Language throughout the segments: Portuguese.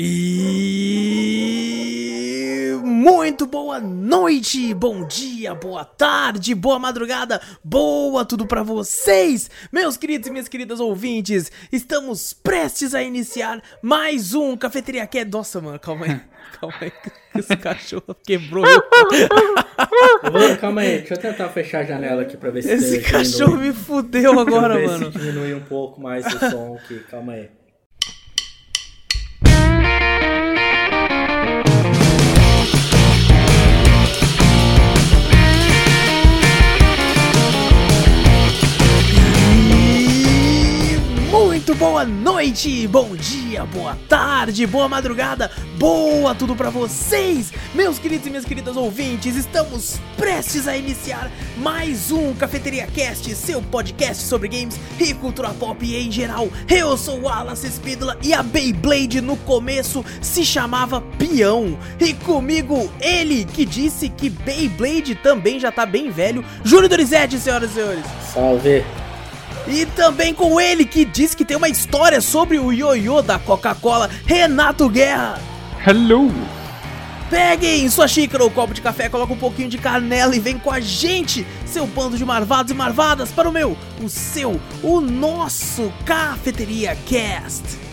E muito boa noite, bom dia, boa tarde, boa madrugada, boa tudo pra vocês, meus queridos e minhas queridas ouvintes. Estamos prestes a iniciar mais um Cafeteria Cat. Nossa, mano, calma aí. Calma aí, esse cachorro quebrou. Vou, calma aí, deixa eu tentar fechar a janela aqui pra ver se Esse cachorro diminui. me fudeu agora, eu ver mano. Se diminui um pouco mais o som aqui, calma aí. Boa noite, bom dia, boa tarde, boa madrugada, boa tudo pra vocês, meus queridos e minhas queridas ouvintes. Estamos prestes a iniciar mais um Cafeteria Cast, seu podcast sobre games e cultura pop em geral. Eu sou Wallace Espídola e a Beyblade no começo se chamava Peão. E comigo ele que disse que Beyblade também já tá bem velho, Júlio Dorizete, senhoras e senhores. Salve. E também com ele que diz que tem uma história sobre o ioiô da Coca-Cola, Renato Guerra. Hello! Peguem sua xícara ou copo de café, coloca um pouquinho de canela e vem com a gente, seu bando de marvados e marvadas, para o meu, o seu, o nosso Cafeteria Cast.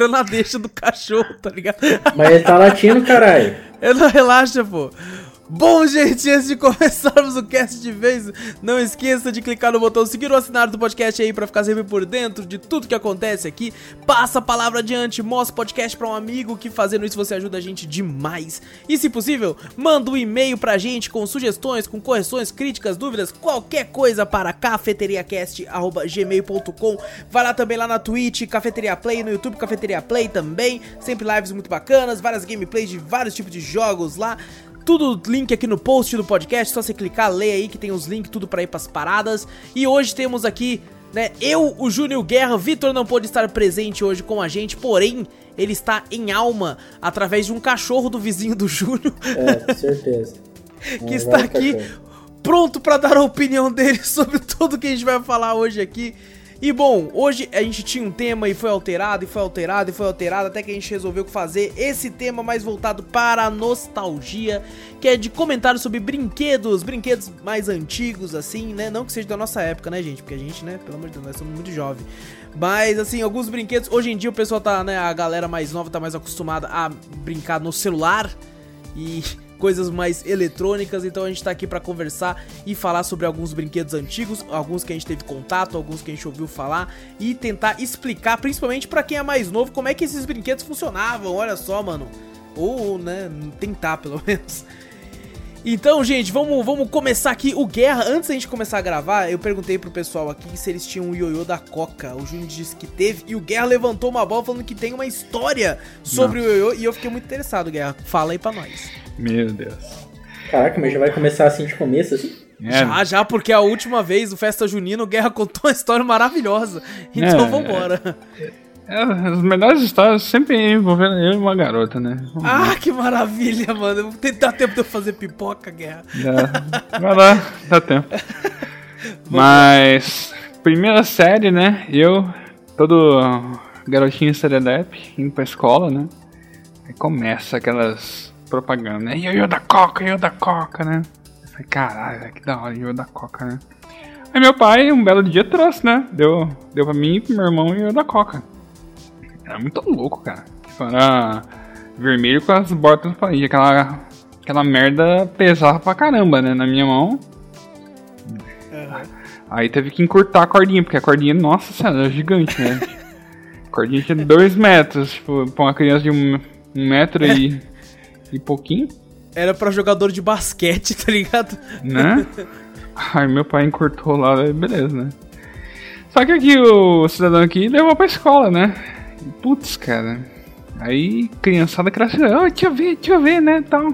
Esperando a deixa do cachorro, tá ligado? Mas ele tá latindo, caralho. Não relaxa, pô. Bom, gente, antes de começarmos o cast de vez, não esqueça de clicar no botão seguir ou assinar do podcast aí pra ficar sempre por dentro de tudo que acontece aqui. Passa a palavra adiante, mostra o podcast pra um amigo, que fazendo isso você ajuda a gente demais. E se possível, manda um e-mail pra gente com sugestões, com correções, críticas, dúvidas, qualquer coisa para cafeteriacast@gmail.com. Vai lá também lá na Twitch, Cafeteria Play, no YouTube Cafeteria Play também, sempre lives muito bacanas, várias gameplays de vários tipos de jogos lá. Tudo link aqui no post do podcast, só você clicar, ler aí que tem os links tudo pra ir pras paradas. E hoje temos aqui, né, eu, o Júnior Guerra, Vitor não pôde estar presente hoje com a gente, porém, ele está em alma através de um cachorro do vizinho do Júnior, É, com certeza. que Um está velho aqui cachorro. pronto pra dar a opinião dele sobre tudo que a gente vai falar hoje aqui. E bom, hoje a gente tinha um tema e foi alterado, e foi alterado, e foi alterado, até que a gente resolveu fazer esse tema mais voltado para a nostalgia, que é de comentários sobre brinquedos, brinquedos mais antigos, assim, né? Não que seja da nossa época, né, gente? Porque a gente, né, pelo amor de Deus, nós somos muito jovens. Mas, assim, alguns brinquedos, hoje em dia o pessoal tá, né, a galera mais nova tá mais acostumada a brincar no celular e coisas mais eletrônicas, então a gente tá aqui pra conversar e falar sobre alguns brinquedos antigos, alguns que a gente teve contato, alguns que a gente ouviu falar e tentar explicar, principalmente pra quem é mais novo, como é que esses brinquedos funcionavam. Olha só, mano. Ou, né, tentar pelo menos. Então, gente, vamos, vamos começar aqui o Guerra. Antes da gente começar a gravar, eu perguntei pro pessoal aqui se eles tinham o ioiô da Coca. O Júnior disse que teve. E o Guerra levantou uma bola falando que tem uma história sobre o ioiô. E eu fiquei muito interessado, Guerra. Fala aí pra nós. Meu Deus. Caraca, mas já vai começar assim de começo, assim? É, Já, já, porque a última vez, o Festa Junina, o Guerra contou uma história maravilhosa. Então É, vambora. é, as melhores histórias sempre envolvendo eu e uma garota, né? Ah, que maravilha, mano. Eu vou tentar tempo de eu fazer pipoca, Guerra. Já- vai lá, dá tempo. Mas, primeira série, né? Eu, todo garotinho serelepe, indo pra escola, né? Aí começa aquelas propagandas, né? Ioiô da Coca, ioiô da Coca, né? Eu falei, caralho, que da hora, ioiô da Coca, né? Aí meu pai, um belo dia, trouxe, né? Deu, deu pra mim e pro meu irmão ioiô da Coca. Era muito louco, cara. Tipo, era vermelho com as bordas transparentes. Aquela, aquela merda pesava pra caramba, né? Na minha mão. Aí teve que encurtar a cordinha, porque a cordinha, nossa senhora, era gigante, né? A cordinha tinha dois metros, tipo, pra uma criança de um, um metro e, e pouquinho, Era pra jogador de basquete, tá ligado? né? Aí meu pai encurtou lá, beleza, né? Só que aqui o cidadão aqui levou pra escola, né? Putz, cara. Aí criançada cresceu, oh, deixa eu ver, deixa eu ver, né? Tal.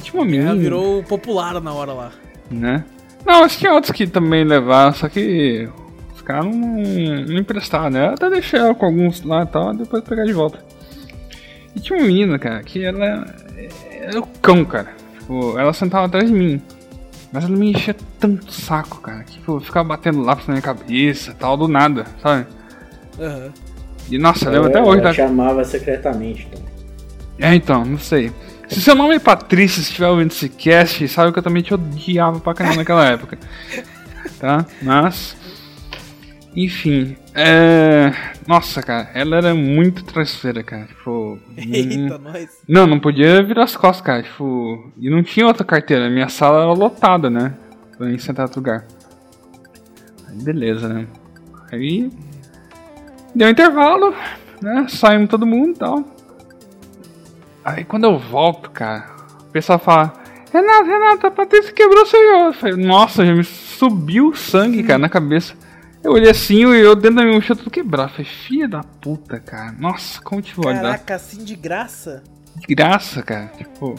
Tinha uma menina. Ela virou popular na hora lá. né? Não, mas tinha outros que também levaram, só que os caras não, não emprestaram, né? Eu até deixei ela com alguns lá e tal, depois pegar de volta. E tinha uma menina, cara, que ela era o cão, cara. Tipo, ela sentava atrás de mim. Mas ela me enchia tanto saco, cara, que tipo, eu ficava batendo lápis na minha cabeça e tal, do nada, sabe? Aham. E nossa, eu lembro até hoje Ela da. chamava secretamente. Então. É, então, não sei. Se seu nome é Patrícia, se estiver ouvindo esse cast, sabe que eu também te odiava pra caramba naquela época. Tá? Mas. Enfim. É. Nossa, cara, ela era muito traiçoeira, cara. Tipo. Eita, hum, nós. Não, não podia virar as costas, cara. Tipo. E não tinha outra carteira. Minha sala era lotada, né? Pra ir sentar em outro lugar. Aí, beleza, né? Aí. Deu um intervalo, né? Saímos todo mundo e tal. Aí quando eu volto, cara, o pessoal fala: Renato, Renato, a Patrícia quebrou seu. Eu falei, Nossa, já me subiu o sangue, cara, na cabeça. Eu olhei assim e eu dentro da minha mochila tudo quebrado. Eu falei, filha da puta, cara. Nossa, como te vou dar? Caraca, assim de graça? De graça, cara. Tipo.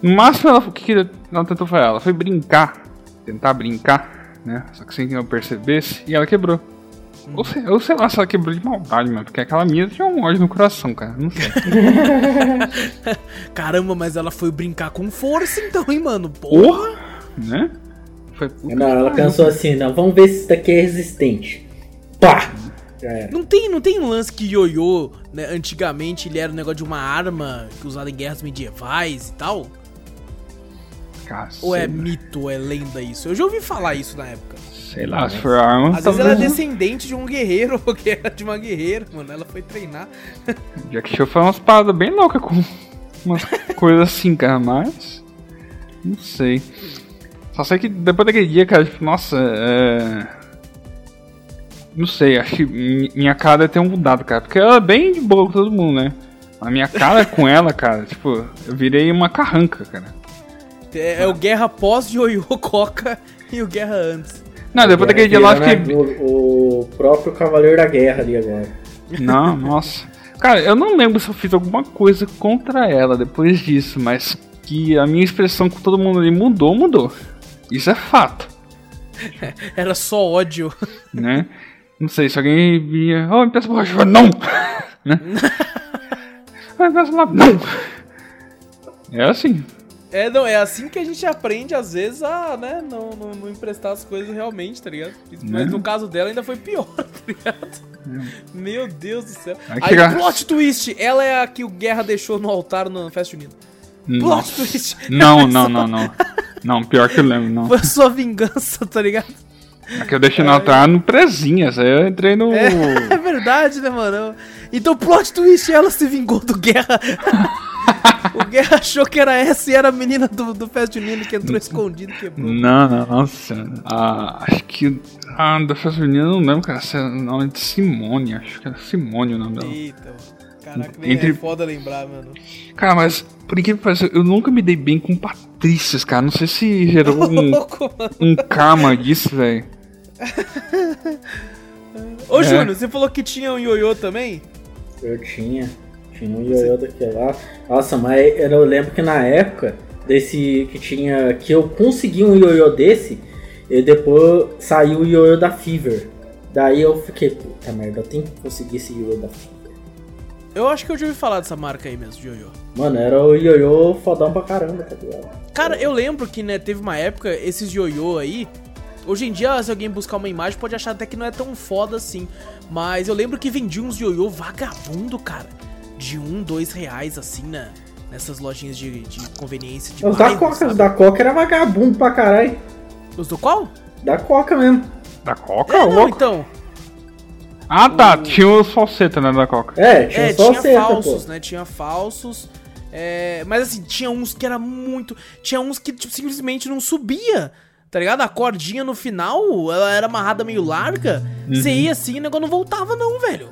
No máximo ela, o que, que ela tentou fazer? Ela foi brincar. Tentar brincar, né? Só que sem que eu percebesse. E ela quebrou. Ou, sei, ou sei lá se ela quebrou de maldade, mano. Porque aquela mina tinha um ódio no coração, cara. Não sei. Caramba, mas ela foi brincar com força então, hein, mano? Porra! Né? Foi Não, ela pensou assim, não, vamos ver se isso daqui é resistente. Pá! Não tem, não tem um lance que ioiô, né, antigamente ele era um negócio de uma arma que usada em guerras medievais e tal? Ou é mito, ou é lenda isso? Eu já ouvi falar isso na época. Sei lá, se for arma. Às vezes ela é descendente de um guerreiro, ou que era de uma guerreira, mano. Ela foi treinar. Jack Chan foi umas paradas bem loucas com umas coisas assim, cara, mas. Não sei. Só sei que depois daquele dia, cara, tipo, nossa, é. Não sei, acho que mi- minha cara deve ter mudado, cara. Porque ela é bem de boa com todo mundo, né? A minha cara com ela, cara, tipo, eu virei uma carranca, cara. É, é o guerra pós de ioiô coca e o guerra antes. Não, depois daquele dia lá eu Virando fiquei. O, o próprio Cavaleiro da Guerra ali agora. Não, nossa. Cara, eu não lembro se eu fiz alguma coisa contra ela depois disso, mas que a minha expressão com todo mundo ali mudou, mudou. Isso é fato, Era só ódio. né? Não sei, se alguém vinha, oh, me peça borracha, não! né? Ah, me peça lá, não! É assim. É, não, é assim que a gente aprende, às vezes, a, né, não, não, não emprestar as coisas realmente, tá ligado? Mas Né? no caso dela ainda foi pior, tá ligado? Meu Deus do céu. Aí Aí, plot twist, ela é a que o Guerra deixou no altar no Festa Junina. Plot twist. Não, não, não, não. Não, pior que eu lembro, não. Foi a sua vingança, tá ligado? Aqui eu deixei no altar no presinhas, aí eu entrei no. É verdade, né, mano? Então, plot twist, ela se vingou do Guerra. o Guerra achou que era essa e era a menina do, do Festa Junina que entrou escondido e quebrou. Não, não, nossa. Ah, acho que. Ah, da festa menina eu não lembro, cara. Se é o nome de Simone, acho que era Simone o nome dela. Eita, mano. Caraca, nem Entre- é foda lembrar, mano. Cara, mas por incrível que pareça, eu nunca me dei bem com Patrícias, cara. Não sei se gerou um, Louco, mano. um karma disso, velho. Ô, É. Júnior, você falou que tinha um ioiô também? Eu tinha. Tinha um ioiô daquele lá. Nossa, mas eu lembro que na época desse que tinha. que eu consegui um ioiô desse, e depois saiu o ioiô da Fever. Daí eu fiquei, puta merda, eu tenho que conseguir esse ioiô da Fever. Eu acho que eu já ouvi falar dessa marca aí mesmo, de ioiô. Mano, era o ioiô fodão pra caramba, tá ligado? Cara, eu lembro que, né, teve uma época, esses ioiô aí. Hoje em dia, se alguém buscar uma imagem, pode achar até que não é tão foda assim. Mas eu lembro que vendia uns ioiô vagabundo, cara. De um, dois reais, assim, né? Nessas lojinhas de, de conveniência de Os da bairro, Coca, sabe? os da Coca era vagabundo pra caralho. Os do qual? Da Coca mesmo. Da Coca, É, ô não, louco? então. Ah, tá. Tinha os falsetas, né, da Coca. É, tinha É, tinha seta, falsos, pô. né? Tinha falsos. É, mas assim, tinha uns que era muito. Tinha uns que tipo, simplesmente não subia. Tá ligado? A cordinha no final, ela era amarrada meio larga. Você ia assim e o negócio não voltava, não, velho.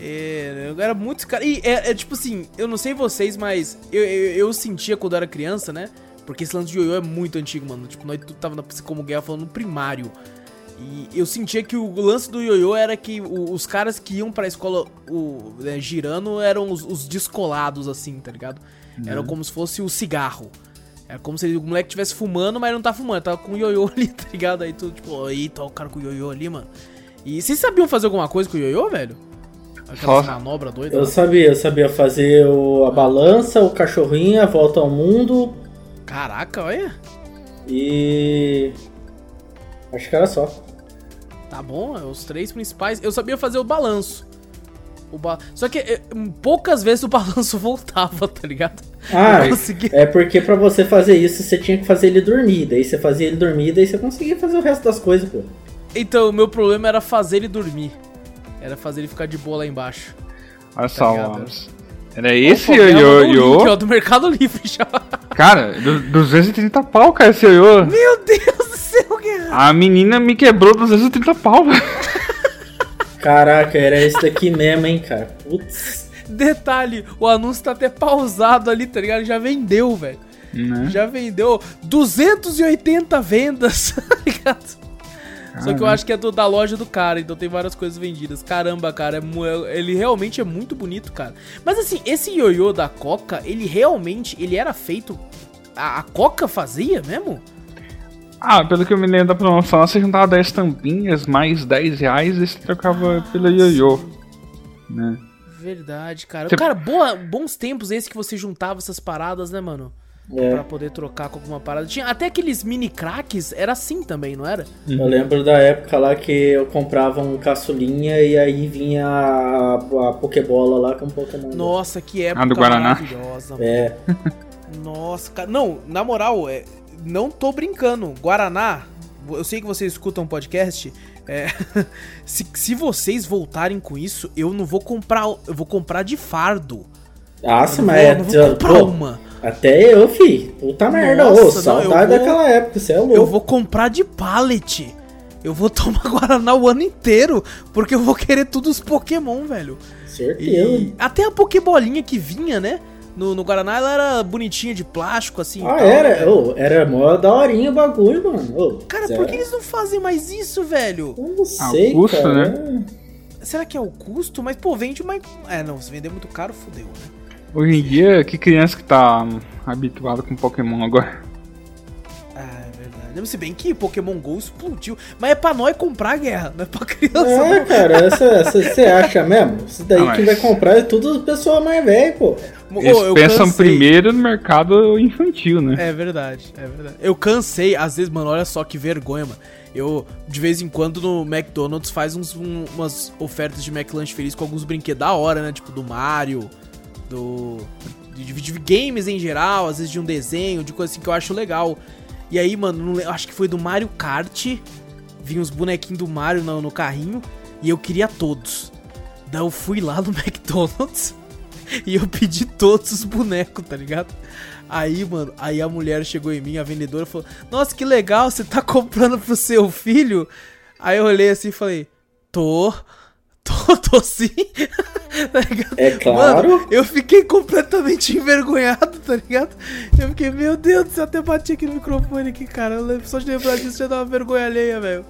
É, eu era muito. Cara, e é, é tipo assim, eu não sei vocês, mas eu, eu, eu sentia quando eu era criança, né? Porque esse lance de ioiô é muito antigo, mano. Tipo, nós tudo tava na como guerra falando no primário. E eu sentia que o lance do ioiô era que o, os caras que iam pra escola o, né, girando eram os, os, descolados, assim, tá ligado? Uhum. Era como se fosse o cigarro. Era como se o moleque estivesse fumando, mas não tá fumando, tava com o ioiô ali, tá ligado? Aí tu, tipo, eita, o cara com o ioiô ali, mano. E vocês sabiam fazer alguma coisa com o ioiô, velho? Aquela manobra doida? Eu lá. sabia, eu sabia fazer o, a balança, o cachorrinho, a volta ao mundo. Caraca, olha. E. Acho que era só. Tá bom, é os três principais. Eu sabia fazer o balanço. O ba... Só que é, poucas vezes o balanço voltava, tá ligado? Ah, é porque para você fazer isso você tinha que fazer ele dormir. Daí você fazia ele dormir, daí você conseguia fazer o resto das coisas, pô. Então, o meu problema era fazer ele dormir. Era fazer ele ficar de boa lá embaixo. Olha tá só, vamos. Era esse ioiô? do Mercado Livre já. Cara, 230 pau, cara, esse ioiô. Meu Deus do céu, cara. A menina me quebrou 230 pau, velho. Caraca, era esse daqui mesmo, hein, cara. Putz. Detalhe, o anúncio tá até pausado ali, tá ligado? Já vendeu, velho. Né? Já vendeu 280 vendas, tá ligado? Só que eu acho que é do, da loja do cara, então tem várias coisas vendidas. Caramba, cara, é, é ele realmente é muito bonito, cara. Mas assim, esse ioiô da Coca, ele realmente, ele era feito... A, a Coca fazia mesmo? Ah, pelo que eu me lembro da promoção, você juntava 10 tampinhas, mais 10 reais e você trocava ah, pelo ioiô. Né? Verdade, cara. Você... Cara, boa, bons tempos esse que você juntava essas paradas, né, mano? É. Pra poder trocar com alguma parada. Tinha até aqueles mini cracks, era assim também, não era? Eu lembro da época lá que eu comprava um caçulinha e aí vinha a, a Pokébola lá com Pokémon. Nossa, que época ah, do Guaraná. maravilhosa. É. Nossa, cara. Não, na moral, é, não tô brincando. Guaraná, eu sei que vocês escutam um podcast. É, se, se vocês voltarem com isso, eu não vou comprar. Eu vou comprar de fardo. Nossa, mas é. Não vou comprar pô, uma. Até eu, fi. Puta merda, ô, saudade não, vou, daquela época, você é louco. Eu vou comprar de pallet. Eu vou tomar Guaraná o ano inteiro, porque eu vou querer todos os Pokémon, velho. Certeza. E até a Pokébolinha que vinha, né? No, no Guaraná ela era bonitinha de plástico, assim. Ah, tal, era? Né? Oh, era mó daorinha o bagulho, mano. Oh, cara, por que eles não fazem mais isso, velho? Eu não sei, ah, o custo, cara. né? Será que é o custo? Mas, pô, vende mais... É, não, se vender muito caro, fodeu, né? Hoje em dia, que criança que tá habituada com Pokémon agora? Ah, é verdade. Se bem que Pokémon GO explodiu. Mas é pra nós comprar a guerra, não é pra criança. É, cara, você acha mesmo? Isso daí ah, que vai comprar é tudo pessoa mais velha, pô. Eles oh, pensam cansei. primeiro no mercado infantil, né? É verdade, é verdade. Eu cansei, às vezes, mano, olha só que vergonha, mano. Eu, de vez em quando, no McDonald's faz uns, um, umas ofertas de McLanche Feliz com alguns brinquedos da hora, né? Tipo do Mario, do de, games em geral, às vezes de um desenho, de coisa assim que eu acho legal. E aí, mano, acho que foi do Mario Kart, vinha uns bonequinhos do Mario no, no carrinho e eu queria todos. Daí eu fui lá no McDonald's e eu pedi todos os bonecos, tá ligado? Aí, mano, aí a mulher chegou em mim, a vendedora falou: Nossa, que legal, você tá comprando pro seu filho? Aí eu olhei assim e falei: Tô. Tô, tô sim. tá é claro. Mano, eu fiquei completamente envergonhado, tá ligado? Eu fiquei, meu Deus do céu, até bati aqui no microfone aqui, cara. Só de lembrar disso já dá uma vergonha alheia, velho.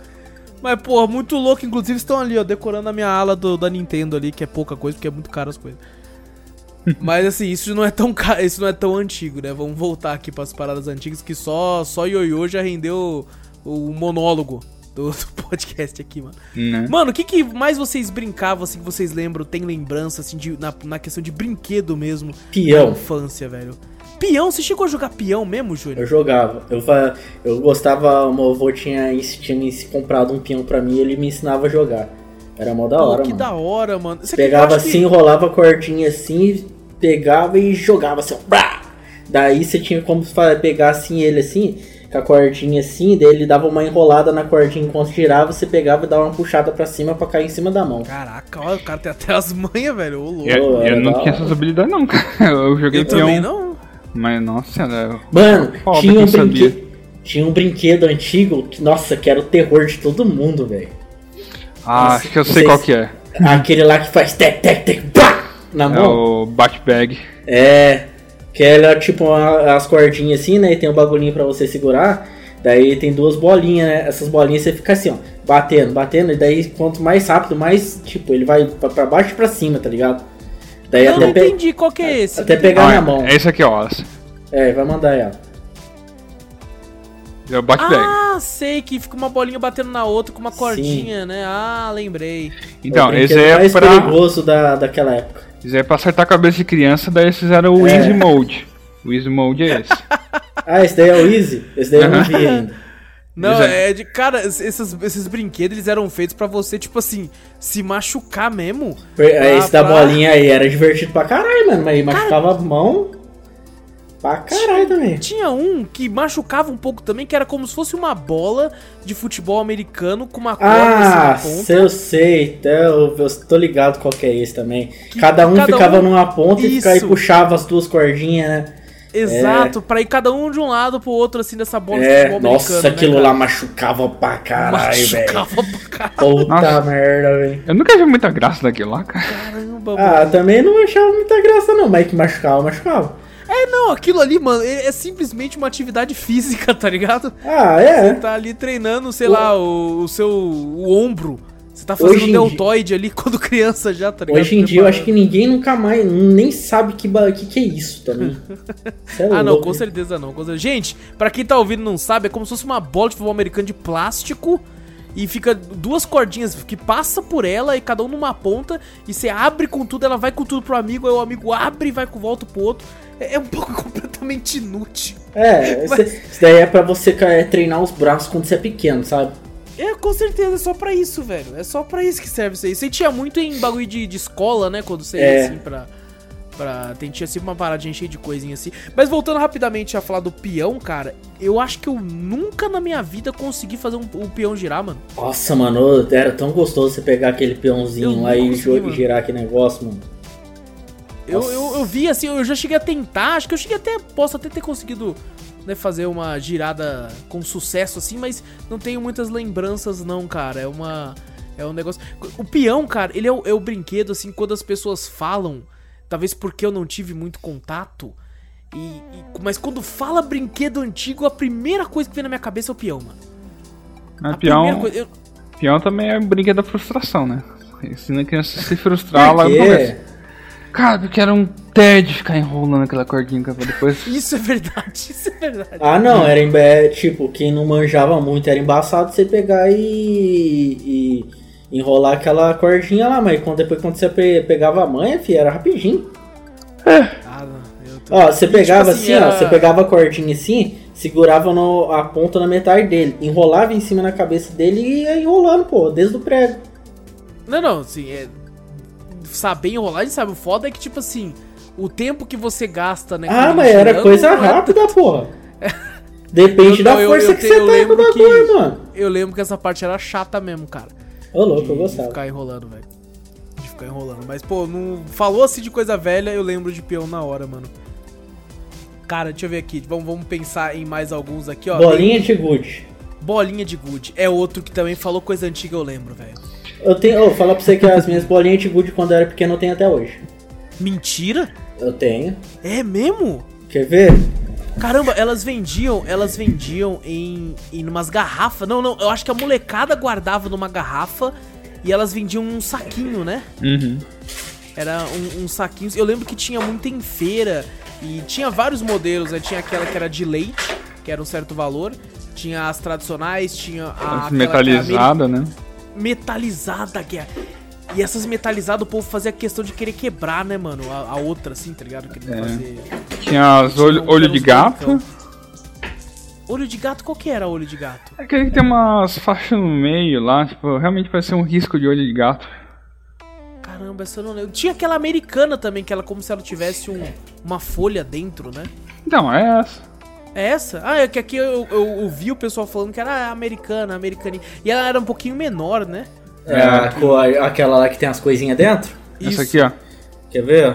Mas, porra, muito louco. Inclusive, estão ali, ó, decorando a minha ala do, da Nintendo ali, que é pouca coisa, porque é muito caro as coisas. Mas assim, isso não é tão isso não é tão antigo, né? Vamos voltar aqui para as paradas antigas que só só Yoyo já rendeu o monólogo do, do podcast aqui, mano. Né? Mano, o que, que mais vocês brincavam, assim, que vocês lembram, tem lembrança, assim, de, na, na questão de brinquedo mesmo? Peão. Na infância, velho. Peão? Você chegou a jogar peão mesmo, Júlio? Eu jogava. Eu, eu gostava, o meu avô tinha, tinha comprado um peão pra mim e ele me ensinava a jogar. Era mó da hora, Pô, que mano. da hora, mano. Você Pegava assim, que... enrolava a cordinha assim, pegava e jogava assim, ó. Daí você tinha como pegar assim ele assim com a cordinha assim, daí ele dava uma enrolada na cordinha enquanto girava, você pegava e dava uma puxada pra cima pra cair em cima da mão. Caraca, ó, o cara tem até as manhas, velho. Ô, louco. Eu, eu não tinha essas habilidades não, cara. Eu joguei eu também não. Mas nossa, era... Mano, tinha um, brinque... tinha um brinquedo antigo que, nossa, que era o terror de todo mundo, velho. Ah, acho que eu sei qual que é. Aquele lá que faz tec, tec, tec, pá, na é mão. É o Batbag. É Que ela é tipo uma- as cordinhas assim, né? E tem um bagulhinho pra você segurar. Daí tem duas bolinhas, né? Essas bolinhas você fica assim, ó, batendo, batendo. E daí quanto mais rápido, mais, tipo, ele vai pra, pra baixo e pra cima, tá ligado? Daí Eu não até, pe- entendi qual que é esse. até Não pegar Não, na é- mão. É esse aqui, ó. É, vai mandar ela. É o bag. Ah, sei que fica uma bolinha batendo na outra com uma cordinha, né? Ah, lembrei. Então, o esse aí é mais pra. perigoso da, daquela época. Esse é pra acertar a cabeça de criança, daí eles fizeram o É. Easy Mode. O Easy Mode é esse. Ah, esse daí é o Easy? Esse daí eu não vi ainda. Não, é de. Cara, esses, esses brinquedos eles eram feitos pra você, tipo assim, se machucar mesmo. Esse da pra- bolinha aí era divertido pra caralho, mano. Mas machucava a mão pra caralho também. Tinha um que machucava um pouco também, que era como se fosse uma bola de futebol americano com uma corda Ah, assim na ponta. eu sei, então eu, eu tô ligado qual que é esse também. Que cada um cada ficava um- numa ponta e ficava, e Isso. puxava as duas cordinhas, né? Exato, pra ir cada um de um lado pro outro, assim, dessa bola de É, futebol nossa, americano. aquilo né, lá cara? machucava pra caralho, velho. Machucava pra caralho, Puta Nossa. merda, velho. Eu nunca vi muita graça daquilo lá, cara. caramba, Ah, mano. também não achava muita graça não, mas que machucava, machucava. É, não, aquilo ali, mano, é, é simplesmente uma atividade física, tá ligado? Ah, é. Tá ali treinando, sei lá, o, o seu o ombro. Você tá fazendo Hoje deltoide ali quando criança já, tá ligado? Hoje em dia eu acho que ninguém nunca mais, nem sabe que, que, que é isso também. É Ah, não, com certeza não. com certeza. Gente, pra quem tá ouvindo e não sabe, é como se fosse uma bola de futebol americano de plástico e fica duas cordinhas que passa por ela e cada um numa ponta e você abre com tudo, ela vai com tudo pro amigo, aí o amigo abre e vai com volta pro outro. É, é um pouco completamente inútil. É, Mas- isso daí é pra você é, treinar os braços quando você é pequeno, sabe? É, com certeza, é só pra isso, velho. É só pra isso que serve isso aí. Você tinha muito em bagulho de, de escola, né? Quando você ia É. assim pra. Pra tem, tinha sempre uma paradinha cheia de coisinha assim. Mas voltando rapidamente a falar do peão, cara, eu acho que eu nunca na minha vida consegui fazer um, o peão girar, mano. Nossa, mano, era tão gostoso você pegar aquele peãozinho lá e mano. girar aquele negócio, mano. Eu, eu, eu vi assim, eu já cheguei a tentar, acho que eu cheguei até. Posso até ter conseguido né, fazer uma girada com sucesso assim, mas não tenho muitas lembranças, não, cara. É uma. É um negócio. O peão, cara, ele é o, é o brinquedo, assim, quando as pessoas falam, talvez porque eu não tive muito contato. E, e- mas quando fala brinquedo antigo, a primeira coisa que vem na minha cabeça é o peão, mano. Mas A peão, coisa. eu- peão também é um brinquedo da frustração, né? Ensina a criança a se frustrar lá no começo. Cara, porque era um tédio ficar enrolando aquela cordinha pra depois. Isso é verdade, isso é verdade. Ah, não, era tipo, quem não manjava muito era embaçado você pegar e, e enrolar aquela cordinha lá, mas quando, depois quando você pe- pegava a manha, fi, era rapidinho. Ah, não, eu tô- Ó, você E, pegava tipo assim, era- ó, você pegava a cordinha assim, segurava no- a ponta na metade dele, enrolava em cima na cabeça dele e ia enrolando, pô, desde o prego. Não, não, assim, é. Saber enrolar, a gente sabe. O foda é que, tipo assim, o tempo que você gasta, né? Ah, mas era coisa é rápida, porra. Depende Eu- da eu- força eu que você tá com o lembro que- bagulho, mano. Eu lembro que essa parte era chata mesmo, cara. Ô, louco, de, eu de gostava. ficar enrolando, velho. De ficar enrolando. Mas, pô, não falou assim de coisa velha, eu lembro de peão na hora, mano. Cara, deixa eu ver aqui. Vamos, vamos pensar em mais alguns aqui, ó. Bolinha de gude. Bolinha de gude. É outro que também falou coisa antiga, eu lembro, velho. Eu tenho, ô, falar pra você que as minhas bolinhas de gude quando eu era pequeno eu tenho até hoje. Mentira? Eu tenho. É mesmo? Quer ver? Caramba, elas vendiam, elas vendiam em, em umas garrafas. Não, não, eu acho que a molecada guardava numa garrafa e elas vendiam num saquinho, né? Uhum. Era um, um saquinho. Eu lembro que tinha muito em feira e tinha vários modelos, né? Tinha aquela que era de leite, que era um certo valor. Tinha as tradicionais, tinha a metalizada, né? metalizada, que é. E essas metalizadas o povo fazia questão de querer quebrar, né, mano? A, a outra, assim, tá ligado? Queria É. fazer. Tinha as olho, Tinha um olho de gato. brancão. Olho de gato, qual que era olho de gato? Aquele que tem umas faixas no meio lá, tipo, realmente parece um risco de olho de gato. Caramba, essa eu não lembro. Tinha aquela americana também, que ela como se ela tivesse um, uma folha dentro, né? Então, é essa. É essa? Ah, é que aqui eu, eu ouvi o pessoal falando que era americana, americaninha. E ela era um pouquinho menor, né? É, a cor- aquela lá que tem as coisinhas dentro. Essa aqui, ó. Quer ver?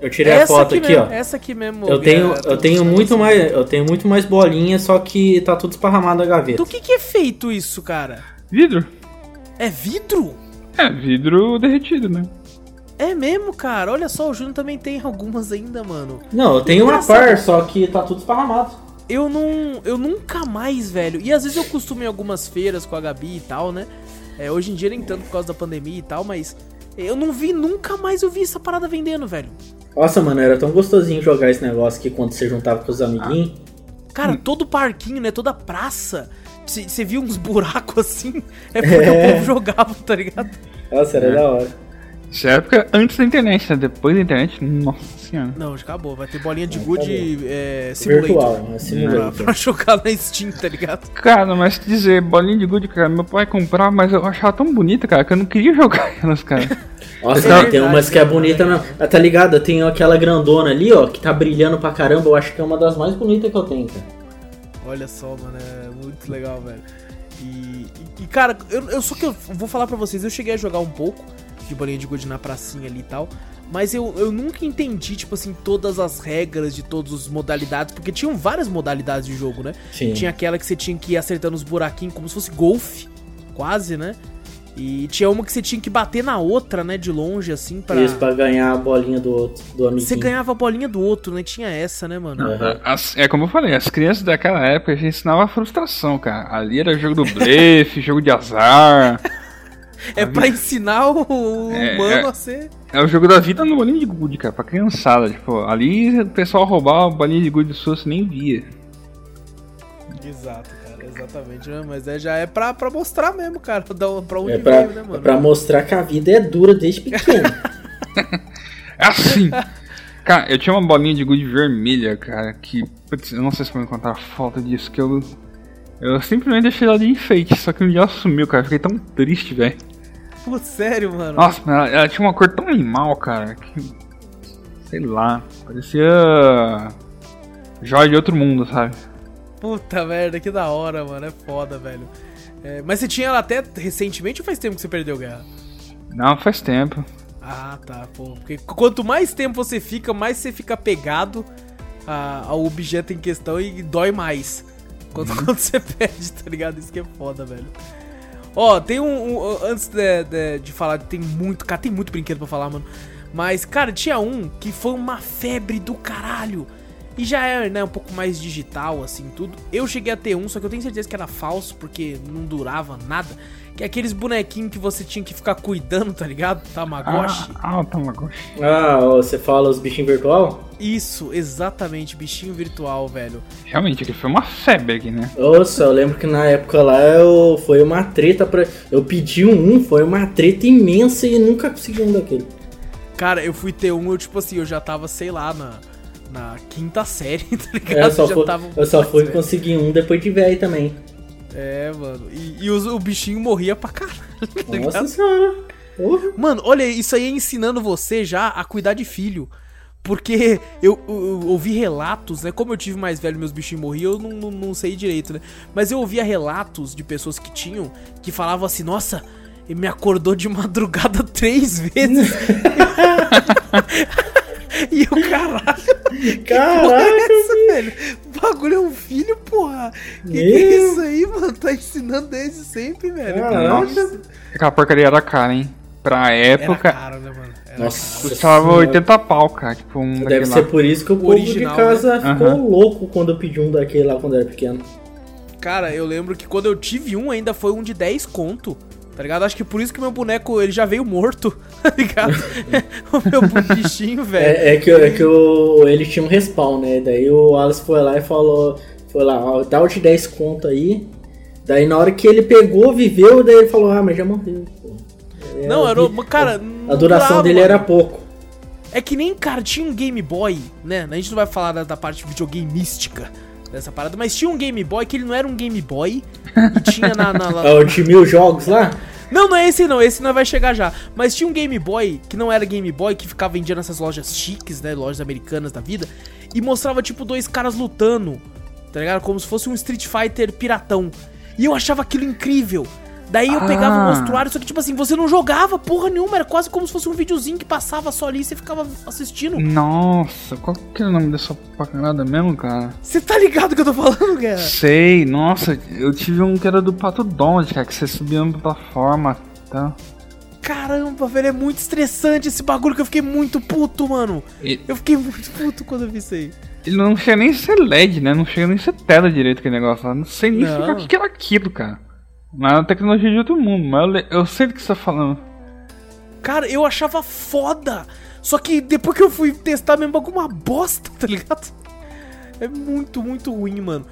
Eu tirei a Essa foto aqui, mesmo, ó. Essa aqui mesmo. Eu tenho, é, eu tenho muito mais, eu tenho muito mais bolinha, só que tá tudo esparramado na gaveta. Do que que é feito isso, cara? Vidro? É vidro? É, vidro derretido, né? É mesmo, cara. Olha só, o Júnior também tem algumas ainda, mano. Não, eu tenho uma par, só que tá tudo esparramado. Eu não. Eu nunca mais, velho. E às vezes eu costumo ir em algumas feiras com a Gabi e tal, né? É, hoje em dia nem tanto por causa da pandemia e tal, mas. Eu não vi, nunca mais eu vi essa parada vendendo, velho. Nossa, mano, era tão gostosinho jogar esse negócio que quando você juntava com os amiguinhos. Cara, todo parquinho, né? Toda praça. Você viu uns buracos assim? É porque É. o povo jogava, tá ligado? Nossa, era É. da hora. Essa época antes da internet, né? Depois da internet, nossa senhora. Não, já acabou. Vai ter bolinha de Não, gude é, simulator. Virtual, né? Pra, Simulator. pra jogar na Steam, tá ligado? Cara, mas dizer, bolinha de gude, cara, meu pai comprava, mas eu achava tão bonita, cara, que eu não queria jogar elas, cara. Nossa, É tem verdade, umas que é né? bonita mesmo. Ah, tá ligado? Tem aquela grandona ali, ó, que tá brilhando pra caramba. Eu acho que é uma das mais bonitas que eu tenho, cara. Olha só, mano, é muito legal, velho. E, e- e, cara, eu, eu só que eu vou falar pra vocês, eu cheguei a jogar um pouco de bolinha de gude na pracinha ali e tal. Mas eu, eu nunca entendi, tipo assim, todas as regras de todas as modalidades, porque tinham várias modalidades de jogo, né? Sim. Tinha aquela que você tinha que ir acertando os buraquinhos como se fosse golfe, quase, né? E tinha uma que você tinha que bater na outra, né, de longe, assim, pra... Isso, pra ganhar a bolinha do outro, do amiguinho. Você ganhava a bolinha do outro, né? Tinha essa, né, mano? Aham. As- é como eu falei, as crianças daquela época já ensinavam a frustração, cara. Ali era jogo do blefe, jogo de azar. É pra ensinar o É, humano é. a ser... É o jogo da vida no bolinho de gude, cara, pra criançada. Tipo, ali o pessoal roubava bolinha de gude sua, você nem via. Exato, cara, exatamente, né? Mas é, já é pra, pra mostrar mesmo, cara, da- pra onde É pra, veio, né, é mano? pra mostrar que a vida é dura desde pequeno. É assim! cara, eu tinha uma bolinha de gude vermelha, cara, que. Putz, eu não sei se vou encontrar falta disso, que eu. Eu simplesmente deixei ela de enfeite, só que um dia ela sumiu, cara. eu Fiquei tão triste, velho. Pô, sério, mano. Nossa, ela, ela tinha uma cor tão animal, cara, que. Sei lá, parecia. Joia de outro mundo, sabe? Puta merda, que da hora, mano. É foda, velho. É, mas você tinha ela até recentemente ou faz tempo que você perdeu guerra? Não, faz tempo. Ah, tá, pô. Porque quanto mais tempo você fica, mais você fica pegado a- ao objeto em questão e dói mais. Quando, quando você perde, tá ligado? Isso que é foda, velho. Ó, tem um. um- antes de, de, de falar, tem muito. Cara, tem muito brinquedo pra falar, mano. Mas, cara, tinha um que foi uma febre do caralho. E já é, né, um pouco mais digital, assim, tudo. Eu cheguei a ter um, só que eu tenho certeza que era falso, porque não durava nada. Que é aqueles bonequinhos que você tinha que ficar cuidando, tá ligado? Tamagotchi. Ah, ah, o Tamagotchi. ah, você fala os bichinhos virtual? Isso, exatamente, bichinho virtual, velho. Realmente, aqui foi uma febre aqui, né? Nossa, eu lembro que na época lá eu, foi uma treta pra. Eu pedi um, foi uma treta imensa e nunca consegui um daquele. Cara, eu fui ter um, eu tipo assim, eu já tava, sei lá, na, na quinta série, tá ligado? É, eu só, já fui, tava eu só fui conseguir um depois de velho também. É, mano. E, e os- o bichinho morria pra caralho, tá Nossa senhora. Porra. Mano, olha, isso aí é ensinando você já a cuidar de filho. Porque eu, eu- eu ouvi relatos, né? Como eu tive mais velho e meus bichinhos morriam, eu não, não, não sei direito, né? Mas eu ouvia relatos de pessoas que tinham que falavam assim: Nossa, ele me acordou de madrugada três vezes. e eu, caralho, Caraca, é velho? O bagulho é um filho, porra. Que, que é isso aí, mano? Tá ensinando desde sempre, velho. Caraca. Nossa. Aquela porcaria era cara, hein? Pra Era época, caro, né, mano? Era Nossa. custava Senhora. 80 pau, cara. Tipo, um Deve ser lá. por isso que o povo Original, de casa né? ficou Aham. louco quando eu pedi um daquele lá quando eu era pequeno. Cara, eu lembro que quando eu tive um ainda foi um de 10 conto. Tá ligado? Acho que por isso que meu boneco ele já veio morto, tá ligado? o meu bichinho, velho. É, é que, é que o, ele tinha um respawn, né? Daí o Alice foi lá e falou: Foi lá, ó, dá o de 10 conto aí. Daí na hora que ele pegou, viveu, daí ele falou: Ah, mas já morreu. pô." É, não, a era. vi- Cara, A duração dele era pouco. É que nem, cara, tinha um Game Boy, né? A gente não vai falar da, da parte videogame mística dessa parada, mas tinha um Game Boy que ele não era um Game Boy e tinha na. na- na- o de mil jogos lá? Não, não é esse não, esse não vai chegar já. Mas tinha um Game Boy que não era Game Boy, que ficava vendido nessas lojas chiques, né? Lojas americanas da vida. E mostrava, tipo, dois caras lutando, tá ligado? Como se fosse um Street Fighter piratão. E eu achava aquilo incrível. Daí eu pegava o Ah. mostruário, só que, tipo assim, você não jogava porra nenhuma, era quase como se fosse um videozinho que passava só ali e você ficava assistindo. Nossa, qual que é o nome dessa pacanada mesmo, cara? Você tá ligado que eu tô falando, cara? Sei, nossa, eu tive um que era do Pato Donald, cara, que você subia numa plataforma, tá? Caramba, velho, é muito estressante esse bagulho que eu fiquei muito puto, mano. E- Eu fiquei muito puto quando eu vi isso aí. Ele não chega nem a ser LED, né? Não chega nem a ser tela direito aquele negócio lá. Não sei nem Não. o que que era aquilo, cara. Mas é uma tecnologia de outro mundo, mas eu, eu sei do que você tá falando. Cara, eu achava foda. Só que depois que eu fui testar mesmo, bagulho uma bosta, tá ligado? É muito, muito ruim, mano.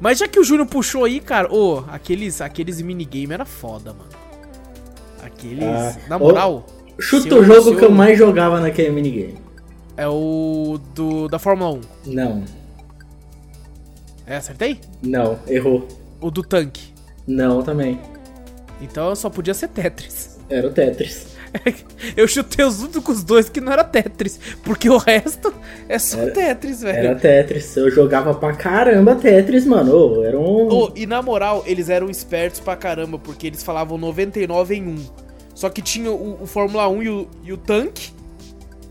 Mas já que o Júnior puxou aí, cara, ô, aqueles, aqueles minigame era foda, mano. Aqueles. Ah, na moral, Chuta o jogo se que eu eu- mais jogava naquele minigame. é o do da Fórmula 1. Não, É, acertei? não, errou. O do tanque. Não, também. Então só podia ser Tetris. Era o Tetris. Eu chutei os únicos dois que não era Tetris. Porque o resto é só Era- Tetris, velho. Era Tetris. Eu jogava pra caramba Tetris, mano. Ô, era um. Ô, e na moral, eles eram espertos pra caramba, porque eles falavam 99 em 1. Só que tinha o, o Fórmula 1 e o, e o tanque.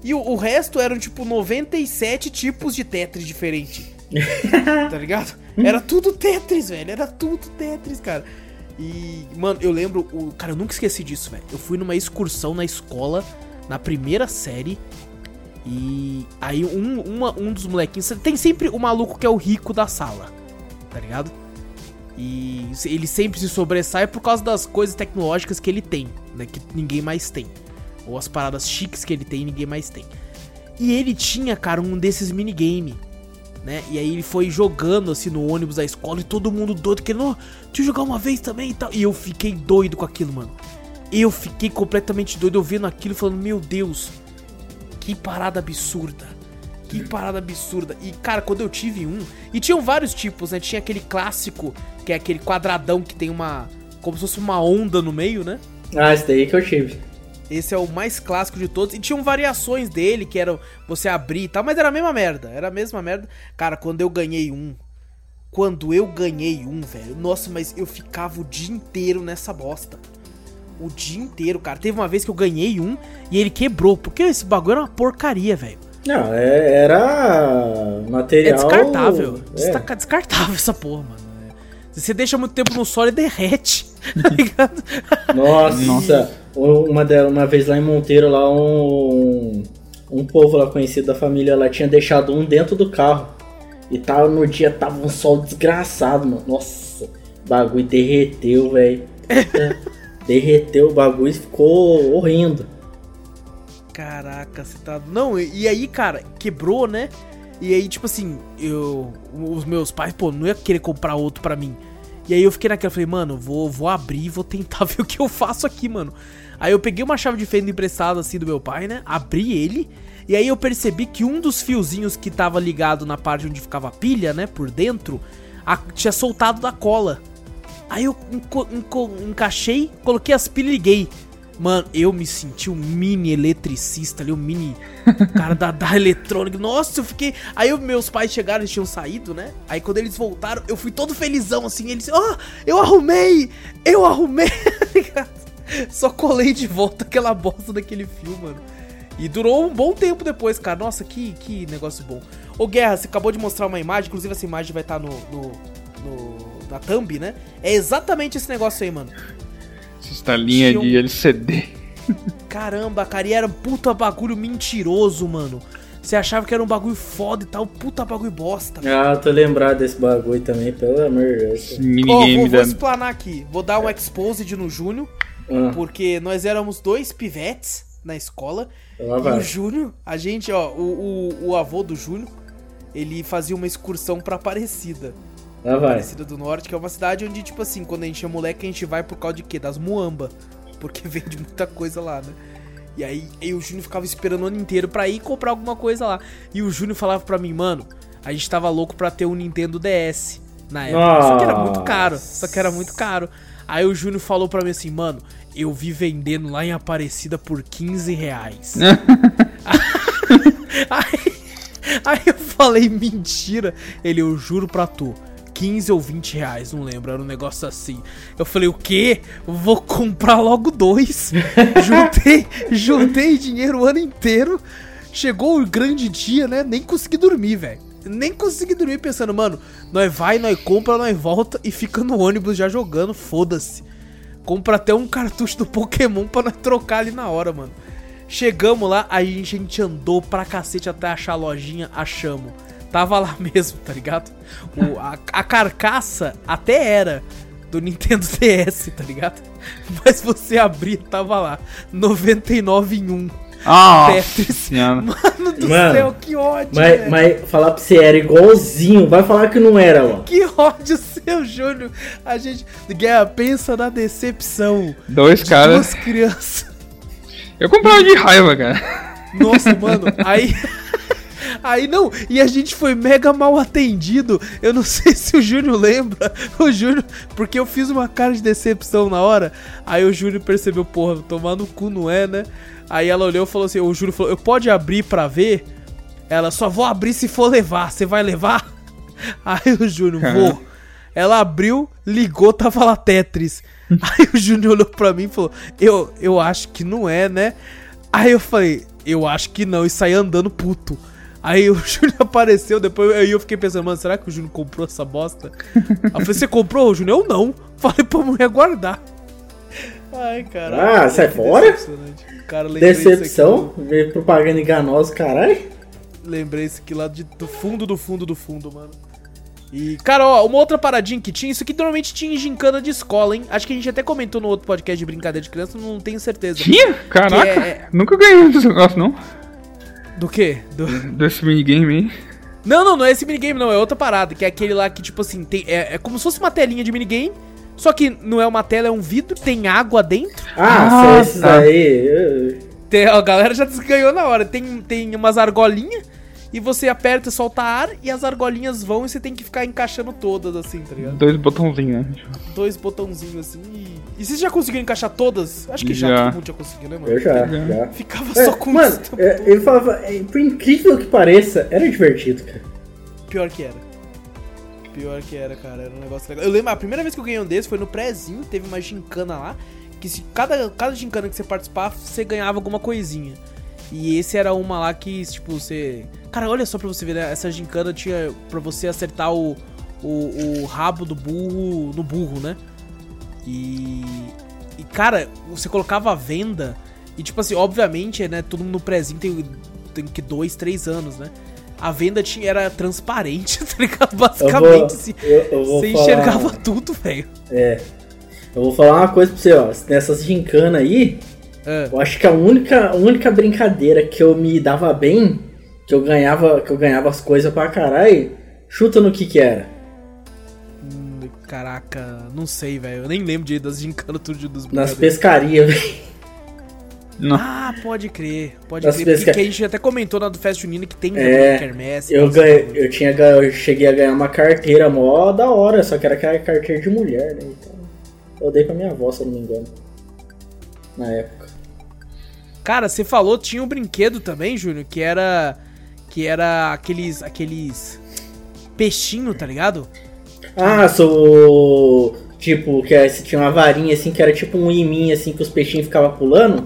E o, o resto eram tipo 97 tipos de Tetris diferentes. tá ligado? Era tudo Tetris, velho. Era tudo Tetris, cara. E, mano, eu lembro. O, cara, eu nunca esqueci disso, velho. Eu fui numa excursão na escola, na primeira série. E aí um, uma- um dos molequinhos. Tem sempre o maluco que é o rico da sala, tá ligado? E ele sempre se sobressai por causa das coisas tecnológicas que ele tem, né? Que ninguém mais tem. Ou as paradas chiques que ele tem ninguém mais tem. E ele tinha, cara, um desses minigame, né? E aí ele foi jogando assim no ônibus da escola e todo mundo doido, querendo, "Ó, deixa eu jogar uma vez também e tal. E eu fiquei doido com aquilo, mano. Eu fiquei completamente doido eu vendo aquilo falando, meu Deus, que parada absurda. Que parada absurda. E, cara, quando eu tive um. E tinham vários tipos, né? Tinha aquele clássico, que é aquele quadradão que tem uma. Como se fosse uma onda no meio, né? Ah, esse daí que eu tive. Esse é o mais clássico de todos. E tinham variações dele, que eram você abrir e tal, mas era a mesma merda. Era a mesma merda. Cara, quando eu ganhei um. Quando eu ganhei um, velho. Nossa, mas eu ficava o dia inteiro nessa bosta. O dia inteiro, cara. Teve uma vez que eu ganhei um e ele quebrou. Porque esse bagulho era uma porcaria, velho. Não, é- era material. É descartável. É. Descartável essa porra, mano. Se você deixa muito tempo no sol, ele derrete. Tá ligado? Nossa, uma, uma vez lá em Monteiro, lá um, um povo lá conhecido da família lá tinha deixado um dentro do carro. E tava, no dia tava um sol desgraçado, mano. Nossa, o bagulho derreteu, velho. derreteu o bagulho e ficou horrendo. Caraca, você tá. Não, e e aí, cara, quebrou, né? E aí, tipo assim, eu. Os meus pais, pô, não ia querer comprar outro pra mim. E aí eu fiquei naquela, falei, mano, vou, vou abrir vou tentar ver o que eu faço aqui, mano. Aí eu peguei uma chave de fenda emprestada assim do meu pai, né? Abri ele. E aí eu percebi que um dos fiozinhos que tava ligado na parte onde ficava a pilha, né? Por dentro, a- tinha soltado da cola. Aí eu enco- enco- encaixei, coloquei as pilhas e liguei. Mano, eu me senti um mini eletricista ali, um mini cara da, da eletrônica. Nossa, eu fiquei. Aí meus pais chegaram, eles tinham saído, né? Aí quando eles voltaram, eu fui todo felizão assim. Eles, ó, eu arrumei! Eu arrumei! tá? Só colei de volta aquela bosta daquele fio, mano. E durou um bom tempo depois, cara. Nossa, que, que negócio bom. Ô Guerra, você acabou de mostrar uma imagem, inclusive essa imagem vai estar no, no, no- na thumb, né? É exatamente esse negócio aí, mano. Essa telinha Tinha um- de LCD. Caramba, cara, e era um puta bagulho mentiroso, mano. Você achava que era um bagulho foda e tal, puta bagulho bosta. Ah, tô lembrado desse bagulho também, pelo amor de Deus. Minigame vou, vou da. explanar aqui. Vou dar um exposed no Júnior, Ah, porque nós éramos dois pivetes na escola. lá E o vai. Júnior, a gente, ó, o, o, o avô do Júnior, ele fazia uma excursão pra Aparecida. Lá vai. Aparecida do Norte, que é uma cidade onde, tipo assim, quando a gente é moleque, a gente vai por causa de quê? Das muamba. Porque vende muita coisa lá, né? E aí, aí o Júnior ficava esperando o ano inteiro pra ir comprar alguma coisa lá. E o Júnior falava pra mim, mano, a gente tava louco pra ter um Nintendo DS na época. Só que era muito caro. Só que era muito caro. Aí o Júnior falou pra mim assim, mano, eu vi vendendo lá em Aparecida por 15 reais. aí, aí eu falei, mentira. Ele, eu juro pra tu. 15 ou 20 reais, não lembro, era um negócio assim. Eu falei, o quê? Vou comprar logo dois. juntei, juntei dinheiro o ano inteiro. Chegou o grande dia, né? Nem consegui dormir, velho. Nem consegui dormir pensando, mano, nós vai, nós compra, nós volta e fica no ônibus já jogando, foda-se. compra até um cartucho do Pokémon pra nós trocar ali na hora, mano. Chegamos lá, aí a gente andou pra cacete até achar a lojinha, achamos. Tava lá mesmo, tá ligado? O, a, a carcaça até era do Nintendo DS, tá ligado? Mas você abrir, tava lá. 99 em 1. Ah, Tetris. senhora. Mano do Mano, céu, que ódio, Mas, velho. mas falar pra você, era igualzinho. Vai falar que não era, ó. Que ódio seu, Júnior. A gente. Guerra, pensa na decepção. Dois de caras. Duas crianças. Eu comprava de raiva, cara. Nossa, mano, aí. Aí não, e a gente foi mega mal atendido. Eu não sei se o Júnior lembra. O Júnior, porque eu fiz uma cara de decepção na hora. Aí o Júnior percebeu, porra, tomar no cu não é, né? Aí ela olhou e falou assim: o Júnior falou, eu pode abrir pra ver? Ela só vou abrir se for levar. Você vai levar? Aí o Júnior, vou. Ela abriu, ligou, tava lá Tetris. Aí o Júnior olhou pra mim e falou: eu, eu acho que não é, né? Aí eu falei: Eu acho que não, e saí andando puto. Aí o Júnior apareceu, depois aí eu fiquei pensando, mano, será que o Júnior comprou essa bosta? Aí eu falei, você comprou, Júnior? Eu não. Falei pra mulher guardar. Ai, caralho. Ah, sai que fora? Cara, Decepção, ver propaganda enganosa, caralho. lembrei isso aqui lá de- do fundo do fundo do fundo, mano. E, cara, ó, uma outra paradinha que tinha, isso aqui normalmente tinha em gincana de escola, hein? Acho que a gente até comentou no outro podcast de brincadeira de criança, não tenho certeza. Tinha? Caraca. Que é- Nunca ganhei desse negócio, não. Do quê? Do... Desse minigame aí. Não, não, não é esse minigame, não. É outra parada. Que é aquele lá que, tipo assim, tem, é, é como se fosse uma telinha de minigame. Só que não é uma tela, é um vidro. Tem água dentro. Ah, Ah, esses tá. aí. eu- Tem, a galera já ganhou na hora. Tem, tem umas argolinhas. E você aperta e solta ar. E as argolinhas vão e você tem que ficar encaixando todas, assim, tá ligado? Dois botãozinhos, né? Dois botãozinhos assim. E, e vocês já conseguiram encaixar todas? Acho que já, Já. todo mundo já conseguiu, né, mano? Eu já, Já. já. Ficava É, só com mano, isso. é, ele falava, é, por incrível que pareça, era divertido, cara. Pior que era. Pior que era, cara. Era um negócio legal. Eu lembro, a primeira vez que eu ganhei um desse foi no prézinho, teve uma gincana lá. Que se cada, cada gincana que você participava, você ganhava alguma coisinha. E esse era uma lá que, tipo, você. Cara, olha só pra você ver, né? Essa gincana tinha pra você acertar o, o, o rabo do burro no burro, né? E. E, cara, você colocava a venda. E, tipo assim, obviamente, né? Todo mundo no prézinho tem, tem que dois, três anos, né? A venda tinha, era transparente, tá ligado? Eu vou, Basicamente, assim, eu, eu vou você falar, enxergava tudo, velho. É. Eu vou falar uma coisa pra você, ó. Nessas gincana aí, É. eu acho que a única, a única brincadeira que eu me dava bem, que eu ganhava, que eu ganhava as coisas pra caralho, chuta no que que era. Caraca, não sei, velho. Eu nem lembro de das gincanas tudo de- dos Nas pescarias, velho. Ah, pode crer. Pode Nas crer. Porque pesca- que a gente até comentou na do Fest Junina que tem É, quermesse. Eu, ganhei, eu, tinha, eu cheguei a ganhar uma carteira mó da hora, só que era aquela carteira de mulher, né? Então, eu dei pra minha avó, se eu não me engano. Na época. Cara, você falou, tinha um brinquedo também, Júnior, que era. Que era aqueles. aqueles. peixinho, tá ligado? Ah, sou. Tipo, que é- tinha uma varinha assim, que era tipo um iminho assim, que os peixinhos ficavam pulando.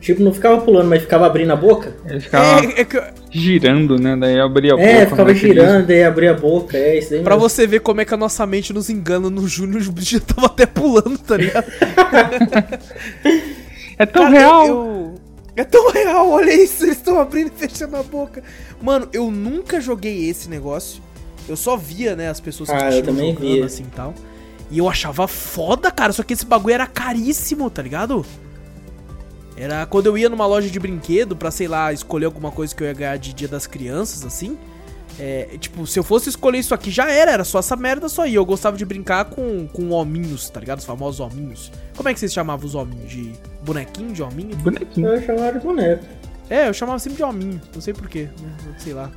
Tipo, não ficava pulando, mas ficava abrindo a boca. Ele ficava É, é que- girando, né? Daí abria a boca. É, ficava né, girando, daí abria a boca, é isso daí pra mesmo. você ver como é que a nossa mente nos engana no Júnior, o bicho tava até pulando, tá ligado? É tão Cara, real. eu- eu- É tão real, olha isso, eles estão abrindo e fechando a boca. Mano, eu nunca joguei esse negócio. Eu só via, né, as pessoas que Ah, eu tinham também jogando via. assim e tal. E eu achava foda, cara, só que esse bagulho era caríssimo, tá ligado? Era quando eu ia numa loja de brinquedo pra, sei lá, escolher alguma coisa que eu ia ganhar de dia das crianças, assim. É, tipo, se eu fosse escolher isso aqui, já era, era só essa merda só. E eu gostava de brincar com, com hominhos, tá ligado? Os famosos hominhos. Como é que vocês chamavam os hominhos? De bonequinho de hominho? Bonequinho. Eu chamava de boneco. É, eu chamava sempre de hominho, não sei porquê, né? sei lá.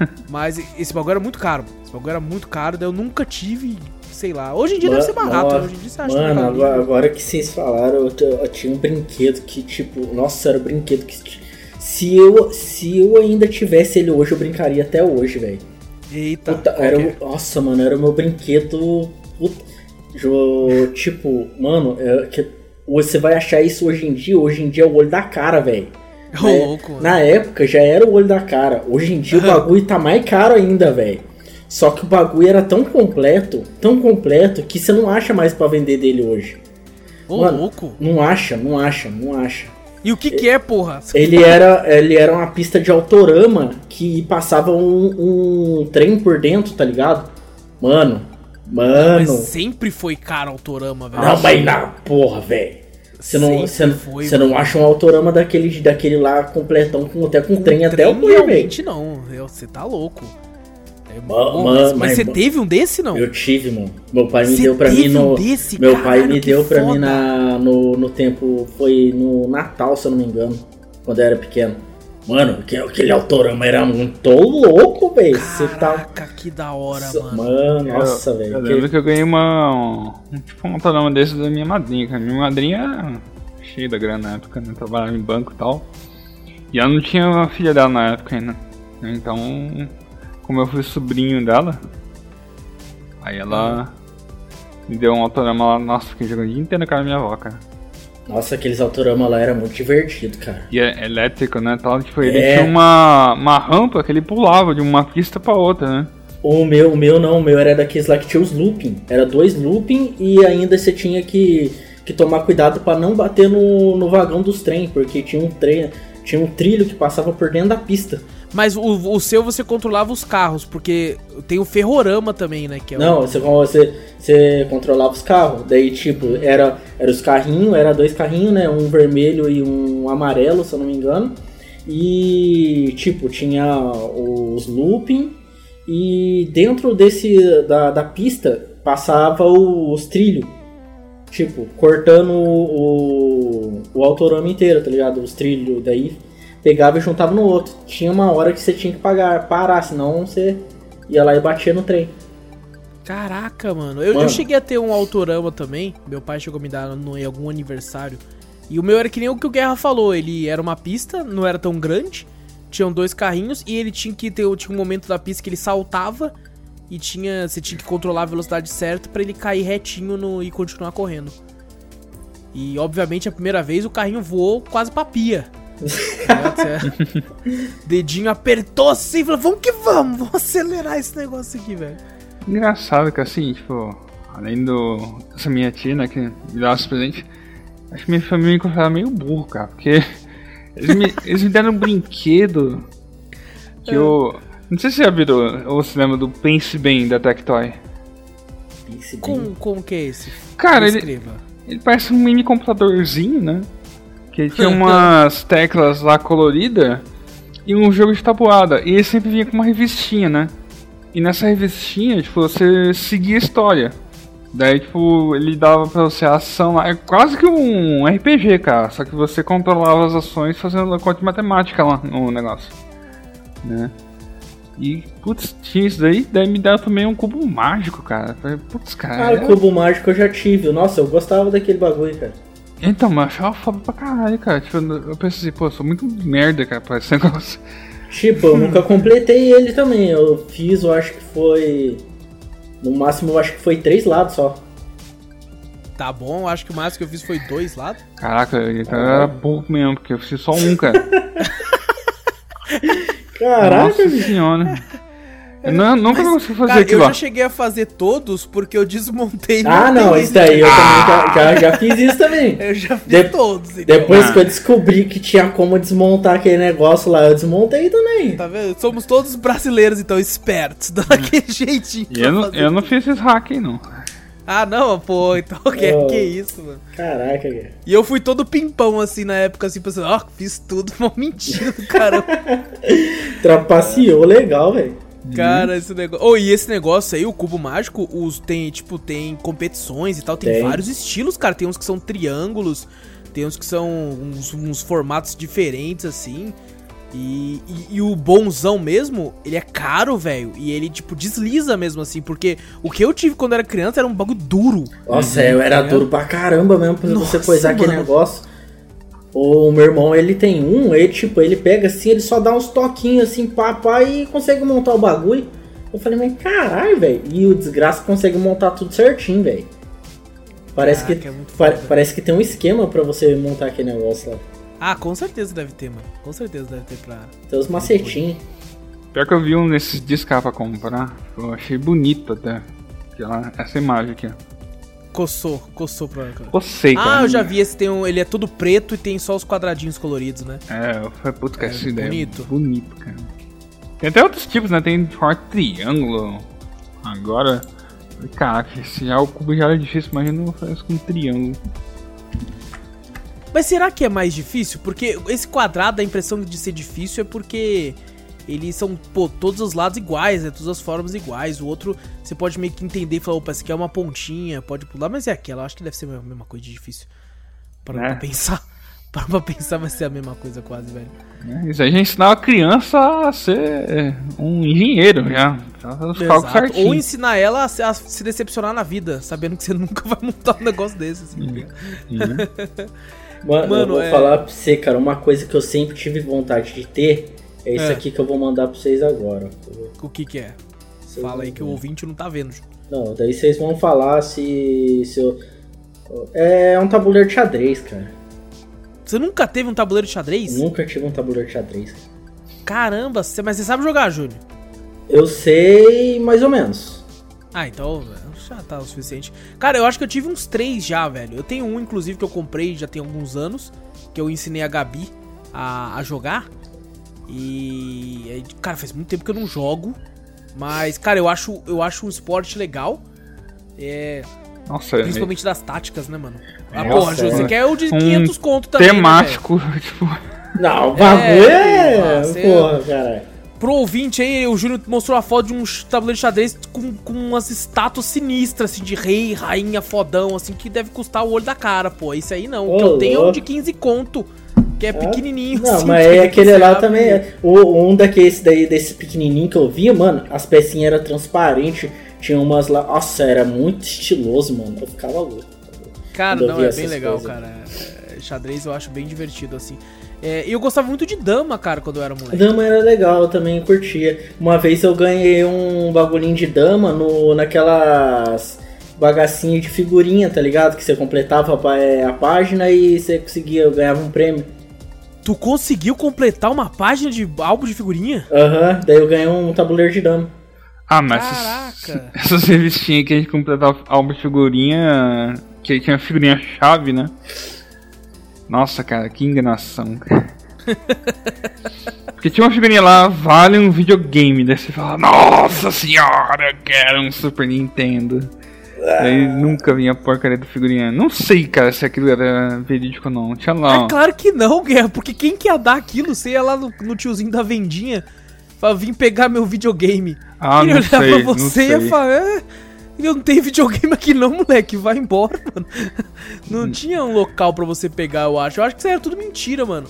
Mas esse bagulho era muito caro. Esse bagulho era muito caro, daí eu nunca tive, sei lá. Hoje em dia deve ser barato, ó, né? Hoje em dia você acha Mano, agora, agora que vocês falaram, eu, t- eu tinha um brinquedo que, tipo, nossa, era um brinquedo que. Se eu, se eu ainda tivesse ele hoje, eu brincaria até hoje, velho. Eita, Puta, era o- Nossa, mano, era o meu brinquedo. Puta, tipo, mano, é que você vai achar isso hoje em dia. Hoje em dia é o olho da cara, velho. Louco, mano. Na época já era o olho da cara. Hoje em dia o bagulho tá mais caro ainda, velho. Só que o bagulho era tão completo, tão completo, que você não acha mais pra vender dele hoje. Ô, Mano, louco. Não acha, não acha, não acha. E o que que é, porra? Ele era, ele era uma pista de autorama que passava um, um trem por dentro, tá ligado? Mano, Mas mano. sempre foi caro Autorama, velho. Não, mas na porra, velho. Você não, Sempre você, foi, você não acha um autorama daquele, daquele lá completão, com, até com trem até o Trem, velho. realmente não. Você tá louco. É, mas, você teve um desse, não? Eu tive, mano. Meu pai me Você deu pra mim no. um desse? meu pai Caralho, me que deu pra foda. mim na, no, no tempo. Foi no Natal, se eu não me engano. Quando eu era pequeno. Mano, aquele, autorama era muito louco, velho. Você tá. Caraca, que da hora, Nossa, mano. Mano, nossa, eu, velho. eu que- lembro que eu ganhei uma. Um, tipo um autorama desse da minha madrinha, cara. Minha madrinha era cheia da grana na época, né? Trabalhava em banco e tal. E ela não tinha uma filha dela na época ainda. Então, como eu fui sobrinho dela, aí ela me deu um autorama lá. Nossa, fiquei jogando o dia inteiro na cara da minha avó, cara. Nossa, aqueles autorama lá era muito divertido, cara. E é elétrico, né? Tal, tipo, ele É. tinha uma, uma rampa que ele pulava de uma pista pra outra, né? O meu, o meu não, o meu era daqueles lá que tinha os looping. Era dois looping e ainda você tinha que, que tomar cuidado pra não bater no, no vagão dos trem, porque tinha um trem, tinha um trilho que passava por dentro da pista. Mas o, o seu você controlava os carros, porque tem o Ferrorama também, né? Que é o- Não, você, você, você controlava os carros. Daí, tipo, era, era os carrinhos, era dois carrinhos, né? Um vermelho e um amarelo, se eu não me engano. E, tipo, tinha os looping. E dentro desse da, da pista passava o- os trilhos. Tipo, cortando o, o autorama inteiro, tá ligado? Os trilhos. Daí pegava e juntava no outro. Tinha uma hora que você tinha que pagar, parar, senão você ia lá e batia no trem. Caraca, mano. Eu, eu Mano. cheguei a ter um Autorama também. Meu pai chegou a me dar no, em algum aniversário. E o meu era que nem o que o Guerra falou. Ele era uma pista, não era tão grande. Tinham dois carrinhos e ele tinha que ter tinha um momento da pista que ele saltava e tinha você tinha que controlar a velocidade certa pra ele cair retinho no, e continuar correndo. E obviamente a primeira vez o carrinho voou quase pra pia. Dedinho apertou assim e falou: Vamos que vamos, vamos acelerar esse negócio aqui, velho. Engraçado que assim, tipo, além do. Essa minha tia, né, que me dava esse presente, acho que minha família me considerava meio burro, cara, porque eles me, eles me deram um brinquedo que eu. Não sei se você já ou se lembra do Pense Bem da Tectoy. Pense bem. Como, como que é esse? Cara, ele, ele parece um mini computadorzinho, né? Que tinha umas teclas lá coloridas e um jogo de tabuada. E ele sempre vinha com uma revistinha, né? E nessa revistinha, tipo, você seguia a história. Daí, tipo, ele dava pra você a ação lá. É quase que um RPG, cara. Só que você controlava as ações fazendo a conta de matemática lá no negócio. Né? E, putz, tinha isso daí. Daí me deram também um cubo mágico, cara. Falei, Putz, cara. Ah, é- o cubo mágico eu já tive. Nossa, eu gostava daquele bagulho, cara. Então, mas eu achava foda pra caralho, cara. Tipo, eu pensei assim, pô, eu sou muito merda, cara, pra esse negócio. Tipo, eu nunca completei ele também. Eu fiz, eu acho que foi. No máximo, eu acho que foi três lados só. Tá bom, acho que o máximo que eu fiz foi dois lados. Caraca, então eu era burro mesmo, porque eu fiz só um, cara. Caraca, Nossa senhora. Eu não, nunca consegui fazer Cara, eu aquilo já lá. cheguei a fazer todos porque eu desmontei Ah, não, isso daí eu também já, já, já fiz isso também. Eu já fiz De- todos. Então. Depois Ah. que eu descobri que tinha como desmontar aquele negócio lá, eu desmontei também. Tá vendo? Somos todos brasileiros, então, espertos, daquele jeitinho. E eu não, eu não fiz esses hack aí, não. Ah, não, pô, então que, Oh. que isso, mano. Caraca, cara. E eu fui todo pimpão, assim, na época, assim, pensando, ó, fiz tudo, uma mentira do caramba. Trapaceou legal, velho. Cara, esse negócio. Oh, e esse negócio aí, o cubo mágico, os tem, tipo, tem competições e tal, tem, Tem. vários estilos, cara. Tem uns que são triângulos, tem uns que são uns, uns formatos diferentes, assim. E, e, e o bonzão mesmo, ele é caro, velho. E ele, tipo, desliza mesmo, assim. Porque o que eu tive quando era criança era um bagulho duro. Nossa, eu era Tá duro pra caramba mesmo pra você Nossa, coisar aquele negócio. O meu irmão, ele tem um, ele tipo, ele pega assim, ele só dá uns toquinhos assim, pá, pá, e consegue montar o bagulho. Eu falei, mas caralho, velho. E o desgraça consegue montar tudo certinho, velho. Parece Caraca, que é muito pa- foda. parece que tem um esquema pra você montar aquele negócio lá. Ah, com certeza deve ter, mano. Com certeza deve ter pra. Tem os macetinhos. Pior que eu vi um desses discos pra comprar. Eu achei bonito até. Aquela, essa imagem aqui, ó. Coçou, coçou pra cá. Cocei, cara. Ah, eu já vi esse tem um, ele é todo preto e tem só os quadradinhos coloridos, né? É, eu falei, puta, que É, essa ideia. bonito. Bonito, cara. Tem até outros tipos, né? Tem forte triângulo. Agora. Caraca, se já o cubo já era difícil, imagina fazer isso com um triângulo. Mas será que é mais difícil? Porque esse quadrado, a impressão de ser difícil é porque eles são, pô, todos os lados iguais, né? Todas as formas iguais. O outro, você pode meio que entender e falar, opa, esse aqui é uma pontinha, pode pular, mas é aquela. Acho que deve ser a mesma coisa de difícil. Para É. pra pensar. Para pra pensar, vai ser a mesma coisa quase, velho. né? Isso aí a gente ensinava a criança a ser um engenheiro já. Exato. Ou ensinar ela a se, a se decepcionar na vida, sabendo que você nunca vai montar um negócio desse, assim. tá? Né? Mano, Mano, eu vou é- falar pra você, cara, uma coisa que eu sempre tive vontade de ter é isso É. aqui que eu vou mandar pra vocês agora. O que que é? Vocês Fala aí vão que o ver. ouvinte não tá vendo. Não, daí vocês vão falar se. se eu... É um tabuleiro de xadrez, cara. Você nunca teve um tabuleiro de xadrez? Nunca tive um tabuleiro de xadrez. Caramba, você- mas você sabe jogar, Júnior? Eu sei mais ou menos. Ah, então já tá o suficiente. Cara, eu acho que eu tive uns três já, velho. Eu tenho um, inclusive, que eu comprei já tem alguns anos. Que eu ensinei a Gabi a, a jogar. E. Cara, faz muito tempo que eu não jogo. Mas, cara, eu acho, eu acho um esporte legal. É. Nossa, é Principalmente das táticas, né, mano? Ah, Nossa, porra, Ju, é. você quer o de Um 500 conto também. né, temático, tipo. Não, o bagulho é. porra, você- Porra, cara. Pro ouvinte aí, o Júnior mostrou a foto de um tabuleiro de xadrez com, com umas estátuas sinistras, assim, de rei, rainha, fodão, assim, que deve custar o olho da cara, pô. Esse aí não. O que eu tenho é um louco. de 15 conto, que é pequenininho, Não, assim, mas que é aquele lá abre. também. é- O, um daqueles daí, desse pequenininho que eu vi, mano, as pecinhas eram transparentes. Tinha umas lá. Nossa, era muito estiloso, mano. Eu ficava louco. Cara, quando eu não, é bem legal, coisas. cara. É, xadrez eu acho bem divertido, assim. É, e eu gostava muito de dama, cara, quando eu era moleque. Dama era legal, eu também curtia. Uma vez eu ganhei um bagulhinho de dama no, naquelas bagacinhas de figurinha, tá ligado? Que você completava a é, a página e você conseguia, eu ganhava um prêmio. Tu conseguiu completar uma página de álbum de figurinha? Aham, daí eu ganhei um tabuleiro de dama. Ah, mas Caraca. essas, essas revistinhas que a gente completava álbum de figurinha. Que tinha figurinha chave, né? Nossa, cara, que enganação. Porque tinha uma figurinha lá, vale um videogame. Daí você fala, nossa senhora, eu quero um Super Nintendo. Daí nunca vinha a porcaria da figurinha. Não sei, cara, se aquilo era verídico ou não. Tinha lá. É claro que não, Guerra, porque quem que ia dar aquilo? Você ia lá no, no tiozinho da vendinha pra vir pegar meu videogame. Ah, ele não olhar sei, pra não você e ia falar, é, eu não tenho videogame aqui não, moleque, vai embora, mano. Hum. Não tinha um local pra você pegar, eu acho. Eu acho que isso era tudo mentira, mano.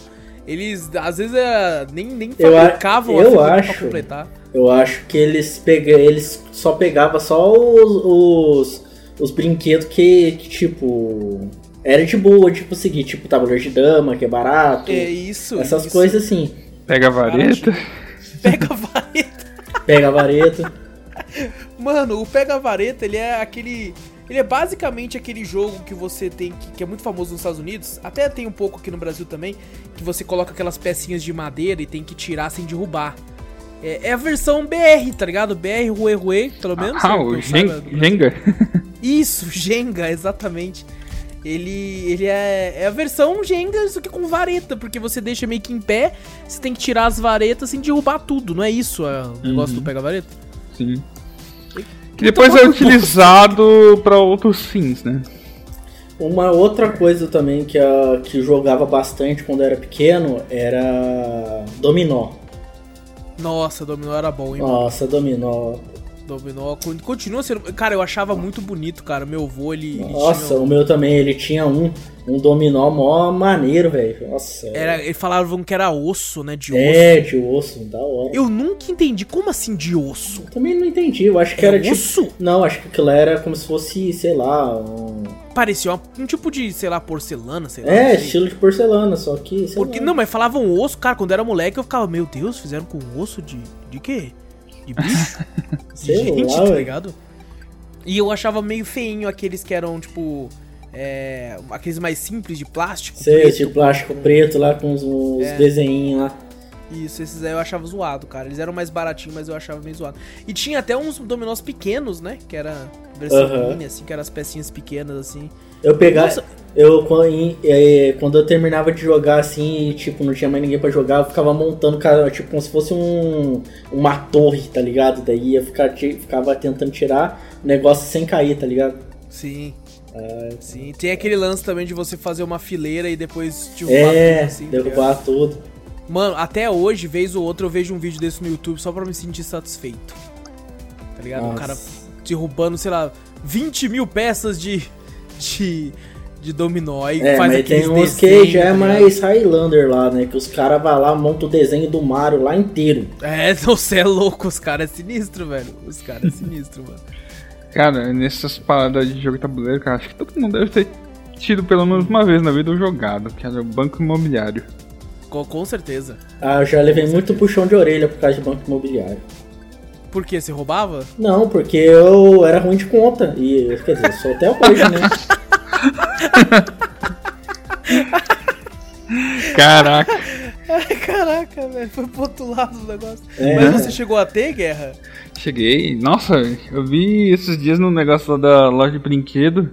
Eles, às vezes, é, nem, nem Eu fabricavam eu figura acho. pra completar. Eu acho que eles pega, eles só pegavam só os, os, os brinquedos que, que, tipo, era de boa, tipo o seguinte, tipo tabuleiro de dama, que é barato. É isso, essas isso. coisas assim. Pega a vareta. Pega a vareta. Pega a vareta. Mano, o Pega Vareta, ele é aquele. Ele é basicamente aquele jogo que você tem, que, que é muito famoso nos Estados Unidos, até tem um pouco aqui no Brasil também, que você coloca aquelas pecinhas de madeira e tem que tirar sem derrubar. É, é a versão BR, tá ligado? BR Rue Rue, pelo menos. Ah, né, o Gen-. Jenga. Isso, Jenga, exatamente. Ele, ele é, é a versão Jenga, só que com vareta, porque você deixa meio que em pé, você tem que tirar as varetas sem derrubar tudo, não é isso é, o negócio Uhum. do Pega Vareta? Sim. Que depois é utilizado pra outros fins, né? Uma outra coisa também que, a, que jogava bastante quando eu era pequeno era dominó. Nossa, Dominó era bom, hein? Nossa, dominó. Dominó con- continua sendo. Cara, eu achava muito bonito, cara. Meu avô, ele. ele Nossa, um- o meu também, ele tinha um, um dominó mó maneiro, velho. Nossa. Era, ele falavam que era osso, né? De osso. É, de osso, da hora. Eu Eu nunca entendi. Como assim de osso? também não entendi, eu acho que É era tipo. osso? Não, acho que aquilo era como se fosse, sei lá, um... Parecia um tipo de, sei lá, porcelana, sei lá. É, estilo de porcelana, só que. Porque, lá. não, mas falavam osso, cara, quando eu era moleque eu ficava, meu Deus, fizeram com osso de. De quê? De bicho? Gente, lá, tá ligado? E eu achava meio feinho aqueles que eram, tipo. É, aqueles mais simples de plástico. Sei, preto, de plástico com- preto lá com os, os É. desenhinhos lá. Isso, esses aí eu achava zoado, cara. Eles eram mais baratinhos, mas eu achava meio zoado. E tinha até uns dominós pequenos, né? Que era versão Aham. mini, assim, que eram as pecinhas pequenas, assim. Eu pegava. Nossa. Eu, quando, é, quando eu terminava de jogar assim, e, tipo, não tinha mais ninguém pra jogar, eu ficava montando, cara, tipo, como se fosse um, uma torre, tá ligado? Daí ia ficar, ficava tentando tirar o negócio sem cair, tá ligado? Sim. Sim. Tem aquele lance também de você fazer uma fileira e depois derrubar É, tudo, assim, tá derrubar tudo. Mano, até hoje, vez ou outra, eu vejo um vídeo desse no YouTube só pra me sentir satisfeito. Tá ligado? O Nossa. cara derrubando, sei lá, 20 mil peças de. de. de dominó e É, faz mas tem uns desenhos, que já é tá mais Highlander lá, né? Que os caras vão lá, montam o desenho do Mario lá inteiro. É, você é louco, os caras é sinistro, velho. Os caras é sinistro, mano. Cara, nessas paradas de jogo de tabuleiro, cara, acho que todo mundo deve ter tido pelo menos uma vez na vida ou jogado, que era o Banco Imobiliário. Com, com certeza. Ah, eu já levei muito puxão de orelha por causa de banco imobiliário. Por quê? Você roubava? Não, porque eu era ruim de conta. E, quer dizer, sou até hoje, né? Caraca, Ai, caraca, velho. Foi pro outro lado do negócio. É. Mas você chegou a ter guerra? cheguei. Nossa, eu vi esses dias no negócio lá da loja de brinquedo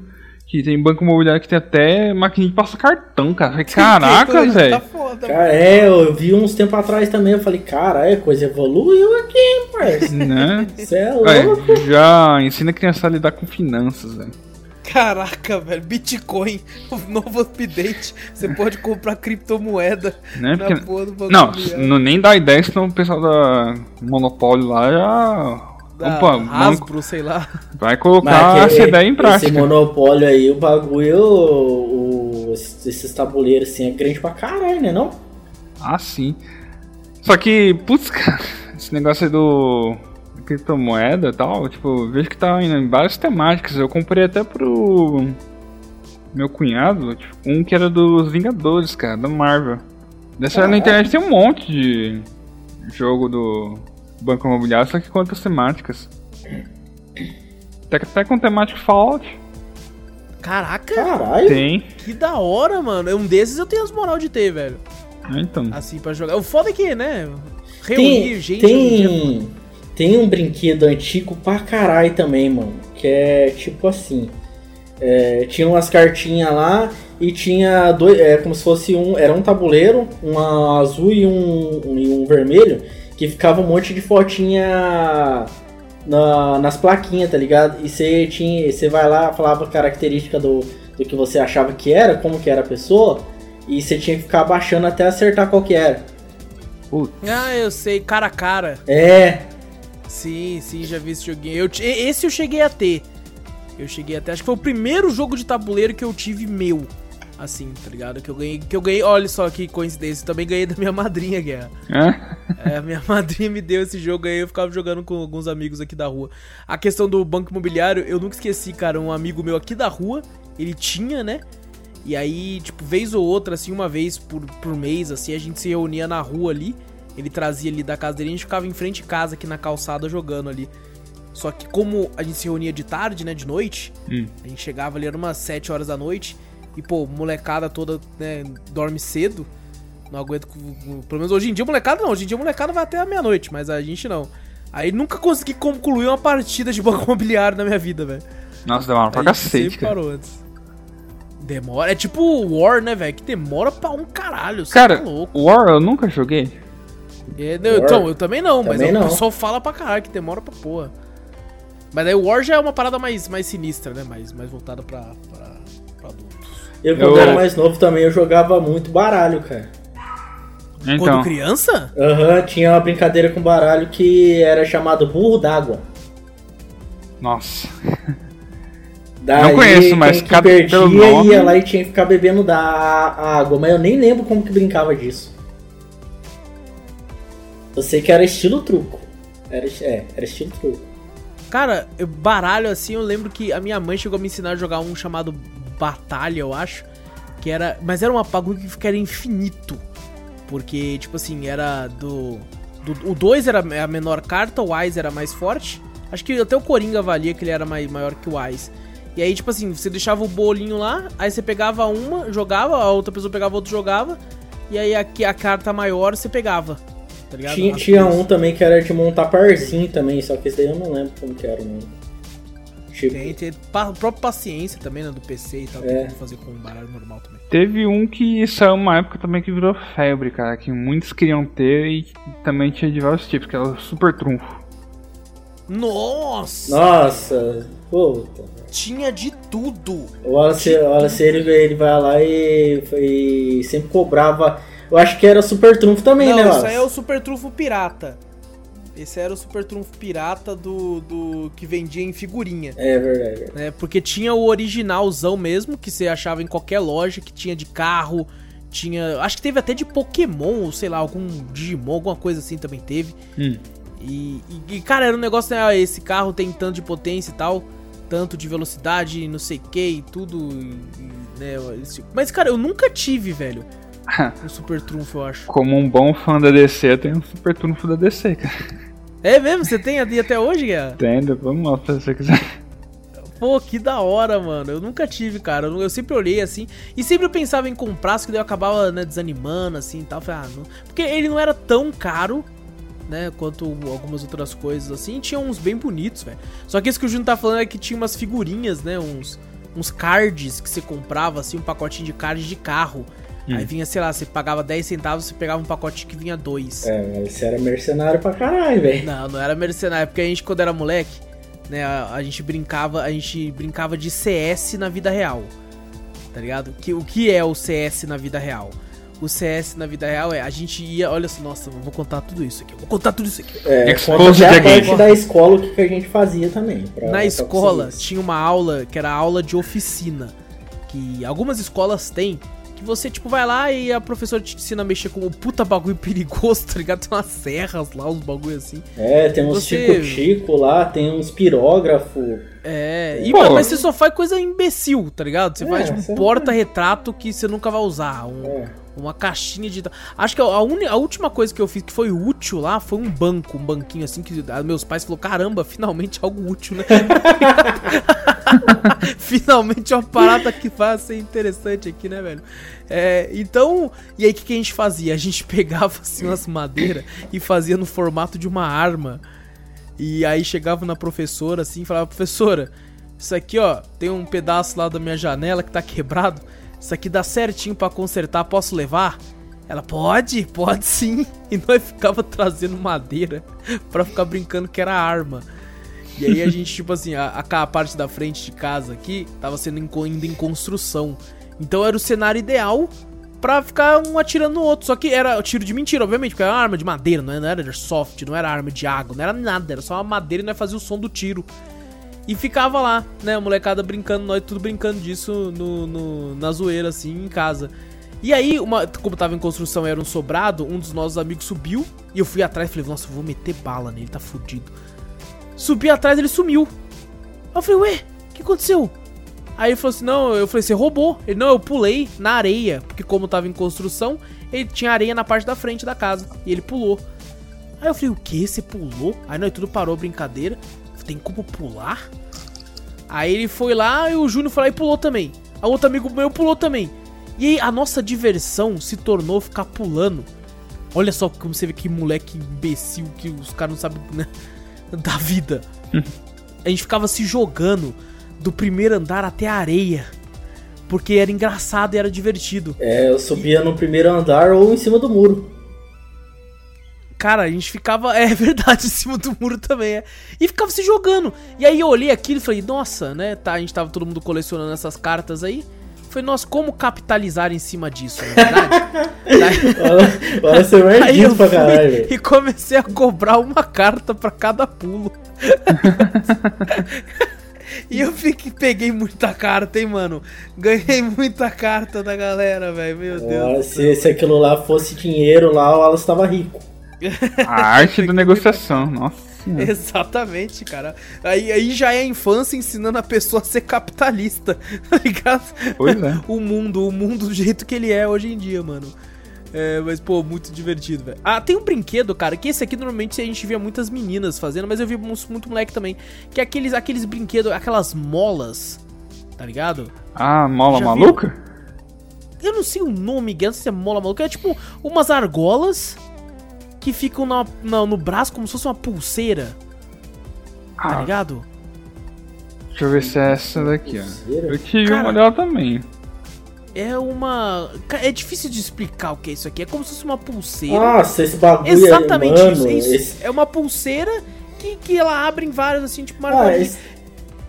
que tem banco imobiliário que tem até maquininha de passar cartão, cara. Caraca, Tá velho. foda, Cara, é, eu vi uns tempos atrás também. Eu falei, cara, é, coisa evoluiu aqui, hein, parceiro. Né? Você é louco. já ensina a criança a lidar com finanças, velho. Caraca, velho, Bitcoin, o novo update. Você pode comprar criptomoeda Né? na Porque- porra do. Não, não nem dá ideia, senão o pessoal da Monopólio lá já. Da Opa, Hasbro, sei lá. vai colocar Mas essa que- ideia em prática. Esse monopólio aí, o bagulho, o- o- esses tabuleiros assim, é grande pra caralho, né? Não? Ah, sim. Só que, putz, cara, esse negócio aí do criptomoeda e tal, tipo, vejo que tá indo em várias temáticas. Eu comprei até pro meu cunhado, tipo, um que era dos Vingadores, cara, da Marvel. Dessa na Caraca. internet tem um monte de jogo do Banco Imobiliário, só que com outras temáticas. Até, até com temática Fallout. Caraca, Caralho. Tem. que da hora, mano. Um desses eu tenho as moral de ter, velho. É, Então. Assim, pra jogar. O foda é que, né? Reunir Tem, gente hoje em dia- tem, tem um brinquedo antigo pra caralho também, mano. Que é tipo assim. é, tinha umas cartinhas lá e tinha dois. É como se fosse um. Era um tabuleiro, um azul e um, um, e um vermelho. Que ficava um monte de fotinha na- nas plaquinhas, tá ligado? E você tinha. Você vai lá, falava a característica do, do que você achava que era, como que era a pessoa. E você tinha que ficar abaixando até acertar qual que era. Putz. Ah, eu sei, cara a cara. É, Sim, sim, já vi esse joguinho. Eu, esse eu cheguei a ter. Eu cheguei a ter. Acho que foi o primeiro jogo de tabuleiro que eu tive meu. Assim, tá ligado? Que eu ganhei. Que eu ganhei. Olha só que coincidência. Eu também ganhei da minha madrinha, Guerra. É? É, a minha madrinha me deu esse jogo aí, eu ficava jogando com alguns amigos aqui da rua. A questão do banco imobiliário, eu nunca esqueci, cara, um amigo meu aqui da rua, ele tinha, né? E aí, tipo, vez ou outra, assim, uma vez por, por mês, assim, a gente se reunia na rua ali. Ele trazia ali da casa dele, a gente ficava em frente de casa aqui na calçada jogando ali. Só que como a gente se reunia de tarde, né, de noite, Hum. a gente chegava ali, era umas 7 horas da noite, e pô, molecada toda, né, dorme cedo. Não aguento. Pelo menos hoje em dia, molecada não. Hoje em dia, molecada vai até a meia-noite, mas a gente não. Aí nunca consegui concluir uma partida de banco imobiliário na minha vida, velho. Nossa, demora pra A gente cacete, sempre cara. parou antes. Demora. É tipo War, né, velho? Que demora pra um caralho. Cara, tá louco. War eu nunca joguei. É, não, então, eu também não, mas Também o não. pessoal fala pra caralho que demora pra porra. Mas aí o War já é uma parada mais, mais sinistra, né? Mais, mais voltada pra, pra. Eu, quando Eu- era mais novo também, eu jogava muito baralho, cara. Então, Quando criança? Aham, tinha uma brincadeira com baralho que era chamado burro d'água. nossa. Daí, Não conheço, mas quem que cada- perdia pelo nome- ia lá e tinha que ficar bebendo da água, mas eu nem lembro como que brincava disso. Eu sei que era estilo truco. Era, é, era estilo truco. Cara, eu- baralho assim, eu lembro que a minha mãe chegou a me ensinar a jogar um chamado Batalha, eu acho. Que era. Mas era uma bagulho que era infinito. Porque, tipo assim, era do. do- o 2 era a menor carta, o Wise era mais forte. Acho que até o Coringa valia que ele era mai- maior que o Wise. E aí, tipo assim, você deixava o bolinho lá, aí você pegava uma, jogava, a outra pessoa pegava outra jogava. E aí a, que- a carta maior você pegava. tá ligado? Tinha, tinha coisas. um também que era de montar parzinho também, só que esse daí eu não lembro como que era o nome. Tipo, Tem, tem pa- o próprio paciência também, né? Do PC e tal, É. tem como fazer com o baralho normal também. Teve um que saiu uma época também que virou febre, cara, que muitos queriam ter e também tinha de vários tipos, que era o Super Trunfo. Nossa! nossa, puta. Tinha de tudo! O Wallace, o Wallace ele, ele vai lá e, e sempre cobrava. Eu acho que era super trunfo também, Não, né, isso Wallace? aí é o Super Trunfo Pirata. Esse era o Super Trunfo Pirata do, do que vendia em figurinha. É verdade. né? Porque tinha o originalzão mesmo, que você achava em qualquer loja, que tinha de carro, tinha. Acho que teve até de Pokémon, ou sei lá, algum Digimon, alguma coisa assim também teve. Hum. E, e- cara, era um negócio, né? ah, Esse carro tem tanto de potência e tal, tanto de velocidade, não sei o que e tudo. e- né, Mas, cara, eu nunca tive, velho, um Super Trunfo, eu acho. Como um bom fã da DC, eu tenho um Super Trunfo da DC, cara. É mesmo? Você tem ali até hoje, Guerra? Entendo, vamos lá se você quiser. Pô, que da hora, mano. Eu nunca tive, cara. Eu, eu sempre olhei assim. E sempre eu pensava em comprar, só que daí eu acabava, né, desanimando, assim e tal. Falei, ah, não. Porque ele não era tão caro, né, quanto algumas outras coisas assim. E tinha uns bem bonitos, velho. Só que isso que o Juno tá falando é que tinha umas figurinhas, né, uns, uns cards que você comprava, assim, um pacotinho de cards de carro. Aí vinha, sei lá, você pagava 10 centavos, você pegava um pacote que vinha dois. É, você era mercenário pra caralho, velho. Não, não era mercenário, porque a gente quando era moleque, né, a, a gente brincava, a gente brincava de CS na vida real. Tá ligado? Que o que é o CS na vida real? O CS na vida real é a gente ia, olha só, nossa, eu vou contar tudo isso aqui. eu Vou contar tudo isso aqui. É, Exposed conta até a parte da escola o que, que a gente fazia também. pra- Na pra escola tinha uma aula que era a aula de oficina, que algumas escolas têm, você tipo vai lá e a professora te ensina a mexer com o puta bagulho perigoso, tá ligado? Tem umas serras lá, uns bagulho assim. É, tem uns Você- tico-tico lá, tem uns pirógrafo. É, e, Pô. mano, mas você só faz coisa imbecil, tá ligado? Você É, faz tipo, você um porta-retrato que você nunca vai usar. um- É. Uma caixinha de. Acho que a, uni- a última coisa que eu fiz que foi útil lá foi um banco, um banquinho assim que meus pais falaram: caramba, finalmente algo útil, né? finalmente uma parada que vai ser interessante aqui, né, velho? É, então, e aí o que, que a gente fazia? A gente pegava assim umas madeiras e fazia no formato de uma arma. E aí chegava na professora assim e falava, professora, isso aqui ó, tem um pedaço lá da minha janela que tá quebrado. Isso aqui dá certinho pra consertar, posso levar? Ela, pode, pode sim. E nós ficava trazendo madeira pra ficar brincando que era arma. E aí a gente, tipo assim, a, a, parte da frente de casa aqui tava sendo ainda em construção. Então era o cenário ideal pra ficar um atirando no outro. Só que era tiro de mentira, obviamente, porque era arma de madeira, não era, não era airsoft, não era arma de água, não era nada, era só uma madeira e nós fazia o som do tiro. E ficava lá, né, a molecada brincando, nós tudo brincando disso no, no- na zoeira, assim, em casa. E aí, uma, como tava em construção era um sobrado, um dos nossos amigos subiu e eu fui atrás e falei, nossa, vou meter bala nele, tá fudido. Subi atrás ele sumiu. Aí eu falei, ué, o que aconteceu? Aí ele falou assim, não, eu falei, você roubou. Ele, não, eu pulei na areia, porque como tava em construção, ele tinha areia na parte da frente da casa. E ele pulou. Aí eu falei, o que? Você pulou? Aí nós tudo parou brincadeira. Tem como pular? Aí ele foi lá e o Júnior foi lá e pulou também. A outro amigo meu pulou também. E aí a nossa diversão se tornou ficar pulando. Olha só como você vê que moleque imbecil que os caras não sabem né, da vida. a gente ficava se jogando do primeiro andar até a areia. Porque era engraçado e era divertido. É, eu subia no primeiro andar ou em cima do muro. Cara, a gente ficava. É verdade, em cima do muro também, é. E ficava se jogando. E aí eu olhei aquilo e falei, nossa, né? Tá, a gente tava todo mundo colecionando essas cartas aí. Falei, nossa, como capitalizar em cima disso, na verdade? Daí- Olha, olha você vai Aí eu disso pra fui caralho, velho. e comecei a cobrar uma carta pra cada pulo. e eu fiquei, peguei muita carta, hein, mano. Ganhei muita carta da galera, velho. Meu Deus. Se, se aquilo lá fosse dinheiro lá, o Wallace tava rico. A arte da negociação, nossa senhora. Exatamente, cara. Aí, aí já é a infância ensinando a pessoa a ser capitalista, tá ligado? Pois é. o mundo, o mundo do jeito que ele é hoje em dia, mano. É, mas, pô, muito divertido, velho. Ah, tem um brinquedo, cara, que esse aqui normalmente a gente via muitas meninas fazendo, mas eu vi muito, muito moleque também. Que é aqueles, aqueles brinquedos, aquelas molas, tá ligado? Ah, mola Já viu? maluca? Eu não sei o nome, sei se é mola maluca. É tipo umas argolas que ficam na, na- no braço como se fosse uma pulseira, tá Ah, ligado? deixa eu ver se é essa daqui, ó. Eu tive Cara, uma dela também. É uma. É difícil de explicar o que é isso aqui. É como se fosse uma pulseira. Nossa, esse bagulho Exatamente aí, isso, mano. é isso. Esse, É uma pulseira que, que ela abre em vários, assim, tipo uma ah, esse,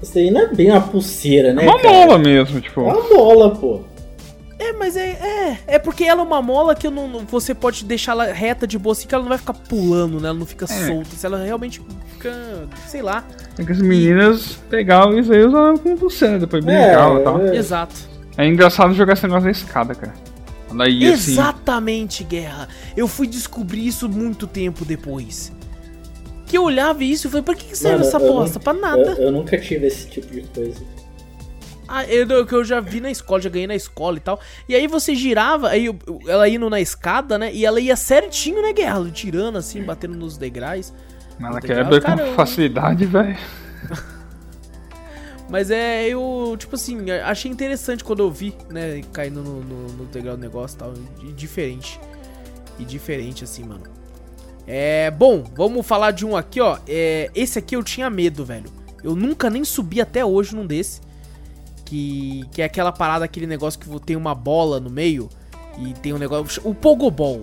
esse aí não é bem uma pulseira, né? uma cara? mola mesmo, É tipo. uma mola, pô. É, mas é, é. É porque ela é uma mola que eu não, não- você pode deixar ela reta de boa assim, que ela não vai ficar pulando, né? Ela não fica solta. Se ela realmente fica. sei lá. É que as meninas pegavam isso aí e usavam como pulseira, depois brincavam e tal. é. Exato. É engraçado jogar esse negócio na escada, cara. Assim. Exatamente, Guerra. Eu fui descobrir isso muito tempo depois. Que eu olhava isso e falei, pra que, que serve Mano, essa bosta? Pra nada. Eu, eu nunca tive esse tipo de coisa. Ah, eu, que eu já vi na escola, já ganhei na escola e tal. E aí você girava, aí ela indo na escada, né? E ela ia certinho, né, Guerra? Tirando assim, batendo nos degraus. Ela Legal, quebra com eu- facilidade, velho. Mas é, eu, tipo assim, achei interessante quando eu vi, né, caindo no, no, no degrau do negócio e tal. E diferente. E diferente, assim, mano. É, bom, vamos falar de um aqui, ó. É, esse aqui eu tinha medo, velho. Eu nunca nem subi até hoje num desse. Que, que é aquela parada, aquele negócio que tem uma bola no meio e tem um negócio. O Pogobol.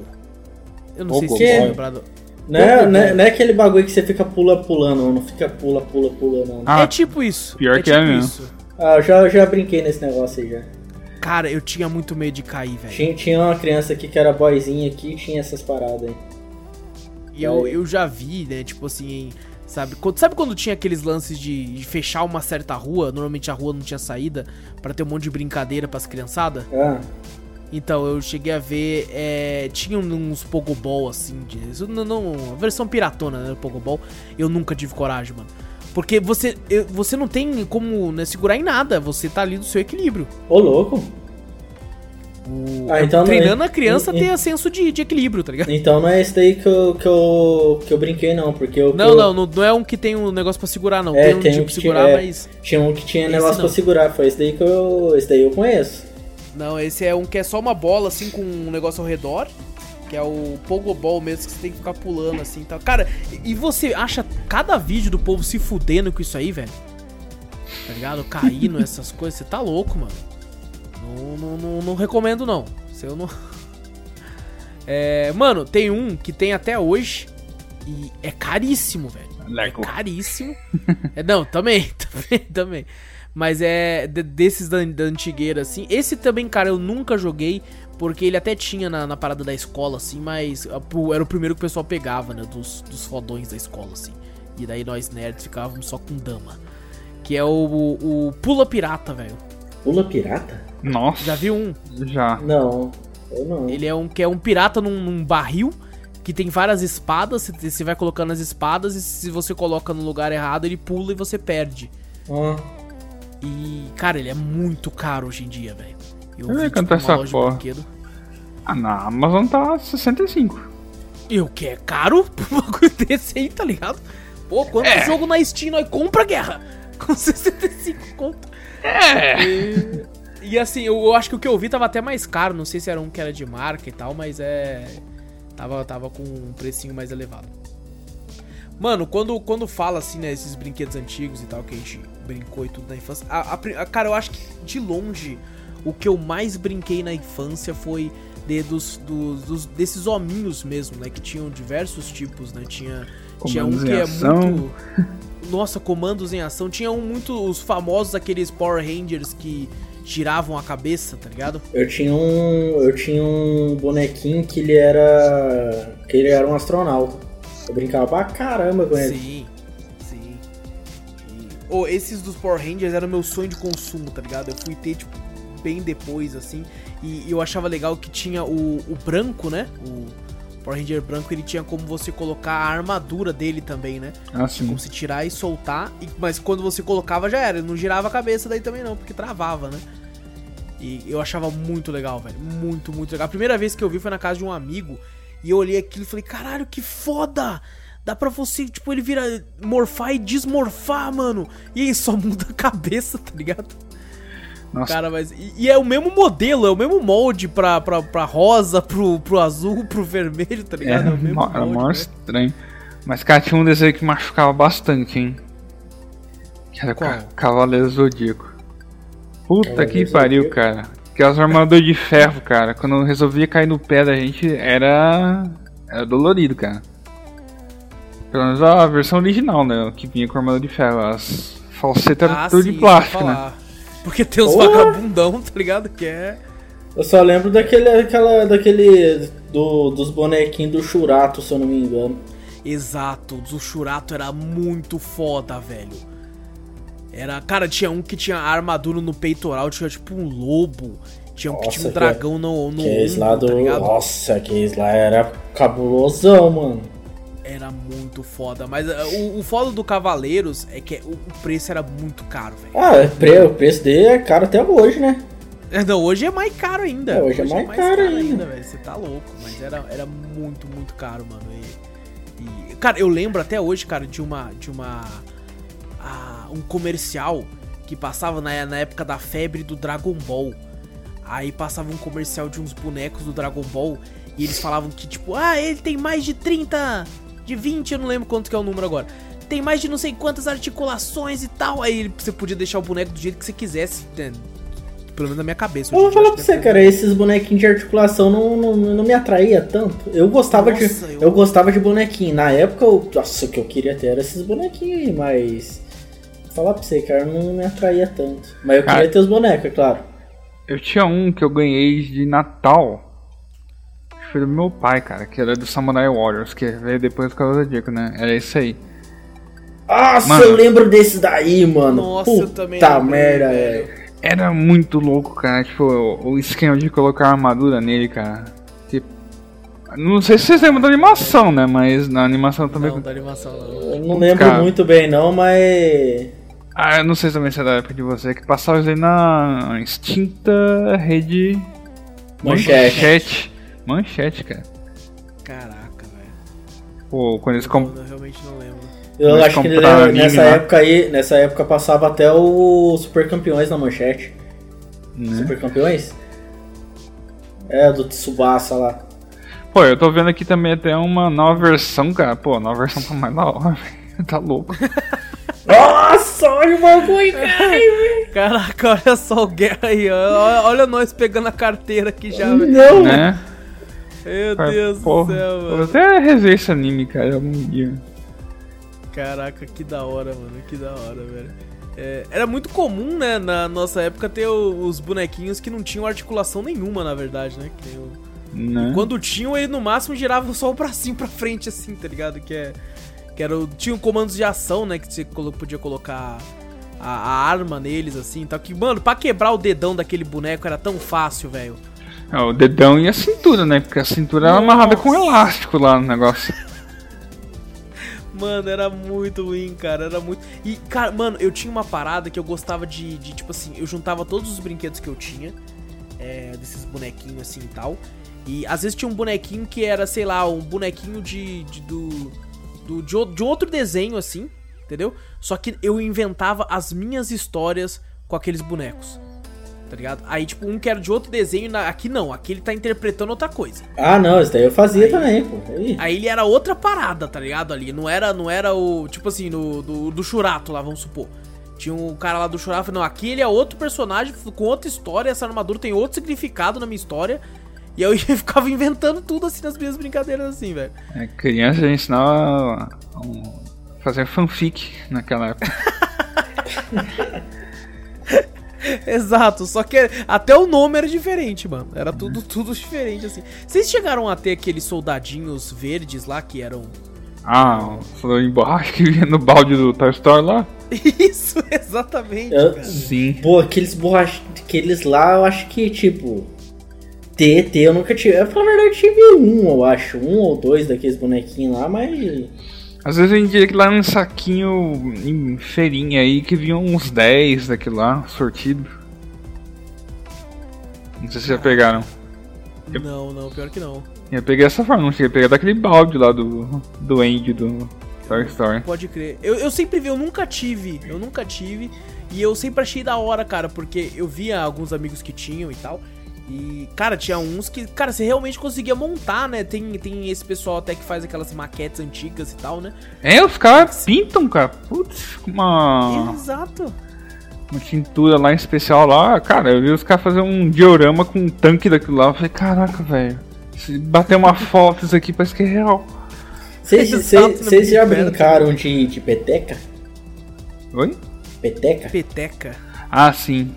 Eu não sei se Pogobol? estão lembrados. Não é, Pogobol. não, é, não é aquele bagulho que você fica pula, pulando, não fica pula, pula, pula, não. Ah, é tipo isso. pior é que tipo é mesmo. isso. Ah, eu já, eu já brinquei nesse negócio aí já. Cara, eu tinha muito medo de cair, velho. Tinha, tinha uma criança aqui que era boyzinha aqui e tinha essas paradas aí. E eu, eu já vi, né, tipo assim, sabe? Quando, sabe quando tinha aqueles lances de, de fechar uma certa rua? Normalmente a rua não tinha saída pra ter um monte de brincadeira pras criançadas. Ah, Então eu cheguei a ver, é, tinha uns Pogobol assim, de, não, não, a versão piratona, né, do Pogobol. Eu nunca tive coragem, mano. Porque você, eu- você não tem como né, segurar em nada, você tá ali do seu equilíbrio. ô louco. O, Ah, então não- treinando a criança e- ter senso de, de equilíbrio, tá ligado? Então não é esse daí que eu, que eu, que eu brinquei não, porque eu... Não, eu, não, não, não é um que tem um negócio pra segurar, não. É, tem um tem tipo um que segurar, é. mas. Tinha um que tinha Esse negócio não. pra segurar, foi esse daí que eu... Esse daí eu conheço. Não, esse é um que é só uma bola, assim, com um negócio ao redor. Que é o Pogobol mesmo, que você tem que ficar pulando assim e tal. Cara, e você acha cada vídeo do povo se fudendo com isso aí, velho? Tá ligado? Caindo, essas coisas. Você tá louco, mano. Não, não, não, não recomendo, não. Se eu não. É, mano, tem um que tem até hoje. E é caríssimo, velho. Lego. É caríssimo. É, não, também, também, também. Mas é de- desses da, da antigueira, assim. Esse também, cara, eu nunca joguei. Porque ele até tinha na, na parada da escola, assim, mas a- pro- era o primeiro que o pessoal pegava, né? Dos, dos fodões da escola, assim. E daí nós nerds ficávamos só com dama. Que é o, o, o Pula Pirata, velho. Pula pirata? Nossa. Já viu um? Já. Não, eu não. Ele é um que é um pirata num, num barril que tem várias espadas. Você, vai colocando as espadas e se você coloca no lugar errado, ele pula e você perde. Ah, E, cara, ele é muito caro hoje em dia, velho. Eu ia vi, tipo, essa porra. brinquedo. Ah, na Amazon tá 65. Eu que é caro pro bagulho desse aí, tá ligado? Pô, quanto É. jogo na Steam nós compra, guerra? Com 65 conto. É. E, e assim, eu, eu acho que o que eu vi tava até mais caro. Não sei se era um que era de marca e tal, mas é. Tava, tava com um precinho mais elevado. Mano, quando, quando fala assim, né, esses brinquedos antigos e tal, que a gente brincou e tudo na infância. A, a cara, eu acho que de longe o que eu mais brinquei na infância foi de, dos, dos, dos- desses hominhos mesmo, né? Que tinham diversos tipos, né? Tinha, tinha um que é ação. muito. Nossa, comandos em ação. Tinha um muito. Os famosos, aqueles Power Rangers que giravam a cabeça, tá ligado? eu tinha um. Eu tinha um bonequinho que ele era. que ele era um astronauta. Eu brincava pra caramba com ele. Sim, sim. E- Ô, esses dos Power Rangers eram meu sonho de consumo, tá ligado? Eu fui ter, tipo, bem depois, assim. E eu achava legal que tinha o, o branco, né? O Power Ranger branco, ele tinha como você colocar a armadura dele também, né? Assim. Como se tirar e soltar. e- mas quando você colocava já era. Ele não girava a cabeça daí também não, porque travava, né? E eu achava muito legal, velho. Muito, muito legal. A primeira vez que eu vi foi na casa de um amigo. E eu olhei aquilo e falei, caralho, que foda! Dá pra você, tipo, ele vira morfar e desmorfar, mano. E aí só muda a cabeça, tá ligado? Nossa. Cara, mas. E, e é o mesmo modelo, é o mesmo molde pra, pra, pra rosa, pro, pro azul, pro vermelho, tá ligado? Era, é o mesmo era molde, mó né? estranho. Mas, cara, tinha um desenho que machucava bastante, hein? Que era Qual? Ca- Cavaleiro Zodíaco. Puta Cavaleiro que pariu, Zodíaco? cara. Aquelas armaduras de ferro, cara. Quando resolvia cair no pé da gente, era. Era dolorido, cara. Pelo menos a versão original, né? Que vinha com armadura de ferro. As falsetas eram Ah, tudo sim, de plástico, né? Porque tem uns Porra! vagabundão, tá ligado? Que é. Eu só lembro daquele, aquela, daquele do, dos bonequinhos do Churato, se eu não me engano. Exato, o Churato era muito foda, velho. Era, cara, tinha um que tinha armadura no peitoral, tinha tipo um lobo. Tinha um que tinha um Nossa, dragão no, no Aqueles lá ombro, do. tá? Nossa, aqueles lá era cabulosão, mano. Era muito foda. Mas uh, o, o foda do Cavaleiros é que o, o preço era muito caro, velho. Ah, é pre- o preço dele é caro até hoje, né? É, Não, hoje é mais caro ainda. É, hoje é mais caro ainda. velho. Você tá louco. Mas era, era muito, muito caro, mano. E, e- cara, eu lembro até hoje, cara, de uma. De uma. ah, um comercial que passava na, na época da febre do Dragon Ball. Aí passava um comercial de uns bonecos do Dragon Ball. E eles falavam que, tipo, ah, ele tem mais de 30. De 20, eu não lembro quanto que é o número agora. Tem mais de não sei quantas articulações e tal. Aí você podia deixar o boneco do jeito que você quisesse. né? Pelo menos na minha cabeça. Eu vou falar pra você, cara, esses bonequinhos de articulação não, não, não me atraía tanto. Eu gostava Nossa, de. eu- Eu... gostava de bonequinho. Na época, eu, nossa, o que eu queria ter era esses bonequinhos aí, mas. Vou falar pra você, cara, não me atraía tanto. Mas eu Cara- queria ter os bonecos, é claro. Eu tinha um que eu ganhei de Natal. Foi do meu pai, cara, que era do Samurai Warriors, que veio depois do Cavaleiro Zodíaco, né? Era isso aí. Nossa, Mano. eu lembro desses daí, mano. Nossa, eu Puta também lembrei, merda, velho. Era muito louco, cara. Tipo, o, esquema de colocar armadura nele, cara. Que- Não sei se vocês lembram da animação, né? Mas na animação também. Não, da animação não. Eu não lembro Cara. muito bem, não, mas. Ah, eu não sei também se é da época de você, que passava isso aí na extinta rede. Manchete. Manchete, Manchete, cara. Caraca, velho. Pô, quando eles comp... Eu realmente não lembro. Eu Mas acho que ele- nessa época aí, nessa época passava até o Super Campeões na manchete. né? Super Campeões? É, do Tsubasa lá. Pô, eu tô vendo aqui também até uma nova versão, cara. Pô, a nova versão tá mais da hora, velho. Tá louco. Nossa, olha o bagulho, cara. Caraca, olha só o Guerra aí. ó. Olha nós pegando a carteira aqui já, velho. Não, né? Meu Cara, Deus porra, do céu, mano. até rever esse anime, cara, algum dia. Caraca, que da hora, mano. Que da hora, velho. É, era muito comum, né, na nossa época, ter o- os bonequinhos que não tinham articulação nenhuma, na verdade, né? Que o- Né? Quando tinham, ele no máximo girava só o bracinho pra frente, assim, tá ligado? Que é. Que era o, tinha comandos de ação, né? Que você podia colocar a, a arma neles, assim. Tal, que, mano, pra quebrar o dedão daquele boneco era tão fácil, velho. É, o dedão e a cintura, né? Porque a cintura era amarrada com Nossa. elástico lá no negócio. Mano, era muito ruim, cara. Era muito. E, cara, mano, eu tinha uma parada que eu gostava de, de tipo assim, eu juntava todos os brinquedos que eu tinha, é, desses bonequinhos assim e tal. E às vezes tinha um bonequinho que era, sei lá, um bonequinho de. de do, do, de, de outro desenho, assim, entendeu? Só que eu inventava as minhas histórias com aqueles bonecos. Tá ligado? Aí, tipo, um que era de outro desenho, na- aqui não, aqui ele tá interpretando outra coisa. Ah, não, isso daí eu fazia também, pô. Aí. Aí ele era outra parada, tá ligado? Ali. Não era, não era o. Tipo assim, no, do, do Churato lá, vamos supor. Tinha um cara lá do Churato. Não, aqui ele é outro personagem com outra história. Essa armadura tem outro significado na minha história. E eu ia- ficava inventando tudo assim nas minhas brincadeiras, assim, velho. É, criança já ensinava a um- fazer fanfic naquela época. Exato, só que até o nome era diferente, mano. Era tudo, tudo diferente, assim. Vocês chegaram a ter aqueles soldadinhos verdes lá que eram. Ah, em borracha que vinha no balde do Toy Story lá? Isso, exatamente, Eu- cara. Sim. Pô, aqueles borrach... aqueles lá, eu acho que, tipo. TT eu nunca tive. Eu, pra verdade, tive um, eu acho. Um ou dois daqueles bonequinhos lá, mas. Às vezes eu vendia aquilo lá num saquinho em feirinha aí que vinham uns 10 daquilo lá, sortido. Não sei se já pegaram. Não, não, pior que não. Eu peguei essa forma, não cheguei a pegar daquele balde lá do, do Andy do Toy Story. Pode crer. Eu, eu sempre vi, eu nunca tive, eu nunca tive. E eu sempre achei da hora, cara, porque eu via alguns amigos que tinham e tal. E, cara, tinha uns que, cara, você realmente conseguia montar, né? Tem, tem esse pessoal até que faz aquelas maquetes antigas e tal, né? É, os caras pintam, cara. Putz, com uma. Exato. Uma tintura lá em especial lá. Cara, eu vi os caras fazer um diorama com um tanque daquilo lá. Eu falei, caraca, velho. Se bater uma foto isso aqui, parece que é real. Vocês já brincaram de, de peteca? Oi? Peteca? Peteca. Ah, sim.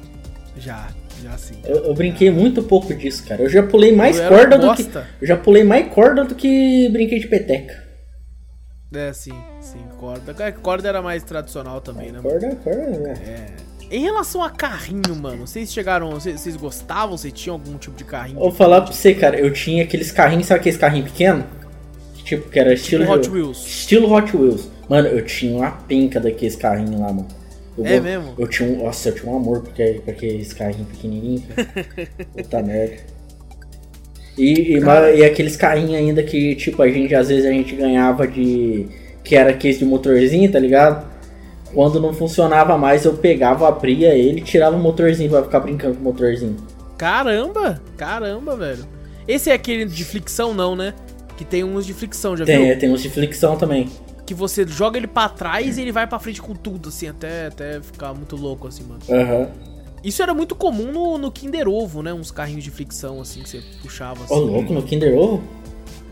Já, já sim. Eu, eu brinquei muito pouco disso, cara. Eu já pulei mais Eu corda do que. Eu já pulei mais corda do que brinquei de peteca. É, sim, sim, corda. É, Corda era mais tradicional também, né? Corda, corda, né? É. Em relação a carrinho, mano, vocês chegaram. Vocês, vocês gostavam? Vocês tinham algum tipo de carrinho? Vou falar pra você, cara. Eu tinha aqueles carrinhos, sabe aqueles carrinhos pequenos? Tipo, que era estilo. Hot Wheels. Estilo Hot Wheels. Mano, eu tinha uma penca daqueles carrinhos lá, mano. Eu É mesmo? Eu tinha um. Nossa, eu tinha um amor porque, por aqueles carrinhos pequenininhos. Puta merda. E, e, e aqueles carrinhos ainda que, tipo, a gente às vezes a gente ganhava de. Que era aqueles de motorzinho, tá ligado? Quando não funcionava mais, eu pegava, abria ele e tirava o motorzinho pra ficar brincando com o motorzinho. Caramba! Caramba, velho. Esse é aquele de fricção, não, né? Que tem uns de fricção, já Tem, viu? tem uns de flexão também. Que você joga ele pra trás e ele vai pra frente com tudo, assim, até, até ficar muito louco, assim, mano. Aham. Isso era muito comum no, no Kinder Ovo, né? Uns carrinhos de fricção, assim, que você puxava, assim. Ô, louco, no Kinder Ovo?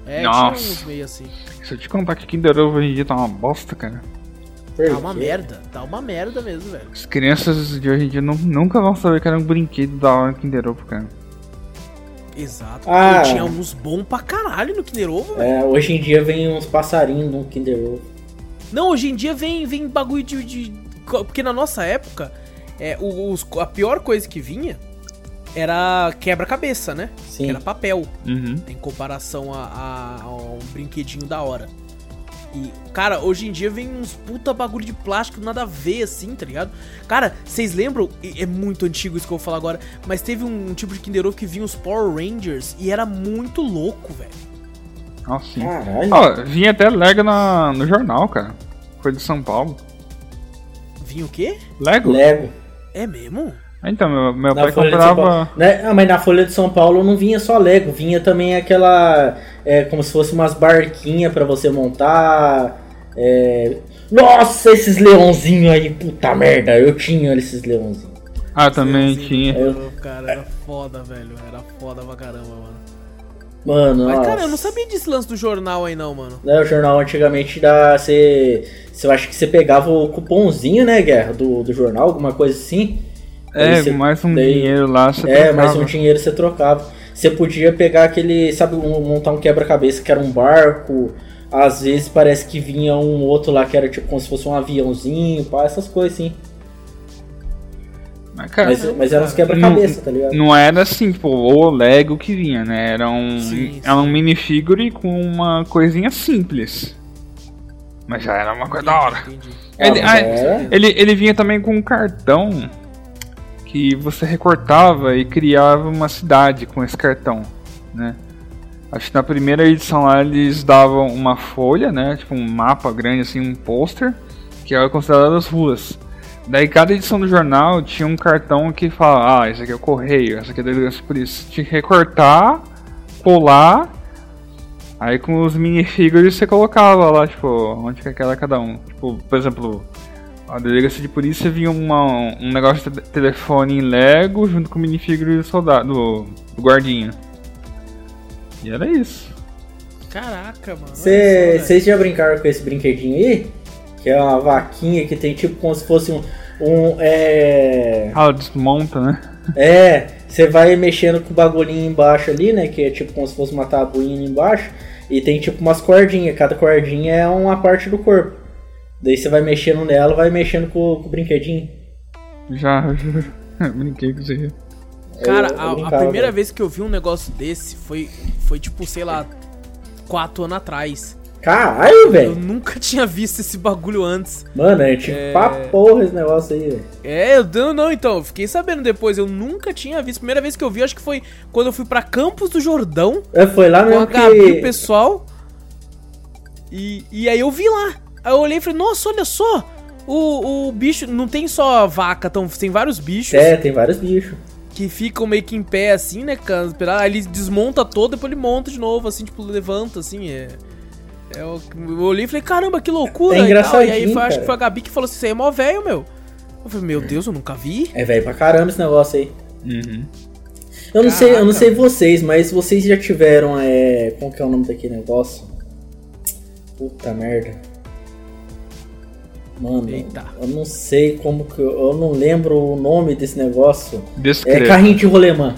É, Nossa. tinha uns meio assim. Se eu te contar que Kinder Ovo hoje em dia tá uma bosta, cara. Tá uma merda, tá uma merda mesmo, velho. As crianças de hoje em dia nu- nunca vão saber que era um brinquedo da hora Kinder Ovo, cara. Exato. Ah. Tinha uns bons pra caralho no Kinder Ovo, velho. É, hoje em dia vem uns passarinhos no Kinder Ovo. Não, hoje em dia vem, vem bagulho de, de- Porque na nossa época, é, o- os- a pior coisa que vinha era quebra-cabeça, né? Sim. Que era papel, Uhum. em comparação a, a- a um brinquedinho da hora. E, cara, hoje em dia vem uns puta bagulho de plástico, nada a ver, assim, tá ligado? Cara, vocês lembram? E É muito antigo isso que eu vou falar agora, mas teve um, tipo de Kinder Ovo que vinha os Power Rangers e era muito louco, velho. Nossa, sim. Caralho. Ó, vinha até Lego na, no jornal, cara. Foi de São Paulo. Vinha o quê? Lego? Lego. É mesmo? Então, meu, meu Na pai Folha comprava. Né? Ah, mas na Folha de São Paulo não vinha só Lego, vinha também aquela. É, como se fosse umas barquinhas pra você montar. é, Nossa, esses leãozinhos aí, puta merda, eu tinha esses leãozinhos. Ah, também Sim, tinha. Ovo, Cara, era foda, velho. Era foda pra caramba, mano. Mano, Mas, nossa. cara, eu não sabia desse lance do jornal aí, não, mano. Né, o jornal antigamente dá. Você. Você acha que você pegava o cupomzinho, né, Guerra, do, do jornal, alguma coisa assim. É, você- mais um daí- dinheiro lá, você É, mais um trocava. dinheiro você trocava. Você podia pegar aquele, sabe, um- montar um quebra-cabeça que era um barco. Às vezes parece que vinha um outro lá que era tipo como se fosse um aviãozinho, pá, essas coisas assim. Mas, cara, Mas, mas eram uns quebra-cabeça, tá ligado? não era assim, tipo, o Lego que vinha, né? Era um, Sim, era um sim. minifigure com uma coisinha simples. Mas já era uma coisa da hora. Ele, Ah, ah, é? ele, ele vinha também com um cartão que você recortava e criava uma cidade com esse cartão, né? Acho que na primeira edição lá eles davam uma folha, né? Tipo um mapa grande, assim, um pôster, que era considerado as ruas. Daí cada edição do jornal tinha um cartão que falava, ah, esse aqui é o correio, esse aqui é a delegacia de polícia. Tinha que recortar, colar, aí com os minifigures você colocava lá, tipo, onde que era cada um. Tipo, por exemplo, a delegacia de polícia vinha uma, um negócio de te- telefone em Lego junto com o minifigure do soldado, do, do guardinha. E era isso. Caraca, mano. Vocês já brincaram com esse brinquedinho aí? Que é uma vaquinha que tem tipo como se fosse um. um é. Ah, desmonta, né? É, você vai mexendo com o bagulhinho embaixo ali, né? Que é tipo como se fosse uma tabuinha ali embaixo. E tem tipo umas cordinhas. Cada cordinha é uma parte do corpo. Daí você vai mexendo nela, vai mexendo com, com o brinquedinho. Já, já brinquei com isso aí. Cara, Eu- eu a- a, primeira velho. vez que eu vi um negócio desse foi, foi tipo, sei lá, quatro anos atrás. Caralho, Eu velho! nunca tinha visto esse bagulho antes. Mano, é tipo É. pra porra esse negócio aí, velho. É, eu não, então, eu fiquei sabendo depois, eu nunca tinha visto. Primeira vez que eu vi, acho que foi quando eu fui pra Campos do Jordão É, Foi lá com a mesmo Gabi e o que. pessoal. E, e aí eu vi lá. Aí eu olhei e falei, nossa, olha só, O, o bicho, não tem só vaca, tão, tem vários bichos. É, tem vários bichos. Que ficam meio que em pé, assim, né, cara? Aí ele desmonta todo, depois ele monta de novo, assim, tipo, levanta, assim, é... é eu, eu olhei e falei, caramba, que loucura! É engraçadinho, e, e aí foi, acho que foi a Gabi que falou assim, isso aí é mó velho, meu. Eu falei, meu Deus, eu nunca vi. É velho pra caramba esse negócio aí. Uhum. Eu não sei, eu não Caraca. sei vocês, mas vocês já tiveram, é... Como que é o nome daquele negócio? Puta merda. Mano, Eita. eu não sei como que... Eu, eu não lembro o nome desse negócio. É Descreve. carrinho de rolemã.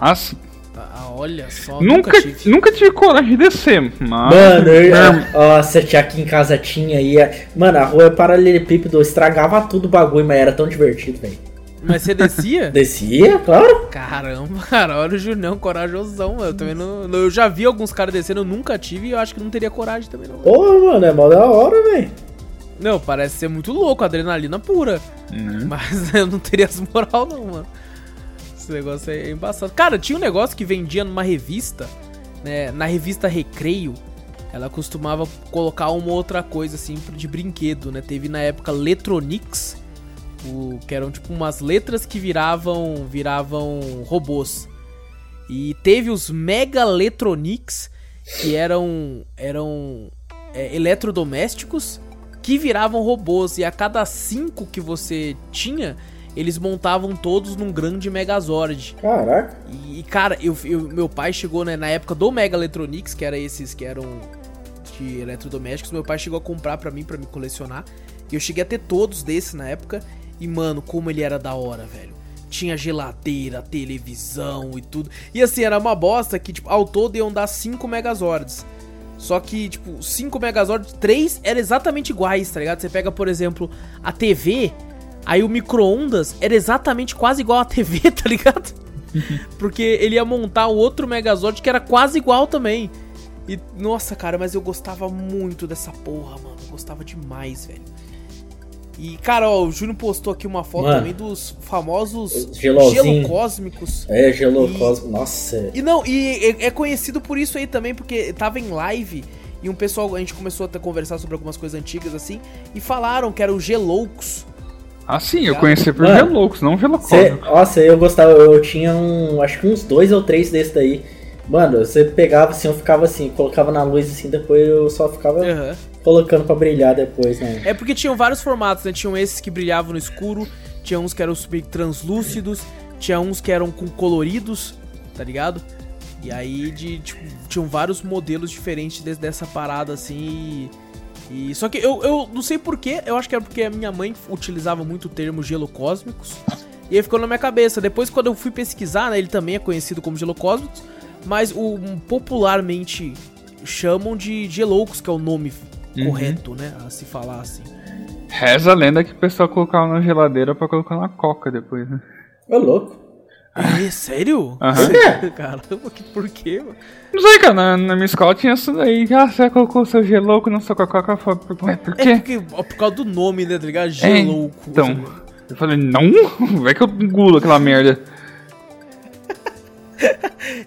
Ah, sim. Ah, olha só, nunca, nunca tive. nunca tive coragem de descer, mas. Mano, eu, Não. nossa, tinha aqui em casa tinha aí. Mano, a rua é paralelepípedo, estragava tudo o bagulho, mas era tão divertido, velho. Mas você descia? Descia, claro. Caramba, cara, olha o Junião, corajosão, mano. Eu também não- Eu já vi alguns caras descendo, eu nunca tive e eu acho que não teria coragem também, não. Porra, mano, é mó da hora, velho. Não, parece ser muito louco, adrenalina pura. Né? Mas eu não teria as moral, não, mano. Esse negócio é embaçado. Cara, tinha um negócio que vendia numa revista, né? Na revista Recreio, ela costumava colocar uma outra coisa assim de brinquedo, né? Teve na época Letronix, o, que eram tipo umas letras que viravam viravam robôs. E teve os Megaletronics, que eram eram é, eletrodomésticos que viravam robôs. E a cada cinco que você tinha, eles montavam todos num grande Megazord. Caraca. E, cara, eu, eu- meu pai chegou né, na época do Mega Electronics, que era esses que eram de eletrodomésticos. Meu pai chegou a comprar pra mim, pra me colecionar. E eu cheguei a ter todos desses na época. E, mano, como ele era da hora, velho. Tinha geladeira, televisão e tudo. E assim, era uma bosta que, tipo, ao todo iam dar 5 Megazords. Só que, tipo, 5 Megazords, 3 eram exatamente iguais, tá ligado? Você pega, por exemplo, a TV, aí o micro-ondas era exatamente quase igual à TV, tá ligado? Porque ele ia montar o outro Megazord que era quase igual também. E, nossa, cara, mas eu gostava muito dessa porra, mano. Eu gostava demais, velho. E, cara, ó, o Júnior postou aqui uma foto Mano. também dos famosos Os gelozinho. gelocósmicos. É, gelou Cosmo. Nossa. E não, e é, é conhecido por isso aí também, porque tava em live e um pessoal, a gente começou a ter- conversar sobre algumas coisas antigas assim, e falaram que eram geloucos. Ah, sim, eu conheci por Mano, Geloucos, não Cê, Gelocósmico. nossa, eu gostava, eu tinha um, acho que uns dois ou três desses daí. Mano, você pegava assim, eu ficava assim, colocava na luz assim, depois eu só ficava Aham. Colocando pra brilhar depois, né? É porque tinham vários formatos, né? Tinham esses que brilhavam no escuro, tinha uns que eram super translúcidos, tinha uns que eram com coloridos, tá ligado? E aí de, tipo, tinham vários modelos diferentes des- dessa parada assim. E, e- só que eu, eu não sei porquê, eu acho que é porque a minha mãe utilizava muito o termo gelo cósmicos. E aí ficou na minha cabeça. Depois, quando eu fui pesquisar, né, ele também é conhecido como gelo cósmicos, mas o popularmente chamam de geloucos, que é o nome Uhum. correto, né, a se falar assim. Reza a lenda que o pessoal colocava na geladeira pra colocar na coca depois, né? Ô, louco. É, sério? Aham. Caramba, que por quê, mano? Não sei, cara, na, na minha escola tinha isso daí. Ah, você colocou seu gelouco na sua coca. Falei, Ué, por É quê? porque, ó, por causa do nome, né, tá ligado? É, Gelouco. Então, eu falei, não, vai que eu engulo aquela merda.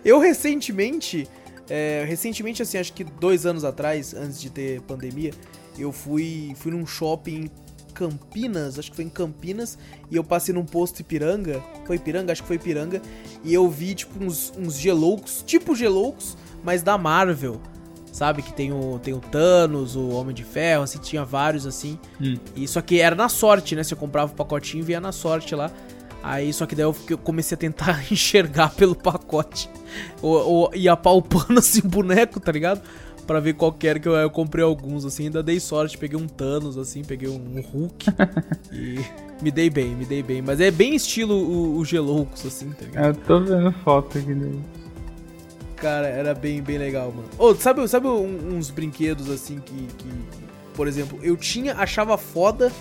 Eu recentemente, é, recentemente assim, acho que dois anos atrás, antes de ter pandemia, eu fui, fui num shopping em Campinas, acho que foi em Campinas, e eu passei num posto Ipiranga, foi Ipiranga? Acho que foi Ipiranga, e eu vi, tipo, uns, uns geloucos, tipo geloucos, mas da Marvel, sabe? Que tem o, tem o Thanos, o Homem de Ferro, assim, tinha vários, assim, Hum. e só que era na sorte, né? Você comprava o pacotinho e vinha na sorte lá. Aí só que daí eu, comecei a tentar enxergar pelo pacote. Ou, ou ia palpando assim o boneco, tá ligado? Pra ver qual que era que eu, eu comprei alguns, assim. Ainda dei sorte, peguei um Thanos, assim, peguei um Hulk. e me dei bem, me dei bem. Mas é bem estilo o, o Geloucos, assim, tá ligado? Eu tô vendo foto aqui dele. Cara, era bem, bem legal, mano. Ô, sabe, sabe um- uns brinquedos assim que, que, por exemplo, eu tinha, achava foda,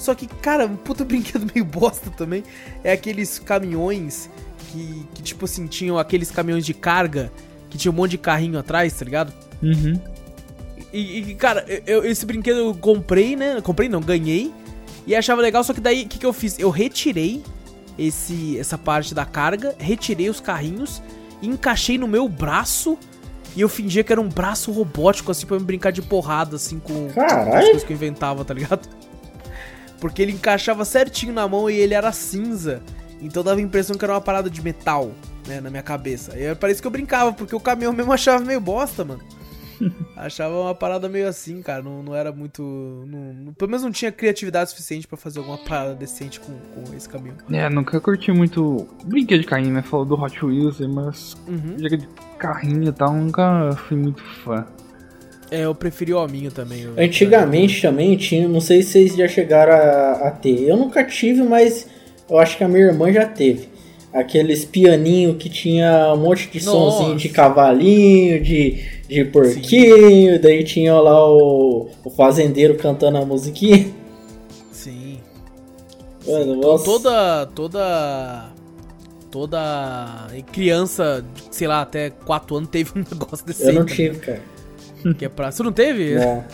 só que, cara, um puta brinquedo meio bosta também. É aqueles caminhões que, que, tipo assim, tinham aqueles caminhões de carga que tinha um monte de carrinho atrás, tá ligado? Uhum. E, e, cara, eu, esse brinquedo eu comprei, né? Comprei não, ganhei. E achava legal, só que daí o que, que eu fiz? Eu retirei esse, essa parte da carga, retirei os carrinhos, encaixei no meu braço e eu fingia que era um braço robótico, assim, pra eu brincar de porrada, assim, com, com as coisas que eu inventava, tá ligado? Porque ele encaixava certinho na mão e ele era cinza. Então dava a impressão que era uma parada de metal, né, na minha cabeça. E parece que eu brincava, porque o caminhão mesmo achava meio bosta, mano. achava uma parada meio assim, cara. Não, não era muito. Não, não, pelo menos não tinha criatividade suficiente para fazer alguma parada decente com, com esse caminhão. É, nunca curti muito brinquedo de carrinho, né? Falou do Hot Wheels, mas. Uhum. De carrinho e tal, nunca fui muito fã. É, eu preferi o hominho também. eu- Antigamente também tinha, não sei se vocês já chegaram a, a ter. Eu nunca tive, mas eu acho que a minha irmã já teve. Aqueles pianinho que tinha um monte de Nossa. sonzinho de cavalinho, de, de porquinho, daí tinha lá o, o fazendeiro cantando a musiquinha. Sim. Mano, nossa. toda. Toda. Toda criança, sei lá, até 4 anos teve um negócio desse Eu não tive, cara. Que é pra... Você não teve? Não.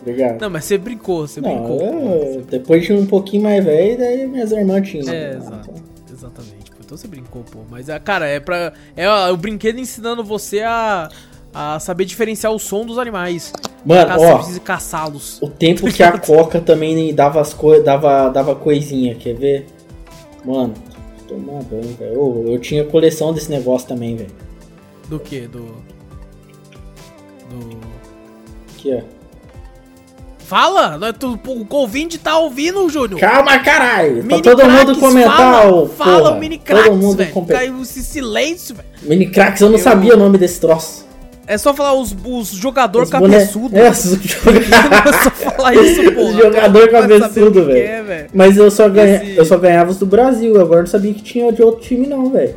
Obrigado. Não, mas você brincou, você Não, brincou. eu- depois de um pouquinho mais velho, daí minhas irmãs tinham. É, Ah, exato. então. Exatamente. pô. Então você brincou, pô. Mas, ah, cara, é pra. É ó, o brinquedo ensinando você a. A saber diferenciar o som dos animais. Mano, você ó, precise caçá-los. o tempo que a Coca também dava as coisas, dava, dava coisinha, quer ver? Mano, tomar banho, velho. Ô, Eu tinha coleção desse negócio também, velho. Do que? Do. Do. Aqui, ó. Fala! Não é tu- O ouvinte tá ouvindo, Júnior! Calma, caralho! Pra Mini todo mundo Cracks, comentar, fala, ô, Fala porra. o Mini Cracks, Todo mundo velho. Caiu esse silêncio, velho. Mini Cracks, eu não Eu- sabia o nome desse troço. É só falar os, os jogador Os cabeçudo. É, os É só falar isso, pô. Os jogador cabeçudo, é, velho. velho. Mas eu só, ganha... Esse- eu só ganhava os do Brasil, agora não sabia que tinha de outro time não, velho.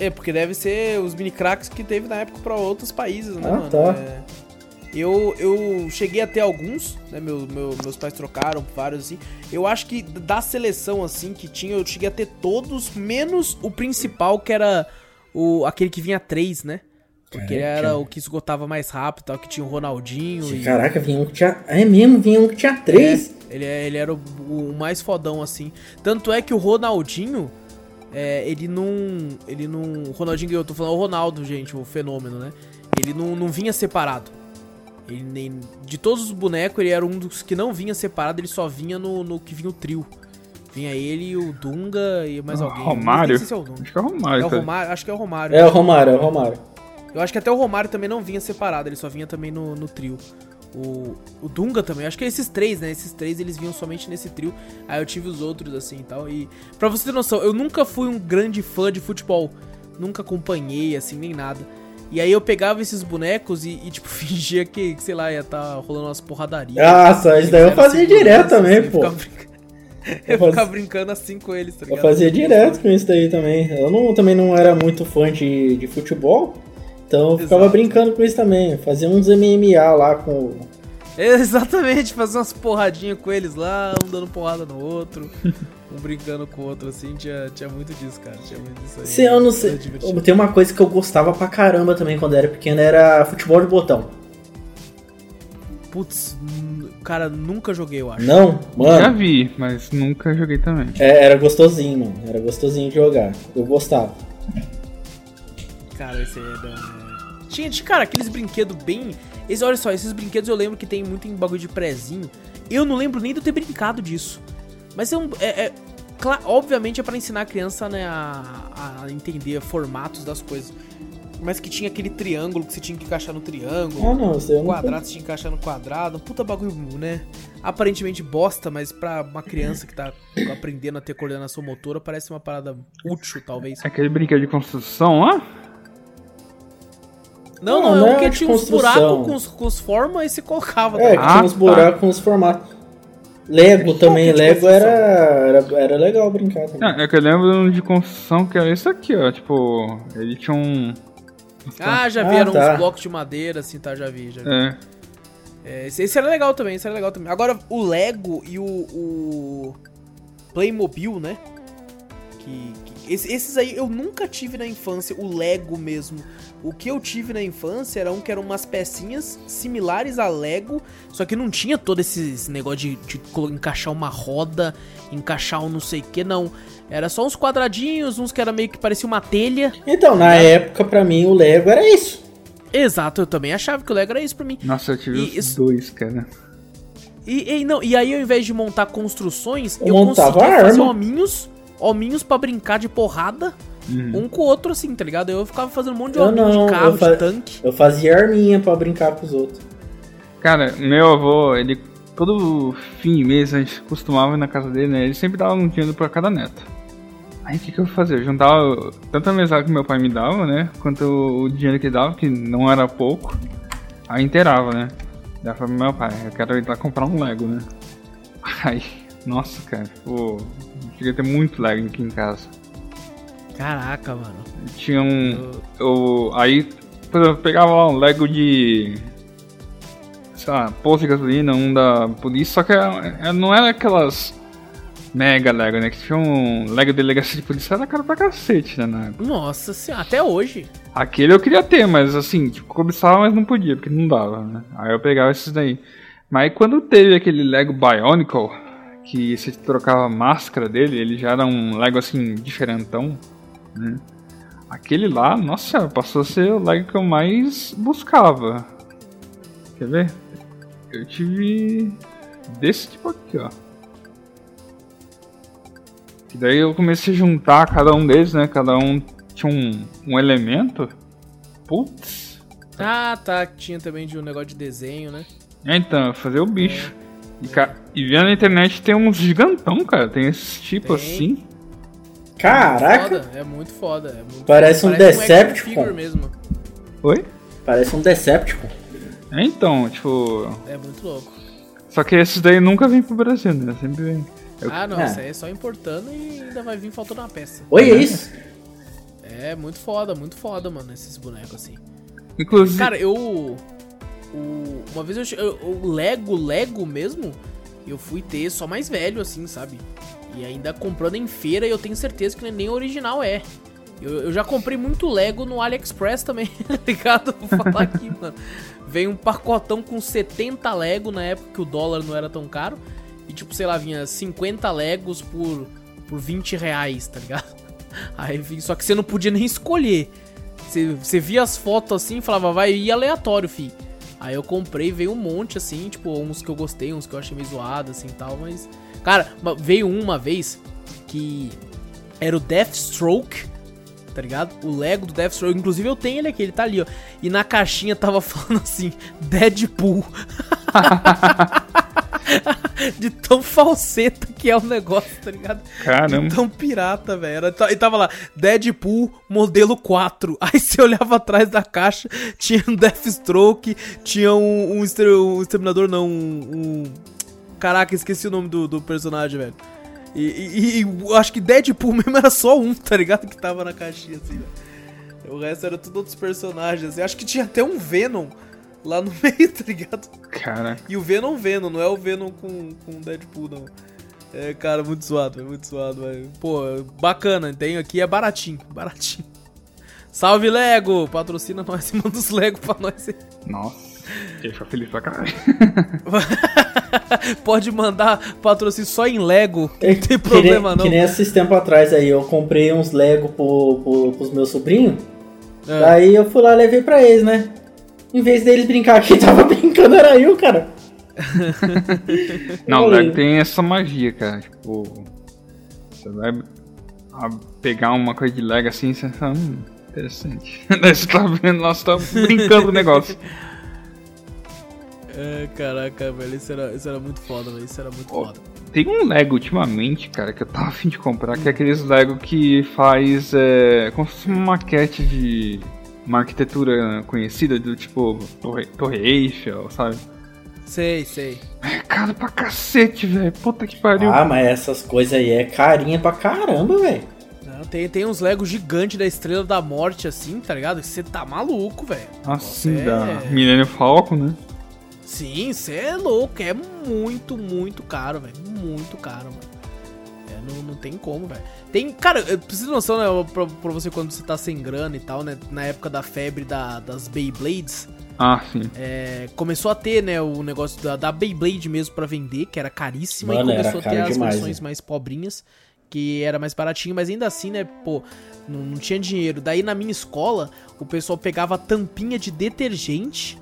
É, porque deve ser os mini cracks que teve na época pra outros países, né, Ah, mano? tá. É, Eu, eu cheguei a ter alguns, né? Meu, meu- meus pais trocaram vários assim. Eu acho que da seleção assim que tinha, eu cheguei a ter todos, menos o principal, que era o aquele que vinha três, né? Porque ele Caraca. era o que esgotava mais rápido, tal, que tinha o Ronaldinho e. Caraca, vinha um que tinha... É mesmo, vinha um que tinha três. É, ele, é- ele era o, o mais fodão, assim. Tanto é que o Ronaldinho, é, ele não. Ele não. O Ronaldinho eu tô falando o Ronaldo, gente, o fenômeno, né? Ele não, não vinha separado. Ele nem, de todos os bonecos, ele era um dos que não vinha separado, ele só vinha no, no que vinha o trio. Vinha ele, o Dunga e mais Ah, alguém. Romário? Se é o Dunga. Acho que é o Romário, É o cara. Romário, acho que é o Romário. É o Romário, é o Romário. Eu acho que até o Romário também não vinha separado, ele só vinha também no, no trio. O, o Dunga também, acho que é esses três, né? Esses três eles vinham somente nesse trio. Aí eu tive os outros assim e tal. E pra você ter noção, eu nunca fui um grande fã de futebol. Nunca acompanhei assim, nem nada. E aí eu pegava esses bonecos e, e, tipo, fingia que, sei lá, ia tá rolando umas porradarias. Nossa, isso daí eu fazia direto também, assim, pô. ficava Eu ficava brincando assim com eles, tá Eu ligado? fazia direto com isso daí também. Eu não, também não era muito fã de, de futebol, então eu ficava Exato. brincando com isso também. Fazia uns MMA lá com. Exatamente, fazer umas porradinhas com eles lá, um dando porrada no outro, um brincando com o outro, assim, tinha, tinha muito disso, cara, tinha muito disso aí. Se eu não sei. Tem uma coisa que eu gostava pra caramba também quando eu era pequeno, era futebol de botão. Putz, cara, nunca joguei, eu acho. Não? Já Mano, vi, mas nunca joguei também. é- era gostosinho, mano. Era gostosinho de jogar. Eu gostava. Cara, esse aí é da... Tinha, tinha, cara, aqueles brinquedos bem... Esse, olha só, esses brinquedos eu lembro que tem muito em bagulho de prezinho. Eu não lembro nem de eu ter brincado disso. Mas é um... É, é- obviamente é pra ensinar a criança, né, a, a entender formatos das coisas. Mas que tinha aquele triângulo que você tinha que encaixar no triângulo. Ah, não, isso não. quadrado você tinha que encaixar no quadrado. Um Puta bagulho, né? Aparentemente bosta, mas pra uma criança que tá aprendendo a ter coordenação motora, parece uma parada útil, talvez. Aquele brinquedo de construção lá? Não, Não, não, não é é um que de tinha uns buracos com os, com os formas e se colocava. É, que tá Ah, tinha uns tá. buracos com os formatos. Lego também, é Lego era, era, era legal brincar também. É, é que eu lembro de construção que era isso aqui, ó. Tipo, ele tinha um. Ah, já Ah, vi, eram tá. uns blocos de madeira, assim, tá, já vi, já vi. É. É, esse, esse era legal também, esse era legal também. Agora, o Lego e o, o Playmobil, né? Que, que- esse- esses aí eu nunca tive na infância, o Lego mesmo. O que eu tive na infância era um que eram umas pecinhas similares a Lego, só que não tinha todo esse, esse negócio de, de encaixar uma roda, encaixar um não sei o que, não. Era só uns quadradinhos, uns que era meio que parecia uma telha. Então, na época, pra mim, o Lego era isso. Exato, eu também achava que o Lego era isso pra mim. Nossa, eu tive E os isso- dois, cara. E, e, não, e aí, ao invés de montar construções, Eu eu, montava conseguia fazer arma. hominhos, hominhos pra brincar de porrada, Uhum. um com o outro, assim, tá ligado? Eu ficava fazendo um monte de Eu não, de carro, de tanque. Eu fazia arminha pra brincar com os outros. Cara, meu avô, ele todo fim de mês a gente costumava ir na casa dele, né? Ele sempre dava um dinheiro pra cada neto. Aí o que, que eu fazia? Eu juntava tanto a mesada que meu pai me dava, né? Quanto o dinheiro que ele dava, que não era pouco. Aí inteirava, né? Daí eu falei pro meu pai, eu quero ir lá comprar um Lego, né? Aí, nossa, cara, pô, eu queria ter muito Lego aqui em casa. Caraca, mano. Tinha um. Eu, aí, por exemplo, eu pegava lá um Lego de. Sei lá, posto de gasolina, um da polícia, só que era- não era aquelas mega Lego, né? Que tinha um Lego delegacia de polícia, era caro pra cacete, né? Na época. Nossa senhora, até hoje. Aquele eu queria ter, mas assim, tipo, cobiçava, mas não podia, porque não dava, né? Aí eu pegava esses daí. Mas quando teve aquele Lego Bionicle, que você trocava a máscara dele, ele já era um Lego assim, diferentão, né? Aquele lá, nossa passou a ser o Lego que eu mais buscava. Quer ver? Eu tive desse tipo aqui, ó. E daí eu comecei a juntar cada um deles, né? Cada um tinha um, um elemento. Putz. Ah, tá. Tinha também de um negócio de desenho, né? É, então, fazer o bicho. E, ca- e vendo na internet tem uns gigantão, cara. Tem esses tipos Tem. assim. Caraca! Foda, é muito foda. É muito Parece um foda. action Decepticon. figure mesmo. Oi? Parece um Decepticon. É, então, tipo. É muito louco. Só que esses daí nunca vêm pro Brasil, né? Sempre vem. Eu- Ah, não, É. isso aí é só importando e ainda vai vir faltando uma peça. Oi, é isso? É muito foda, muito foda, mano, esses bonecos assim. Inclusive. Cara, eu. o- uma vez eu, eu. O Lego, Lego mesmo, eu fui ter só mais velho, assim, sabe? E ainda comprando em feira e eu tenho certeza que nem original é. Eu, eu já comprei muito Lego no AliExpress também, tá ligado? Vou falar aqui, mano. Veio um pacotão com 70 Lego na época que o dólar não era tão caro. E tipo, sei lá, vinha 50 Legos por, por 20 reais, tá ligado? Aí só que você não podia nem escolher. Você, você via as fotos assim e falava, vai ir aleatório, fi. Aí eu comprei, veio um monte assim, tipo, uns que eu gostei, uns que eu achei meio zoado assim tal, mas. Cara, veio um uma vez que era o Deathstroke, tá ligado? O Lego do Deathstroke. Inclusive eu tenho ele aqui, ele tá ali, ó. E na caixinha tava falando assim, Deadpool. De tão falseta que é o negócio, tá ligado? Caramba. De tão pirata, velho. E tava lá, Deadpool modelo 4. Aí você olhava atrás da caixa, tinha um Deathstroke, tinha um, um, um exterminador, não, um, um- Caraca, esqueci o nome do, do personagem, velho. E, e- e acho que Deadpool mesmo era só um, tá ligado? Que tava na caixinha, assim, velho. O resto era tudo outros personagens. assim. Acho que tinha até um Venom lá no meio, tá ligado? Cara. E o Venom Venom, não é o Venom com, com Deadpool, não. É, cara, muito zoado, velho, muito zoado, velho. Pô, bacana, tem aqui, é baratinho, baratinho. Salve, Lego! Patrocina nós e manda os Lego pra nós. Nossa. Ele fica feliz pra caralho. Pode mandar patrocínio só em Lego, É, não tem que problema nem, não. Que nem esses tempos atrás aí, eu comprei uns Lego pro, pro, pros meus sobrinhos. É. Daí eu fui lá e levei pra eles, né? Em vez deles brincar quem tava brincando era eu, cara. Não, o. Lego tem essa magia, cara. Tipo. Você vai a- pegar uma coisa de Lego assim e você fala, hum, interessante. Daí você tá vendo, nossa, tá brincando com o negócio. É, caraca, velho, isso era, isso era muito foda, velho, isso era muito Ó. foda. Tem um Lego ultimamente, cara, que eu tava afim de comprar, que é aqueles Lego que faz é, como se fosse uma maquete de uma arquitetura conhecida, do tipo Torre, Torre Eiffel, sabe? Sei, sei. É caro pra cacete, velho. Puta que pariu. Ah, mas essas coisas aí é carinha pra caramba, velho. Tem, tem uns Lego gigantes da Estrela da Morte, assim, tá ligado? Você tá maluco, velho. assim, Nossa, da é- Millennium Falcon, né? Sim, você é louco, é muito, muito caro, velho. Muito caro, mano. É, não, não tem como, velho. Tem, cara, eu preciso de noção, né, pra, pra você quando você tá sem grana e tal, né? Na época da febre da, das Beyblades, Ah, sim. é, começou a ter, né, o negócio da, da Beyblade mesmo pra vender, que era caríssima, Mano, e começou a ter as demais, versões né? mais pobrinhas, que era mais baratinho, mas ainda assim, né, pô, não, não tinha dinheiro. Daí na minha escola, o pessoal pegava tampinha de detergente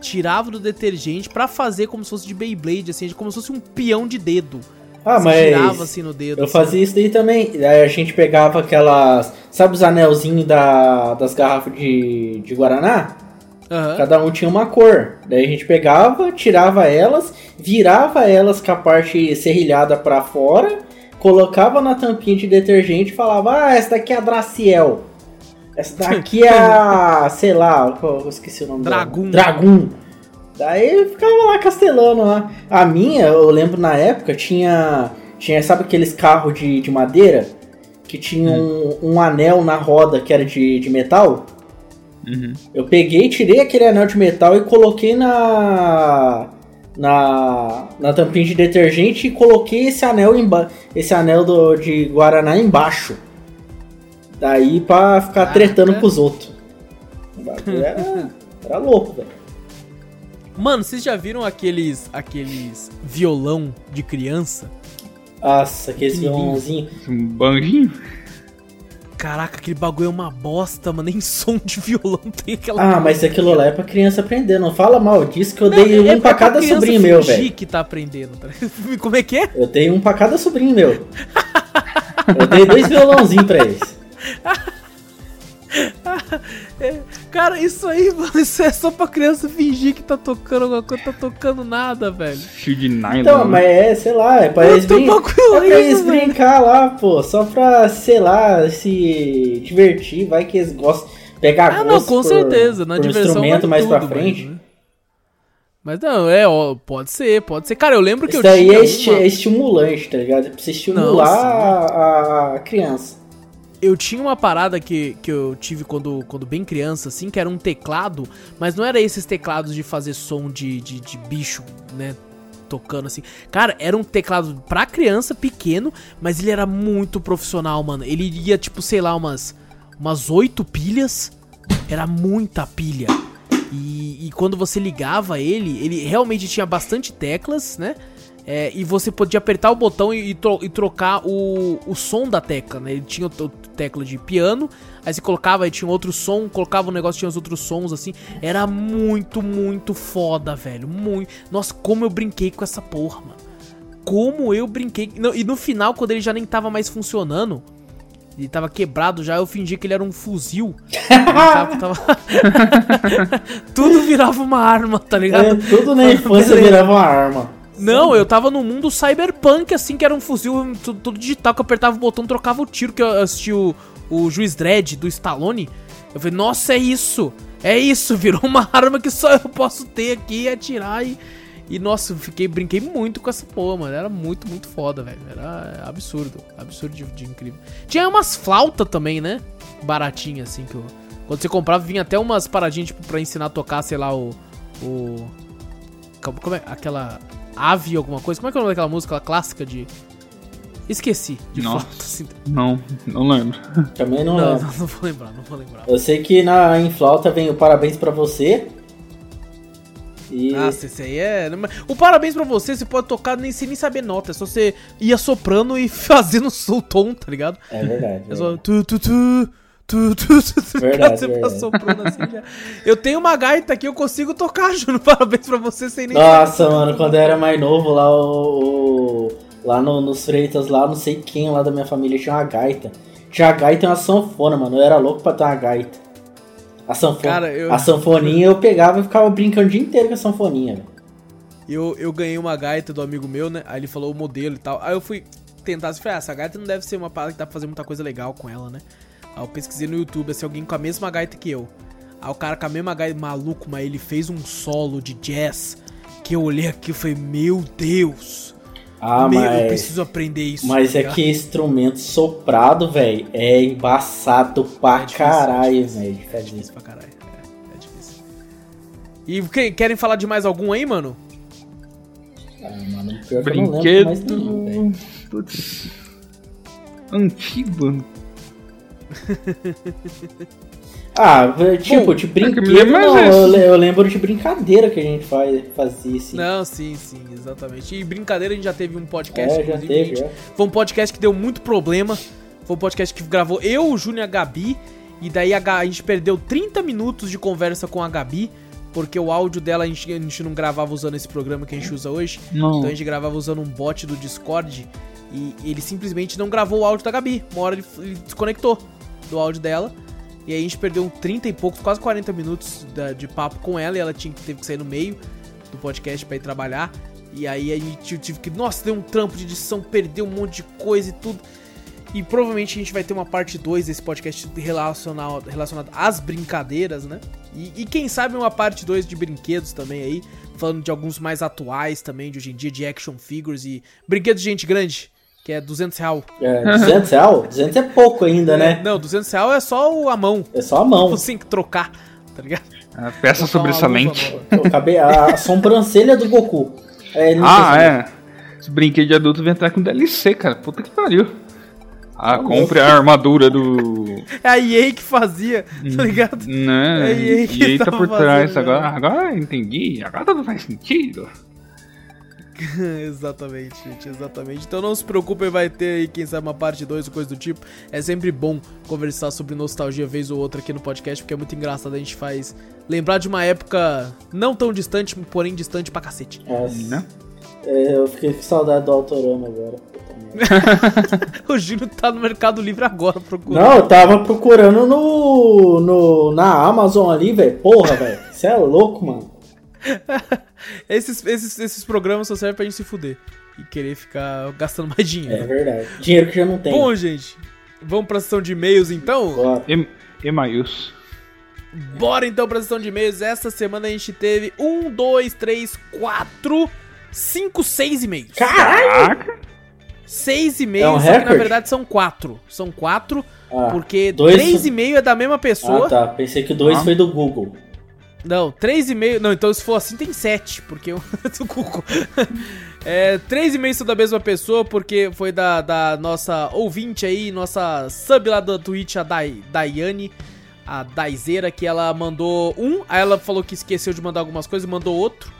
tirava do detergente pra fazer como se fosse de Beyblade, assim, como se fosse um peão de dedo. Ah, mas girava assim no dedo. eu assim. fazia isso daí também. Aí a gente pegava aquelas. Sabe os anelzinhos da, das garrafas de, de Guaraná? Aham. Cada um tinha uma cor. Daí a gente pegava, tirava elas, virava elas com a parte serrilhada pra fora, colocava na tampinha de detergente e falava: Ah, essa daqui é a Draciel. Essa daqui é a. sei lá, eu esqueci o nome dela. Dragum. Dragum. Daí ficava lá castelando lá. A minha, eu lembro na época, tinha. Tinha, sabe aqueles carros de, de madeira? Que tinha um, um anel na roda que era de, de metal? Uhum. Eu peguei, tirei aquele anel de metal e coloquei na na, na tampinha de detergente e coloquei esse anel emba esse anel do, de Guaraná embaixo. Daí pra ficar Caraca. tretando com os outros. O bagulho era, era louco, velho. Mano, vocês já viram aqueles aqueles violão de criança? Nossa, aquele Pequenininho. violãozinho. Um banjinho? Caraca, aquele bagulho é uma bosta, mano. Nem som de violão tem aquela. Ah, mas aquilo lá é pra criança aprender. Não fala mal disso que eu Não, dei um é pra cada sobrinho meu, velho. que tá aprendendo. tá? Como é que é? Eu dei um pra cada sobrinho meu. Eu dei dois violãozinhos pra eles. Cara, isso aí, mano, isso é só pra criança fingir que tá tocando alguma coisa, tá tocando nada, velho. Fio de nylon. Então, né? mas é, sei lá, é pra eles, brin... é pra eles brincar lá, pô, só pra, sei lá, se divertir, vai que eles gostam, pegar Ah, não, com por- certeza. Na diversão. instrumento mais pra tudo, frente. Mas, né? mas não, é, ó, pode ser, pode ser. Cara, eu lembro que Isso eu daí tinha é, esti- uma- é estimulante, tá ligado? É pra você estimular sim. a, a criança. Eu tinha uma parada que, que eu tive quando, quando bem criança, assim, que era um teclado, mas não era esses teclados de fazer som de, de, de bicho, né? Tocando assim. Cara, era um teclado pra criança, pequeno, mas ele era muito profissional, mano. Ele ia, tipo, sei lá, umas, umas oito pilhas. Era muita pilha. E, e quando você ligava ele, ele realmente tinha bastante teclas, né? É, e você podia apertar o botão e, e tro- e trocar o, o som da tecla, né? Ele tinha o, o tecla de piano, aí você colocava, aí tinha outro som, colocava o negócio, tinha os outros sons, assim. Era muito, muito foda, velho. Muito. Nossa, como eu brinquei com essa porra, mano. Como eu brinquei. Não, e no final, quando ele já nem tava mais funcionando, ele tava quebrado já, eu fingi que ele era um fuzil. Tava- tava- Tudo virava uma arma, tá ligado? É, tudo na infância virava uma arma. Não, eu tava no mundo cyberpunk, assim, que era um fuzil tudo, tudo digital, que eu apertava o botão, trocava o tiro, que eu assisti o, o Juiz Dredd do Stallone. Eu falei, nossa, é isso! É isso, virou uma arma que só eu posso ter aqui e atirar e. E nossa, eu fiquei, brinquei muito com essa porra, mano. Era muito, muito foda, velho. Era absurdo. Absurdo de, de incrível. Tinha umas flautas também, né? Baratinhas, assim, que eu. Quando você comprava, vinha até umas paradinhas, tipo, pra ensinar a tocar, sei lá, o. O. Como é? Aquela. Ave alguma coisa. Como é que é o nome daquela música clássica de. Esqueci. De Nossa. flauta, assim. Não, não lembro. Também não, Não, lembro. não, não vou lembrar, não vou lembrar. Eu sei que na, em flauta vem o parabéns pra você. E Nossa, esse aí é. O parabéns pra você, você pode tocar nem sem nem saber nota. É só você ir assoprando e fazendo o tom, tá ligado? é verdade. É só. verdade. Tu, tu, tu, tu, tu, tu, tu, Verdade, você verdade. assim já. Eu tenho uma gaita aqui, eu consigo tocar, Júnior. Parabéns pra você sem nem Nossa, mano, quando eu era mais novo lá, o, lá no, nos Freitas, lá, não sei quem lá da minha família tinha uma gaita. Tinha uma gaita e uma sanfona, mano. Eu era louco pra ter uma gaita. A, sanfona, Cara, eu- a sanfoninha eu pegava e ficava brincando o dia inteiro com a sanfoninha, velho. Eu, eu ganhei uma gaita do amigo meu, né? Aí ele falou o modelo e tal. Aí eu fui tentar, assim, falei, ah, essa gaita não deve ser uma parada que dá pra fazer muita coisa legal com ela, né? Aí eu pesquisei no YouTube, assim, alguém com a mesma gaita que eu. Aí o cara com a mesma gaita, maluco, mas ele fez um solo de jazz que eu olhei aqui e falei, meu Deus! Ah, meu, eu mas. preciso aprender isso. Mas tá é ligado? que instrumento soprado, velho, é embaçado pra É difícil, é caralho, difícil, velho. de É fazer. difícil pra caralho. É, é difícil. E que- querem falar de mais algum aí, mano? Ah, mano, pior que eu não lembro Brinquedo. mais nenhum, velho. Antigo. Ah, tipo, Bom, de é brinquedo, lembro não, eu, lembro de brincadeira que a gente faz, fazia, assim. Não, sim, sim, exatamente. E brincadeira, a gente já teve um podcast, é, já inclusive, teve, gente. já. Foi um podcast que deu muito problema. Foi um podcast que gravou eu, o Júnior e a Gabi. E daí a, a gente perdeu 30 minutos de conversa com a Gabi. porque o áudio dela a gente, a gente não gravava usando esse programa que a gente usa hoje. Não. Então a gente gravava usando um bot do Discord e ele simplesmente não gravou o áudio da Gabi. Uma hora ele, ele desconectou do áudio dela. E aí a gente perdeu um 30 e poucos, quase 40 minutos de papo com ela e ela tinha, teve que sair no meio do podcast pra ir trabalhar. E aí a gente tive que, nossa, deu um trampo de edição, perdeu um monte de coisa e tudo. E provavelmente a gente vai ter uma parte 2 desse podcast relacionado, relacionado às brincadeiras, né? E, e quem sabe uma parte 2 de brinquedos também aí, falando de alguns mais atuais também, de hoje em dia, de action figures e brinquedos de gente grande, que é 200 real. É, 200 real? 200 é pouco ainda, né? Não, 200 real é só o- a mão. É só a mão. Você tem que trocar, tá ligado? A peça uma sobressalente. luva nova. Eu acabei a sobrancelha do Goku. É, não Ah, é. Esse brinquedo de adulto vem entrar com DLC, cara. Puta que pariu. Ah, Tá compre a armadura do. É a EA que fazia, tá ligado? Né? É, e aí que e aí tá por trás fazendo, agora. Agora eu entendi. Agora tudo faz sentido. exatamente, gente, exatamente. Então não se preocupem, vai ter aí, quem sabe, uma parte 2 ou coisa do tipo. É sempre bom conversar sobre nostalgia vez ou outra aqui no podcast, porque é muito engraçado. A gente faz lembrar de uma época não tão distante, porém distante pra cacete. É, Né? é, eu fiquei com saudade do Autorama agora. O Gino tá no Mercado Livre agora procurando. Não, eu tava procurando no, no na Amazon ali, velho. Porra, velho. Você é louco, mano. Esses, esses, esses programas só servem pra gente se fuder e querer ficar gastando mais É dinheiro. verdade. Dinheiro que já não tem. Bom, gente, vamos pra sessão de e-mails então? Bora. E, Emails. Bora então pra sessão de e-mails. Essa semana a gente teve um, dois, três, quatro, cinco, seis e-mails. Caraca. Seis e-mails, É um só que na verdade são quatro. São quatro, Ah, porque dois três e meio é da mesma pessoa. ah, tá. Pensei que o dois Ah. foi do Google. Não, três e meio. Não, então se for assim tem sete, porque eu do Google. É, três e meio são da mesma pessoa, porque foi da, da nossa ouvinte aí, nossa sub lá da Twitch, a Dai, Daiane, a Daizeira, que ela mandou um, aí ela falou que esqueceu de mandar algumas coisas e mandou outro.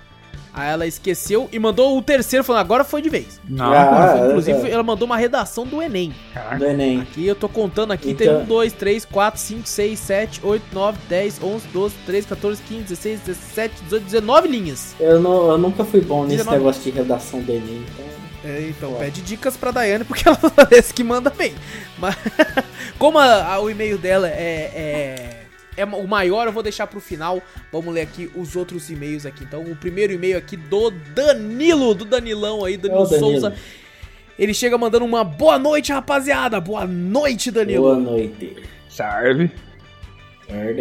Aí ela esqueceu e mandou o terceiro, falando agora foi de vez. Não. Ah, Inclusive, é. ela mandou uma redação do Enem. Caraca. Do Enem. Aqui eu tô contando aqui, Então- tem 1, 2, 3, 4, 5, 6, 7, 8, 9, 10, 11, 12, 13, 14, 15, 16, 17, 18, 19 linhas. Eu, não, eu nunca fui bom nesse 19. negócio de redação do Enem. Então... É, então, Ó. pede dicas pra Daiane, porque ela parece que manda bem. Mas, como a- a- o e-mail dela é, é, é o maior, eu vou deixar pro final. Vamos ler aqui os outros e-mails aqui. Então, o primeiro e-mail aqui do Danilo, do Danilão aí, Danilo, Ô, Danilo. Souza. Ele chega mandando uma boa noite, rapaziada. Boa noite, Danilo. Boa noite. Serve.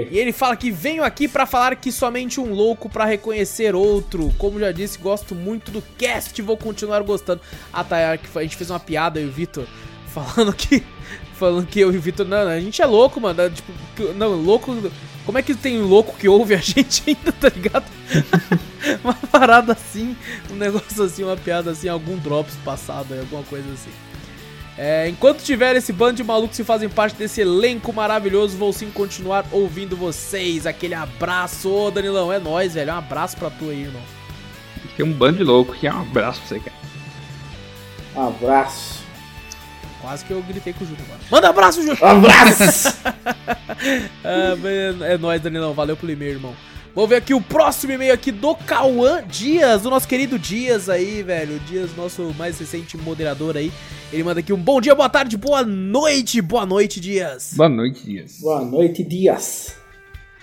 E ele fala que venho aqui pra falar que somente um louco pra reconhecer outro. Como já disse, gosto muito do cast, vou continuar gostando. Ah, tá, é a gente fez uma piada, eu e o Vitor, falando que falando que eu e o Vitor, não, a gente é louco, mano, é, tipo, que- não, louco, como é que tem um louco que ouve a gente ainda, tá ligado? uma parada assim, um negócio assim, uma piada assim, algum drops passado, aí, alguma coisa assim. É, enquanto tiver esse bando de malucos que fazem parte desse elenco maravilhoso, vou sim continuar ouvindo vocês. Aquele abraço, ô Danilão, é nóis, velho. Um abraço pra tu aí, irmão. Tem um bando de louco aqui. Um abraço pra você, cara. Um abraço. Quase que eu gritei com o Júlio agora. Manda abraço, Júlio! Um abraço! Ah, é nóis, Danilão. Valeu pelo e-mail, irmão. Vou ver aqui o próximo e-mail aqui do Cauã Dias, do nosso querido Dias aí, velho. O Dias, nosso mais recente moderador aí. Ele manda aqui um bom dia, boa tarde, boa noite. Boa noite, Dias. Boa noite, Dias. Boa noite, Dias.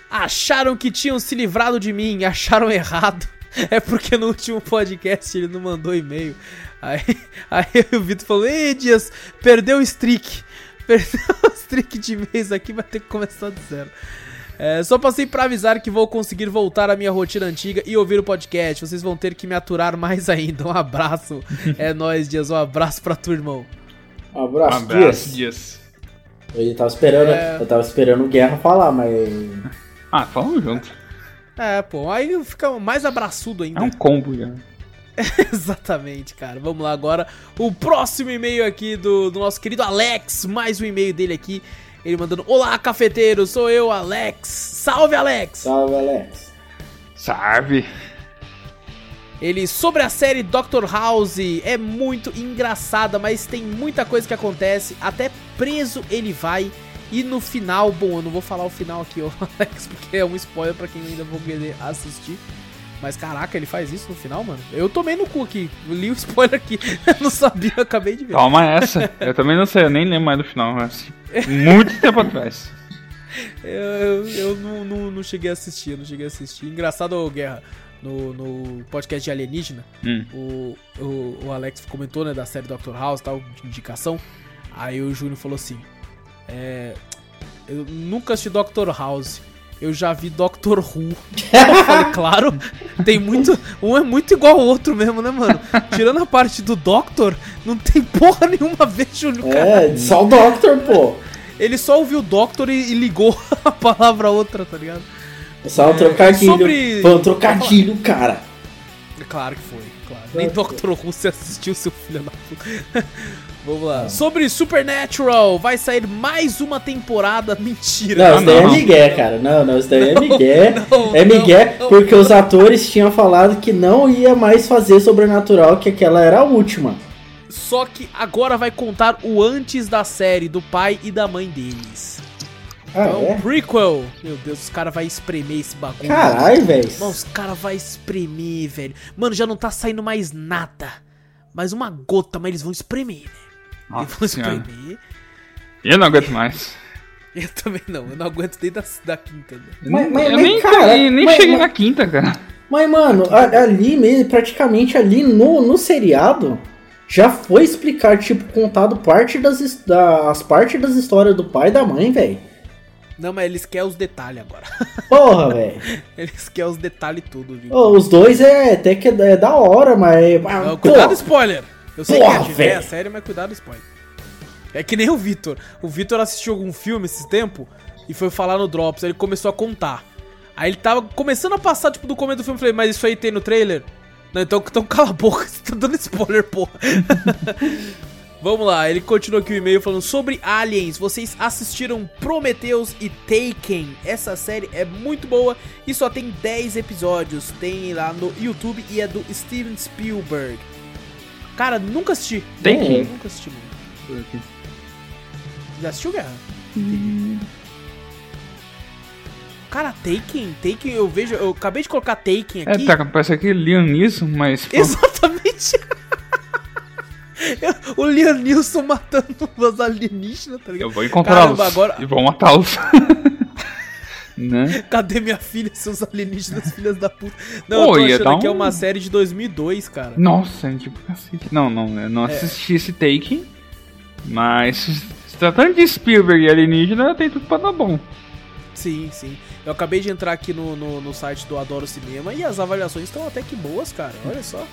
Acharam que tinham se livrado de mim, acharam errado. É porque no último podcast ele não mandou e-mail. Aí, aí o Vitor falou: Ei, Dias, perdeu o streak. Perdeu o streak de e-mails aqui, vai ter que começar do zero. É, só passei pra avisar que vou conseguir voltar à minha rotina antiga e ouvir o podcast. Vocês vão ter que me aturar mais ainda. Um abraço. É nóis, Dias. Um abraço pra tu, irmão. Um Um abraço, abraço, Dias. Dias. Eu tava esperando, É. eu tava esperando o Guerra falar, mas Ah, falamos junto. É, pô, aí fica mais abraçudo ainda. É um combo já. Exatamente, cara. Vamos lá agora. O próximo e-mail aqui do, do nosso querido Alex. Mais um e-mail dele aqui. Ele mandando: Olá, cafeteiro, sou eu, Alex. Salve, Alex! salve, Alex. Salve. Ele sobre a série Doctor House é muito engraçada, mas tem muita coisa que acontece. Até preso ele vai E no final, bom, eu não vou falar o final aqui, ó, Alex, porque é um spoiler pra quem ainda vou querer assistir. Mas caraca, ele faz isso no final, mano. Eu tomei no cu aqui. Li o spoiler aqui. eu não sabia, eu acabei de ver. Toma essa. Eu também não sei, eu nem lembro mais do final. Mas muito tempo atrás. Eu, eu, eu não, não, não, cheguei a assistir, eu não cheguei a assistir. Engraçado, Guerra, no, no podcast de Alienígena, hum. o, o, o, Alex comentou, né, da série Doctor House tal, de indicação. Aí o Júnior falou assim: é, Eu nunca assisti Doctor House eu já vi Doctor Who. Eu falei, claro, tem muito. Um é muito igual ao outro mesmo, né, mano? Tirando a parte do Doctor, não tem porra nenhuma a ver, Júlio. É, só o Doctor, pô. Ele só ouviu o Doctor e, e ligou a palavra outra, tá ligado? Só um é, trocadilho. Sobre... Foi um trocadilho, cara. Claro que foi, claro. Nem Doctor Who você assistiu, seu filho da puta. Vamos lá. Sobre Supernatural, vai sair mais uma temporada. Mentira. Não, isso daí é Miguel, cara. Não, não, isso daí é Miguel. É Miguel porque os atores tinham falado que não ia mais fazer Sobrenatural, que aquela era a última. Só que agora vai contar o antes da série, do pai e da mãe deles. Ah, então, é? prequel. Meu Deus, os caras vão espremer esse bagulho. Caralho, velho. Mano, os caras vão espremer, velho. Mano, já não tá saindo mais nada. Mais uma gota, mas eles vão espremer, né? Nossa vão espremer. Eu não aguento mais. Eu também não, eu não aguento desde da, da quinta. Né? Mas, mas, eu nem, cara, nem mas, cheguei mas, na quinta, cara. Mas, mano, ali mesmo, praticamente ali no, no seriado, já foi explicar, tipo, contado parte das, das partes das histórias do pai e da mãe, velho. Não, mas eles querem os detalhes agora. Porra, velho. eles querem os detalhes tudo, viu? Oh, os dois é até que é, é da hora, mas. Não, cuidado, spoiler! Eu sei Porra, que é, é sério, mas cuidado, spoiler. É que nem o Vitor. O Vitor assistiu algum filme esse tempo e foi falar no Drops. Aí ele começou a contar. Aí ele tava começando a passar, tipo, do começo do filme. Eu falei, mas isso aí tem no trailer? Não, então, então cala a boca, você tá dando spoiler, porra. Vamos lá, ele continua aqui o e-mail falando sobre Aliens. Vocês assistiram Prometheus e Taken. Essa série é muito boa e só tem 10 episódios. Tem lá no YouTube e é do Steven Spielberg. Cara, nunca assisti. Taken? Nunca assisti, mano. Já assistiu, Guerra? Hum. Cara, Taken, Taken, eu vejo, eu acabei de colocar Taken é, aqui. É, tá, parece aquele Liam Neeson, mas... Exatamente. o Liam Neeson matando os alienígenas, tá ligado? Eu vou encontrá-los agora... e vou matá-los. né? Cadê minha filha, seus alienígenas, filhas da puta? Não, Pô, eu tô achando que um... é uma série de 2002, cara. Nossa, é tipo cacete. Não, não, eu não é. assisti esse take, mas se tratando de Spielberg e alienígena, tem tudo pra dar bom. Sim, sim. Eu acabei de entrar aqui no, no, no site do Adoro Cinema e as avaliações estão até que boas, cara. Olha só.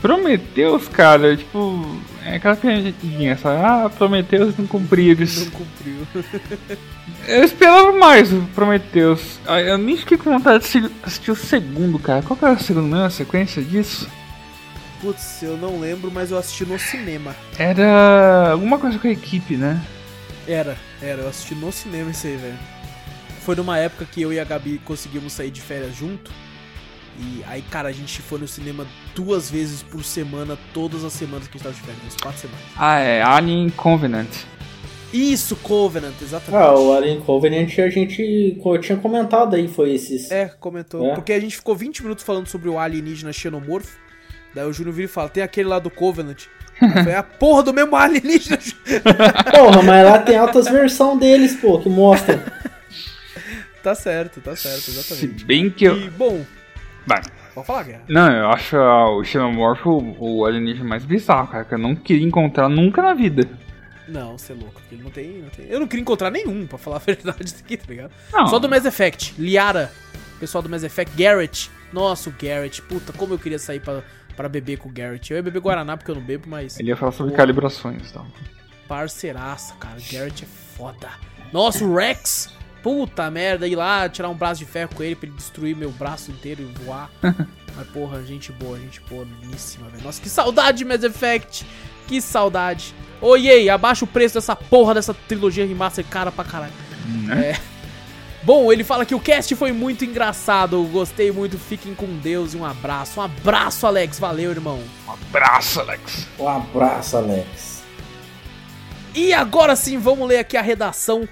Prometeus, cara, tipo, é aquela piadinha, sabe? Ah, Prometeus não cumpriu isso. Não cumpriu. eu esperava mais o Prometeus. Eu nem fiquei com vontade de assistir o segundo, cara. Qual que era o segundo mesmo, a sequência disso? Putz, eu não lembro, mas eu assisti no cinema. Era alguma coisa com a equipe, né? Era, era, eu assisti no cinema isso aí, velho. Foi numa época que eu e a Gabi conseguimos sair de férias junto. E aí, cara, a gente foi no cinema duas vezes por semana, todas as semanas que a gente tava de férias, quatro semanas. Ah, é, Alien Covenant. Isso, Covenant, exatamente. Ah, o Alien Covenant a gente tinha comentado aí, foi esses. É, comentou. É. Porque a gente ficou 20 minutos falando sobre o alienígena xenomorfo. Daí o Júnior vira e fala: tem aquele lá do Covenant. É a porra do mesmo alienígena. porra, mas lá tem altas versões deles, pô, que mostra. tá certo, tá certo, exatamente. Se bem que eu. E, bom, Vai. Pode falar, Guerra. Não, eu acho o Xenomorph o, o alienígena mais bizarro, cara, que eu não queria encontrar nunca na vida. Não, você é louco. Ele não tem, não tem. Eu não queria encontrar nenhum, pra falar a verdade aqui, tá ligado? Não. Só do Mass Effect. Liara. Pessoal do Mass Effect. Garrett. Nossa, o Garrett. Puta, como eu queria sair pra, pra beber com o Garrett. Eu ia beber Guaraná porque eu não bebo, mas. Ele ia falar sobre Pô, calibrações e tal. Parceiraça, cara. Garrett é foda. Nossa, o Rex. Puta merda, ir lá tirar um braço de ferro com ele pra ele destruir meu braço inteiro e voar. Mas porra, gente boa, gente boníssima, velho. Nossa, que saudade de Mass Effect. Que saudade. Ô, EA, abaixa o preço dessa porra dessa trilogia remaster cara pra caralho. Né? É. Bom, ele fala que o cast foi muito engraçado, gostei muito, fiquem com Deus e um abraço. Um abraço, Alex, valeu, irmão. Um abraço, Alex. Um abraço, Alex. E agora sim, vamos ler aqui a redação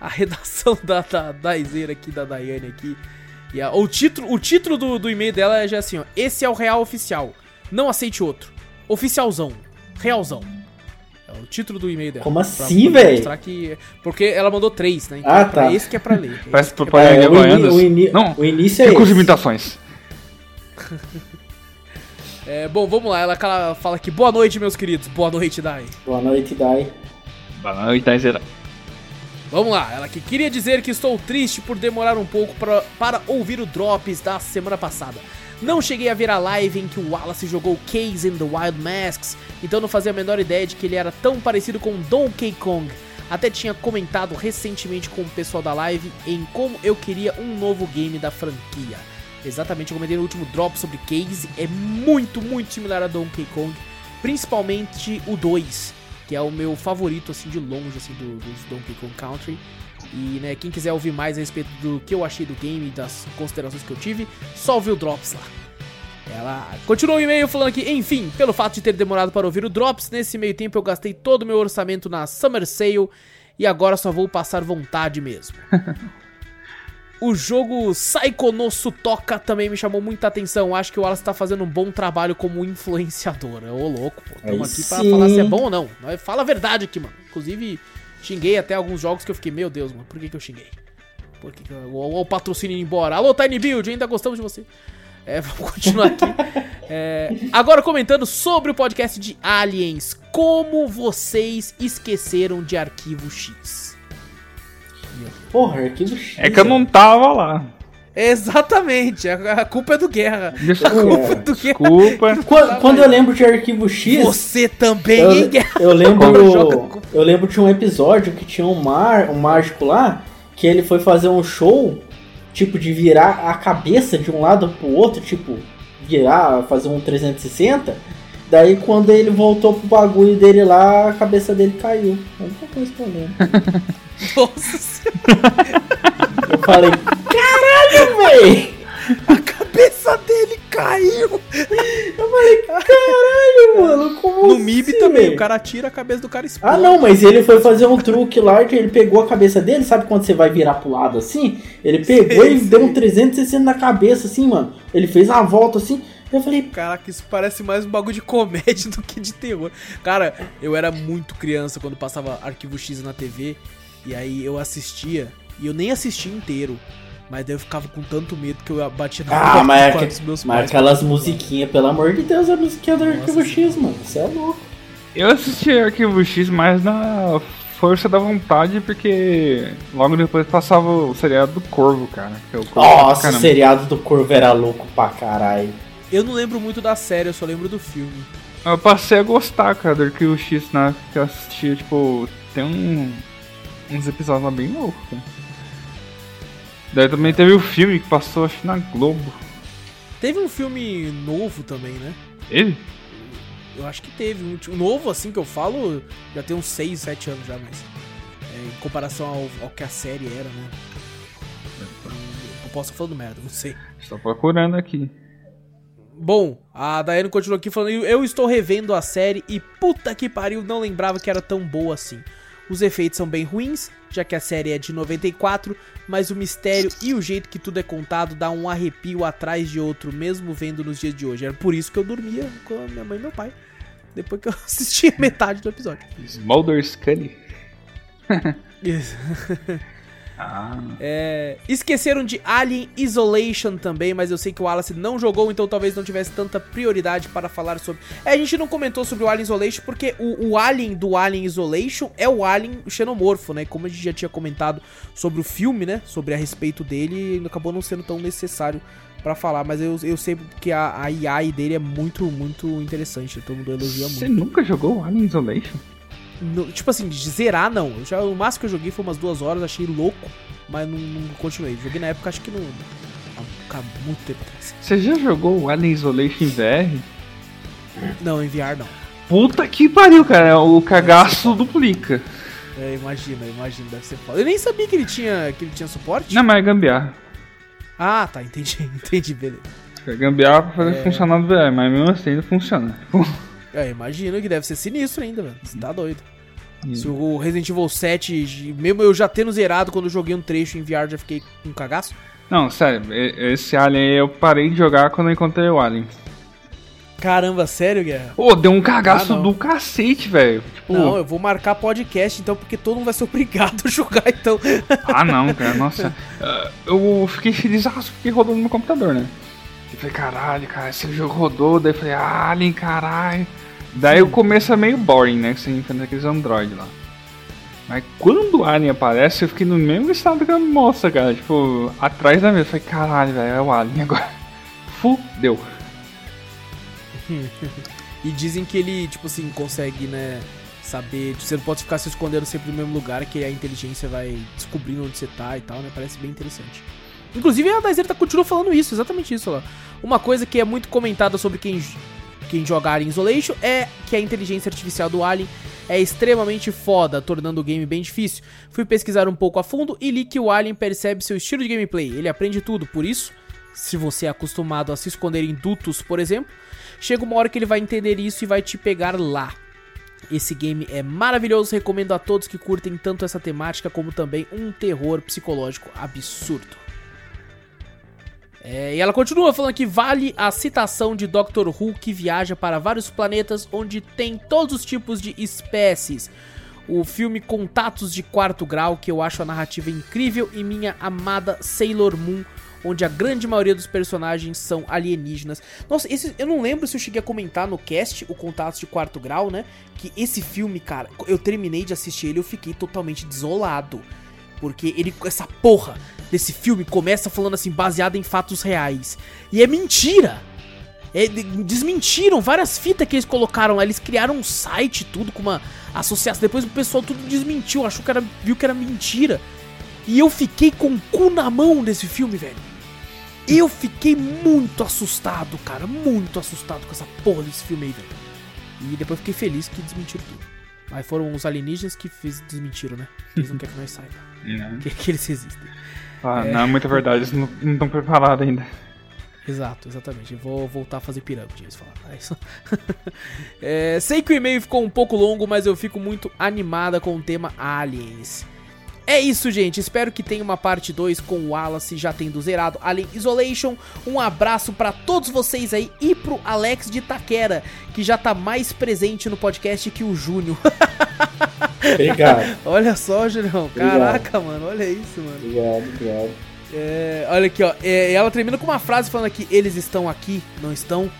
a redação da, da, da Izeira aqui, da Daiane aqui. E a, o título, o título do, do e-mail dela é já assim, ó. Esse é o real oficial. Não aceite outro. Oficialzão. Realzão. É o título do e-mail dela. Como assim, velho? Mostrar que. Porque ela mandou três, né? Ah, tá. É esse que é pra ler. Parece Esse que é pra- propaganda É, o, Havaianas. o ini- Não, o início é recurso de esse. imitações. É, bom, vamos lá. Ela, ela fala aqui. Boa noite, meus queridos. Boa noite, Dai. Boa noite, Dai. Boa noite, Taizera. Vamos lá, ela que queria dizer que estou triste por demorar um pouco pra, para ouvir o Drops da semana passada. Não cheguei a ver a live em que o Wallace jogou Case in the Wild Masks, então não fazia a menor ideia de que ele era tão parecido com Donkey Kong. Até tinha comentado recentemente com o pessoal da live em como eu queria um novo game da franquia. Exatamente, eu comentei no último drop sobre Case, é muito, muito similar a Donkey Kong, principalmente o 2, que é o meu favorito, assim, de longe, assim, do- dos Donkey Kong Country. E, né, quem quiser ouvir mais a respeito do que eu achei do game das considerações que eu tive, só ouvir o Drops lá. Ela continuou o e-mail falando que, enfim, pelo fato de ter demorado para ouvir o Drops, nesse meio tempo eu gastei todo o meu orçamento na Summer Sale e agora só vou passar vontade mesmo. o jogo Saiko no Sutoka também me chamou muita atenção. Acho que o Wallace tá fazendo um bom trabalho como influenciador. Ô, louco, pô. Tamo Aí aqui pra sim. falar se é bom ou não. Fala a verdade aqui, mano. Inclusive, xinguei até alguns jogos que eu fiquei, meu Deus, mano, por que, que eu xinguei? Por que, que eu... Ó, o patrocínio indo embora. Alô, Tiny Build, ainda gostamos de você. É, vamos continuar aqui. É, agora comentando sobre o podcast de Aliens. Como vocês esqueceram de Arquivo X? Porra, arquivo X. É que eu não tava lá. Exatamente, a, a culpa é do Guerra. Desculpa. Do Guerra. Desculpa. Quando, quando eu lembro de arquivo X, Você também, eu, hein, Guerra? eu lembro. Eu lembro de um episódio que tinha um, mar, um mágico lá, que ele foi fazer um show, tipo, de virar a cabeça de um lado pro outro, tipo, virar, fazer um 360. Daí quando ele voltou pro bagulho dele lá, a cabeça dele caiu. A única coisa que eu lembro. Nossa senhora, Eu falei, caralho, véi! a cabeça dele caiu. Caralho, mano, como No assim, MIB também, véi? o cara tira a cabeça do cara e explode. Ah, não, mas ele foi fazer um truque lá que ele pegou a cabeça dele, sabe quando você vai virar pro lado assim? Ele pegou Sei, e sei. deu um 360 na cabeça, assim, mano. Ele fez uma volta assim. Eu falei, Caraca, isso parece mais um bagulho de comédia do que de terror. Cara, eu era muito criança quando passava Arquivo X na TV. E aí eu assistia. E eu nem assistia inteiro. Mas daí eu ficava com tanto medo que eu batia na ah, porta mas, do é dos meus mas pais. aquelas musiquinhas, pelo amor de Deus, a musiquinha do Nossa Arquivo X, mano. Você é louco. Eu assisti Arquivo X mais na força da vontade, porque logo depois passava o seriado do Corvo, cara. que eu curto pra Nossa, o seriado do Corvo era louco pra caralho. Eu não lembro muito da série, eu só lembro do filme. Eu passei a gostar, cara, do Arquivo X na época que eu assistia, tipo, tem um, uns episódios lá bem loucos, cara. Daí também teve o filme que passou, acho na Globo. Teve um filme novo também, né? Ele? Eu acho que teve. Um, um novo, assim, que eu falo, já tem uns 6, 7 anos já, mas. é, em comparação ao, ao que a série era, né? Eu posso estar falando merda, não sei. Estou procurando aqui. Bom, a Daiane continuou aqui falando: Eu estou revendo a série e puta que pariu, não lembrava que era tão boa assim. Os efeitos são bem ruins, já que a série é de 94, mas o mistério e o jeito que tudo é contado dá um arrepio atrás de outro, mesmo vendo nos dias de hoje. Era por isso que eu dormia com a minha mãe e meu pai, depois que eu assistia metade do episódio. Smolder Scully. Isso. Ah. É, esqueceram de Alien Isolation também, mas eu sei que o Wallace não jogou, então talvez não tivesse tanta prioridade para falar sobre. É, a gente não comentou sobre o Alien Isolation porque o, o Alien do Alien Isolation é o Alien xenomorfo, né? Como a gente já tinha comentado sobre o filme, né? Sobre a respeito dele, acabou não sendo tão necessário para falar, mas eu, eu sei que a, a AI dele é muito, muito interessante, todo mundo elogia Você muito. nunca jogou Alien Isolation? No- tipo assim, de zerar não. Eu já, o máximo que eu joguei foi umas duas horas, achei louco, mas não, não continuei. Joguei na época, acho que não. Há muito tempo atrás. Você já jogou o Alien Isolation em VR? Não, em VR não. Puta que pariu, cara. O cagaço duplica. É, imagina, imagina, deve ser foda. Eu nem sabia que ele tinha, que ele tinha suporte. Não, mas é gambiarra. Ah, tá, entendi, entendi, beleza. É gambiarra pra fazer É. funcionar no VR, mas mesmo assim ainda funciona. É, imagino que deve ser sinistro ainda, velho. Você tá doido. Hum. Se o Resident Evil 7, mesmo eu já tendo zerado quando eu joguei um trecho em VR, já fiquei com um cagaço. Não, sério, esse Alien eu parei de jogar quando eu encontrei o Alien. Caramba, sério, Guerra? Pô, deu um cagaço ah, do cacete, velho. Tipo... Não, eu vou marcar podcast então, porque todo mundo vai ser obrigado a jogar, então. ah, não, cara, nossa. eu fiquei feliz porque rodou no meu computador, né? Eu falei, caralho, cara, esse jogo rodou. Daí eu falei, Alien, caralho. Daí o começo é meio boring, né? Que você enfrenta aqueles Android lá. Mas quando o Alien aparece, eu fiquei no mesmo estado que a moça, cara. Tipo, atrás da mesa. Eu falei, caralho, velho, é o Alien agora. Fudeu. e dizem que ele, tipo assim, consegue, né? Saber. Você não pode ficar se escondendo sempre no mesmo lugar, que a inteligência vai descobrindo onde você tá e tal, né? Parece bem interessante. Inclusive a Daisy tá continuou falando isso, exatamente isso lá. Uma coisa que é muito comentada sobre quem, quem joga Isolation é que a inteligência artificial do Alien é extremamente foda, tornando o game bem difícil. Fui pesquisar um pouco a fundo e li que o Alien percebe seu estilo de gameplay, ele aprende tudo, por isso, se você é acostumado a se esconder em dutos, por exemplo, chega uma hora que ele vai entender isso e vai te pegar lá. Esse game é maravilhoso, recomendo a todos que curtem tanto essa temática como também um terror psicológico absurdo. É, e ela continua falando que vale a citação de Doctor Who que viaja para vários planetas onde tem todos os tipos de espécies. O filme Contatos de Quarto Grau, que eu acho a narrativa incrível, e minha amada Sailor Moon, onde a grande maioria dos personagens são alienígenas. Nossa, esse, eu não lembro se eu cheguei a comentar no cast o Contatos de Quarto Grau, né? Que esse filme, cara, eu terminei de assistir ele, eu fiquei totalmente desolado. Porque ele, essa porra desse filme começa falando assim, baseado em fatos reais. E é mentira! É, desmentiram várias fitas que eles colocaram lá. Eles criaram um site, tudo com uma associação. Depois o pessoal tudo desmentiu, achou que era, viu que era mentira. E eu fiquei com o cu na mão desse filme, velho. Eu fiquei muito assustado, cara. Muito assustado com essa porra desse filme aí, velho. E depois fiquei feliz que desmentiram tudo. Mas foram os alienígenas que fez, desmentiram, né? Eles não querem que nós saibamos. Que, que eles existem. Ah, é... não é muita verdade, eles não, estão preparados ainda. Exato, exatamente. Eu vou voltar a fazer pirâmide, eles falaram. É isso. é, sei que o e-mail ficou um pouco longo, mas eu fico muito animada com o tema Aliens. É isso, gente. Espero que tenha uma parte 2 com o Wallace já tendo zerado Alien Isolation. Um abraço para todos vocês aí e pro Alex de Taquera, que já tá mais presente no podcast que o Júnior. Obrigado. olha só, Julião. Caraca, mano. Olha isso, mano. Obrigado, obrigado. É, olha aqui, ó. É, ela termina com uma frase falando aqui: eles estão aqui, não estão?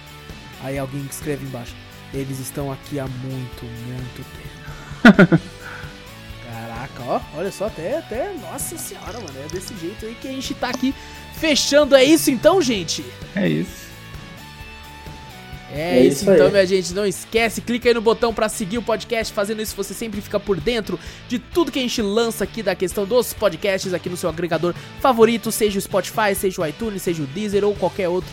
Aí alguém escreve embaixo: eles estão aqui há muito, muito tempo. Caraca, ó, olha só, até, até, nossa senhora, mano, é desse jeito aí que a gente tá aqui fechando. É isso então, gente? É isso. É, é isso, isso então, minha gente. Não esquece, clica aí no botão para seguir o podcast. Fazendo isso, você sempre fica por dentro de tudo que a gente lança aqui da questão dos podcasts aqui no seu agregador favorito, seja o Spotify, seja o iTunes, seja o Deezer ou qualquer outro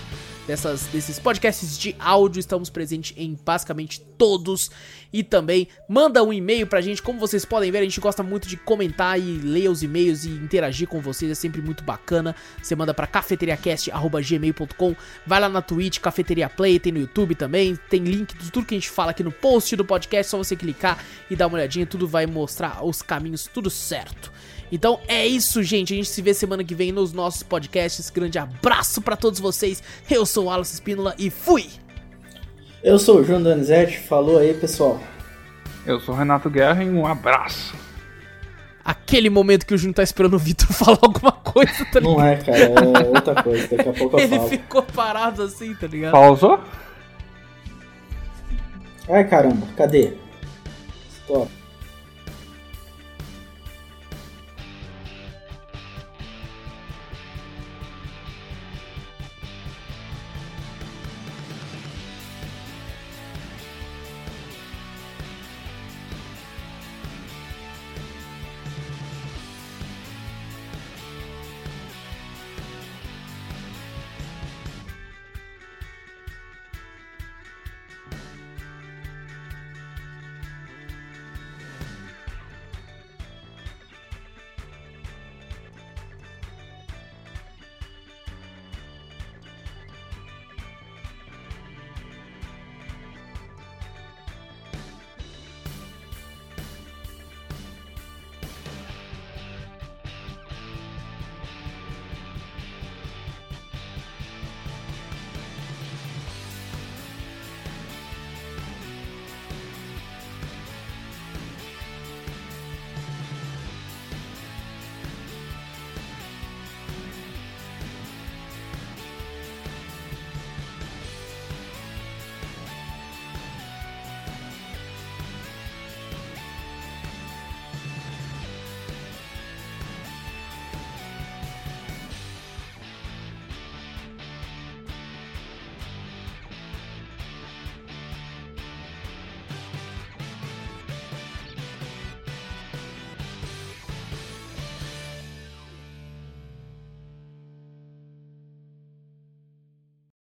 dessas, desses podcasts de áudio. Estamos presentes em basicamente todos. E também manda um e-mail pra gente. Como vocês podem ver, a gente gosta muito de comentar e ler os e-mails e interagir com vocês. É sempre muito bacana. Você manda pra cafeteriacast.gmail.com. Vai lá na Twitch, Cafeteria Play, tem no YouTube também. Tem link de tudo que a gente fala aqui no post do podcast. Só você clicar e dar uma olhadinha. Tudo vai mostrar os caminhos, tudo certo. Então é isso, gente. A gente se vê semana que vem nos nossos podcasts. Grande abraço para todos vocês. Eu sou o Wallace Espínola e fui! Eu sou o João Donizete. Falou aí, pessoal. Eu sou o Renato Guerra e um abraço. Aquele momento que o Júnior tá esperando o Vitor falar alguma coisa, tá ligado? Não é, cara, é outra coisa. Daqui a pouco eu Ele falo. ficou parado assim, tá ligado? Pausou? Ai, caramba, cadê? Stop.